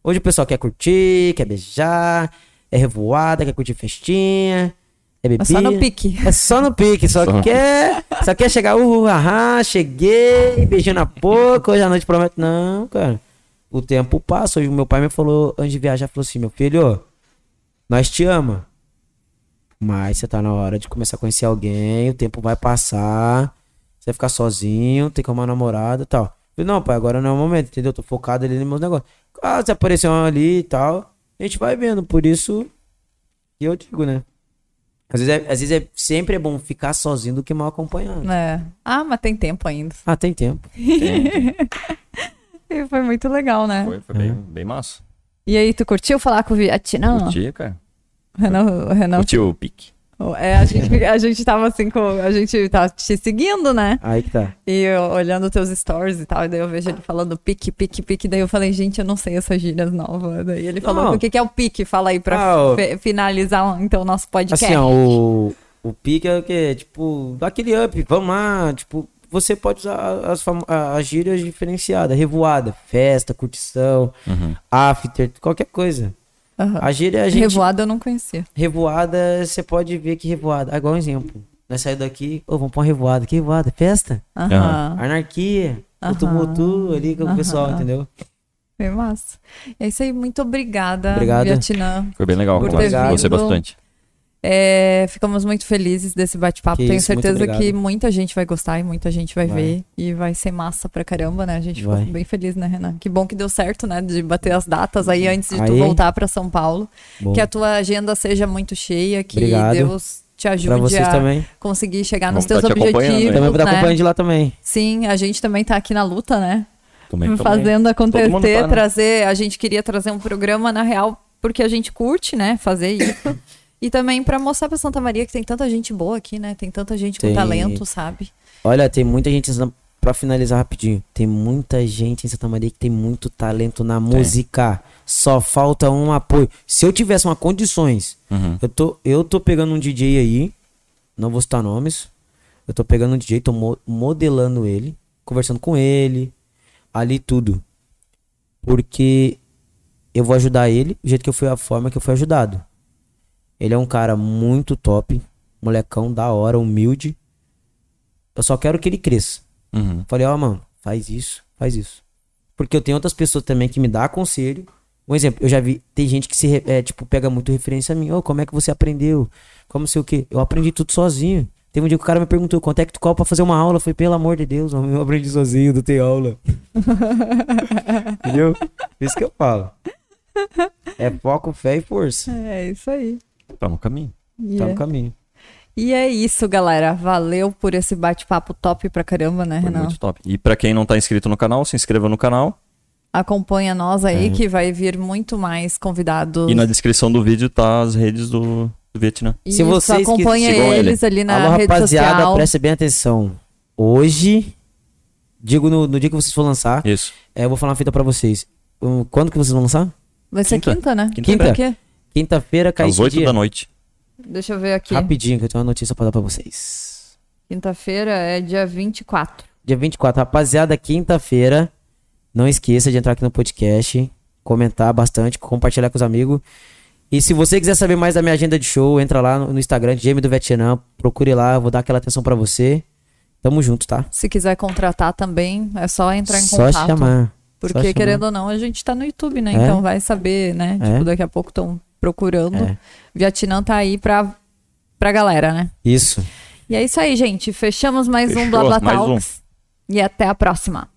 Hoje o pessoal quer curtir, quer beijar, é revoada, quer curtir festinha, é bebida. É só no pique. É só no pique, só, [laughs] Só quer. Só quer chegar, uh, ahá, cheguei, beijinho na boca, hoje à noite promete. Não, cara. O tempo passa. Hoje o meu pai me falou, antes de viajar, falou assim: meu filho, nós te ama. Mas você tá na hora de começar a conhecer alguém, o tempo vai passar, você vai ficar sozinho, tem que arrumar uma namorada e tal. Falei, não, pai, agora não é o momento, entendeu? Tô focado ali nos meus negócios. Ah, você apareceu ali e tal, a gente vai vendo, por isso que eu digo, né? Às vezes, é, às vezes é, sempre é bom ficar sozinho do que mal acompanhado. É. Ah, mas tem tempo ainda. Ah, tem tempo. [laughs] E foi muito legal, né? Foi, foi bem, bem massa. E aí, tu curtiu falar com o Vietnã? Curti, cara. Renan, o Renan, Curtiu o pique. É, a gente, [laughs] a gente tava assim com. A gente tava te seguindo, né? Aí que tá. E eu olhando teus stories e tal, e daí eu vejo ele falando pique, pique, pique. Daí eu falei, gente, eu não sei essas gírias novas. Daí ele falou, o que, que é o pique? Fala aí pra Ah, o- finalizar então o nosso podcast. Assim, ó, o, o pique é o quê? Tipo, dá aquele up, vamos lá, tipo, você pode usar as, as gírias diferenciadas, revoada, festa, curtição, Uhum. after, qualquer coisa. Aham. A gíria a gente... Revoada eu não conhecia. Revoada, você pode ver que revoada, ah, igual um exemplo. Nós saímos daqui, ô, vamos pra uma revoada, que revoada? Festa? Aham. Anarquia, o Aham. tumultu ali com o pessoal, entendeu? Foi massa. É isso aí, muito obrigada, Obrigado. Vietnã. Foi bem legal. Por ter você vindo. bastante. É, ficamos muito felizes desse bate-papo. Tenho isso, certeza que muita gente vai gostar e muita gente vai, Vai. ver. E vai ser massa pra caramba, né? A gente Vai. ficou bem feliz, né, Renan? Que bom que deu certo, né? De bater as datas aí antes de tu Aí. voltar pra São Paulo. Bom, Que a tua agenda seja muito cheia, que Obrigado. Deus te ajude vocês a também. conseguir chegar nos Vamos teus tá te acompanhando, objetivos. Também vou dar né? acompanhando de lá também. Sim, a gente também tá aqui na luta, né? Também, também. fazendo acontecer, tá, né? trazer. A gente queria trazer um programa, na real, porque a gente curte, né? Fazer isso. [coughs] e também pra mostrar pra Santa Maria que tem tanta gente boa aqui, né? Tem tanta gente com Tem. talento, sabe? Olha, tem muita gente. em Santa- Pra finalizar rapidinho, tem muita gente em Santa Maria que tem muito talento na música. Só falta um apoio. Se eu tivesse uma condições, Uhum. eu tô, eu tô pegando um DJ aí, não vou citar nomes. Eu tô pegando um DJ, tô mo- modelando ele, conversando com ele, ali tudo. Porque eu vou ajudar ele do jeito que eu fui a forma que eu fui ajudado. Ele é um cara muito top, molecão da hora, humilde. Eu só quero que ele cresça. Uhum. Falei, ó, mano, faz isso, faz isso. Porque eu tenho outras pessoas também que me dão conselho. Um exemplo, eu já vi, tem gente que se, é, tipo, pega muito referência a mim. Ô, como é que você aprendeu? Como sei o quê? Eu aprendi tudo sozinho. Teve um dia que o cara me perguntou, quanto é que tu cobra pra fazer uma aula? Eu falei, pelo amor de Deus, homem, eu aprendi sozinho, não tem aula. [laughs] Entendeu? Isso que eu falo. É foco, fé e força. É isso aí. Tá no caminho. E, Tá no caminho. e é isso, galera. Valeu por esse bate-papo top pra caramba, né, Foi Renan? muito top. E pra quem não tá inscrito no canal, se inscreva no canal. Acompanha nós aí, É. que vai vir muito mais convidados. E na descrição do vídeo tá as redes do, do Vietnã. Se Isso, vocês que- acompanha eles ali na Alô, rede rapaziada, social. preste bem atenção. Hoje, digo no, no dia que vocês for lançar, Isso. é, eu vou falar uma fita pra vocês. Quando que vocês vão lançar? Vai ser Quinta. quinta, né? Quinta. Por quê? Quinta-feira, cai Às esse 8 dia. da noite. Deixa eu ver aqui. Rapidinho, que eu tenho uma notícia pra dar pra vocês. Quinta-feira é dia 24. Dia 24. Rapaziada, quinta-feira. Não esqueça de entrar aqui no podcast, comentar bastante, compartilhar com os amigos. E se você quiser saber mais da minha agenda de show, entra lá no Instagram, Jamie do Vietnã. Procure lá, eu vou dar aquela atenção pra você. Tamo junto, tá? Se quiser contratar também, é só entrar em Só contato. chamar. Porque, Só chamar. querendo ou não, a gente tá no YouTube, né? É. Então vai saber, né? É. Tipo, daqui a pouco estão procurando. É. Vietnã tá aí pra, pra galera, né? Isso. E é isso aí, gente. Fechamos mais um Fechou, Blá Blá mais um. E até a próxima.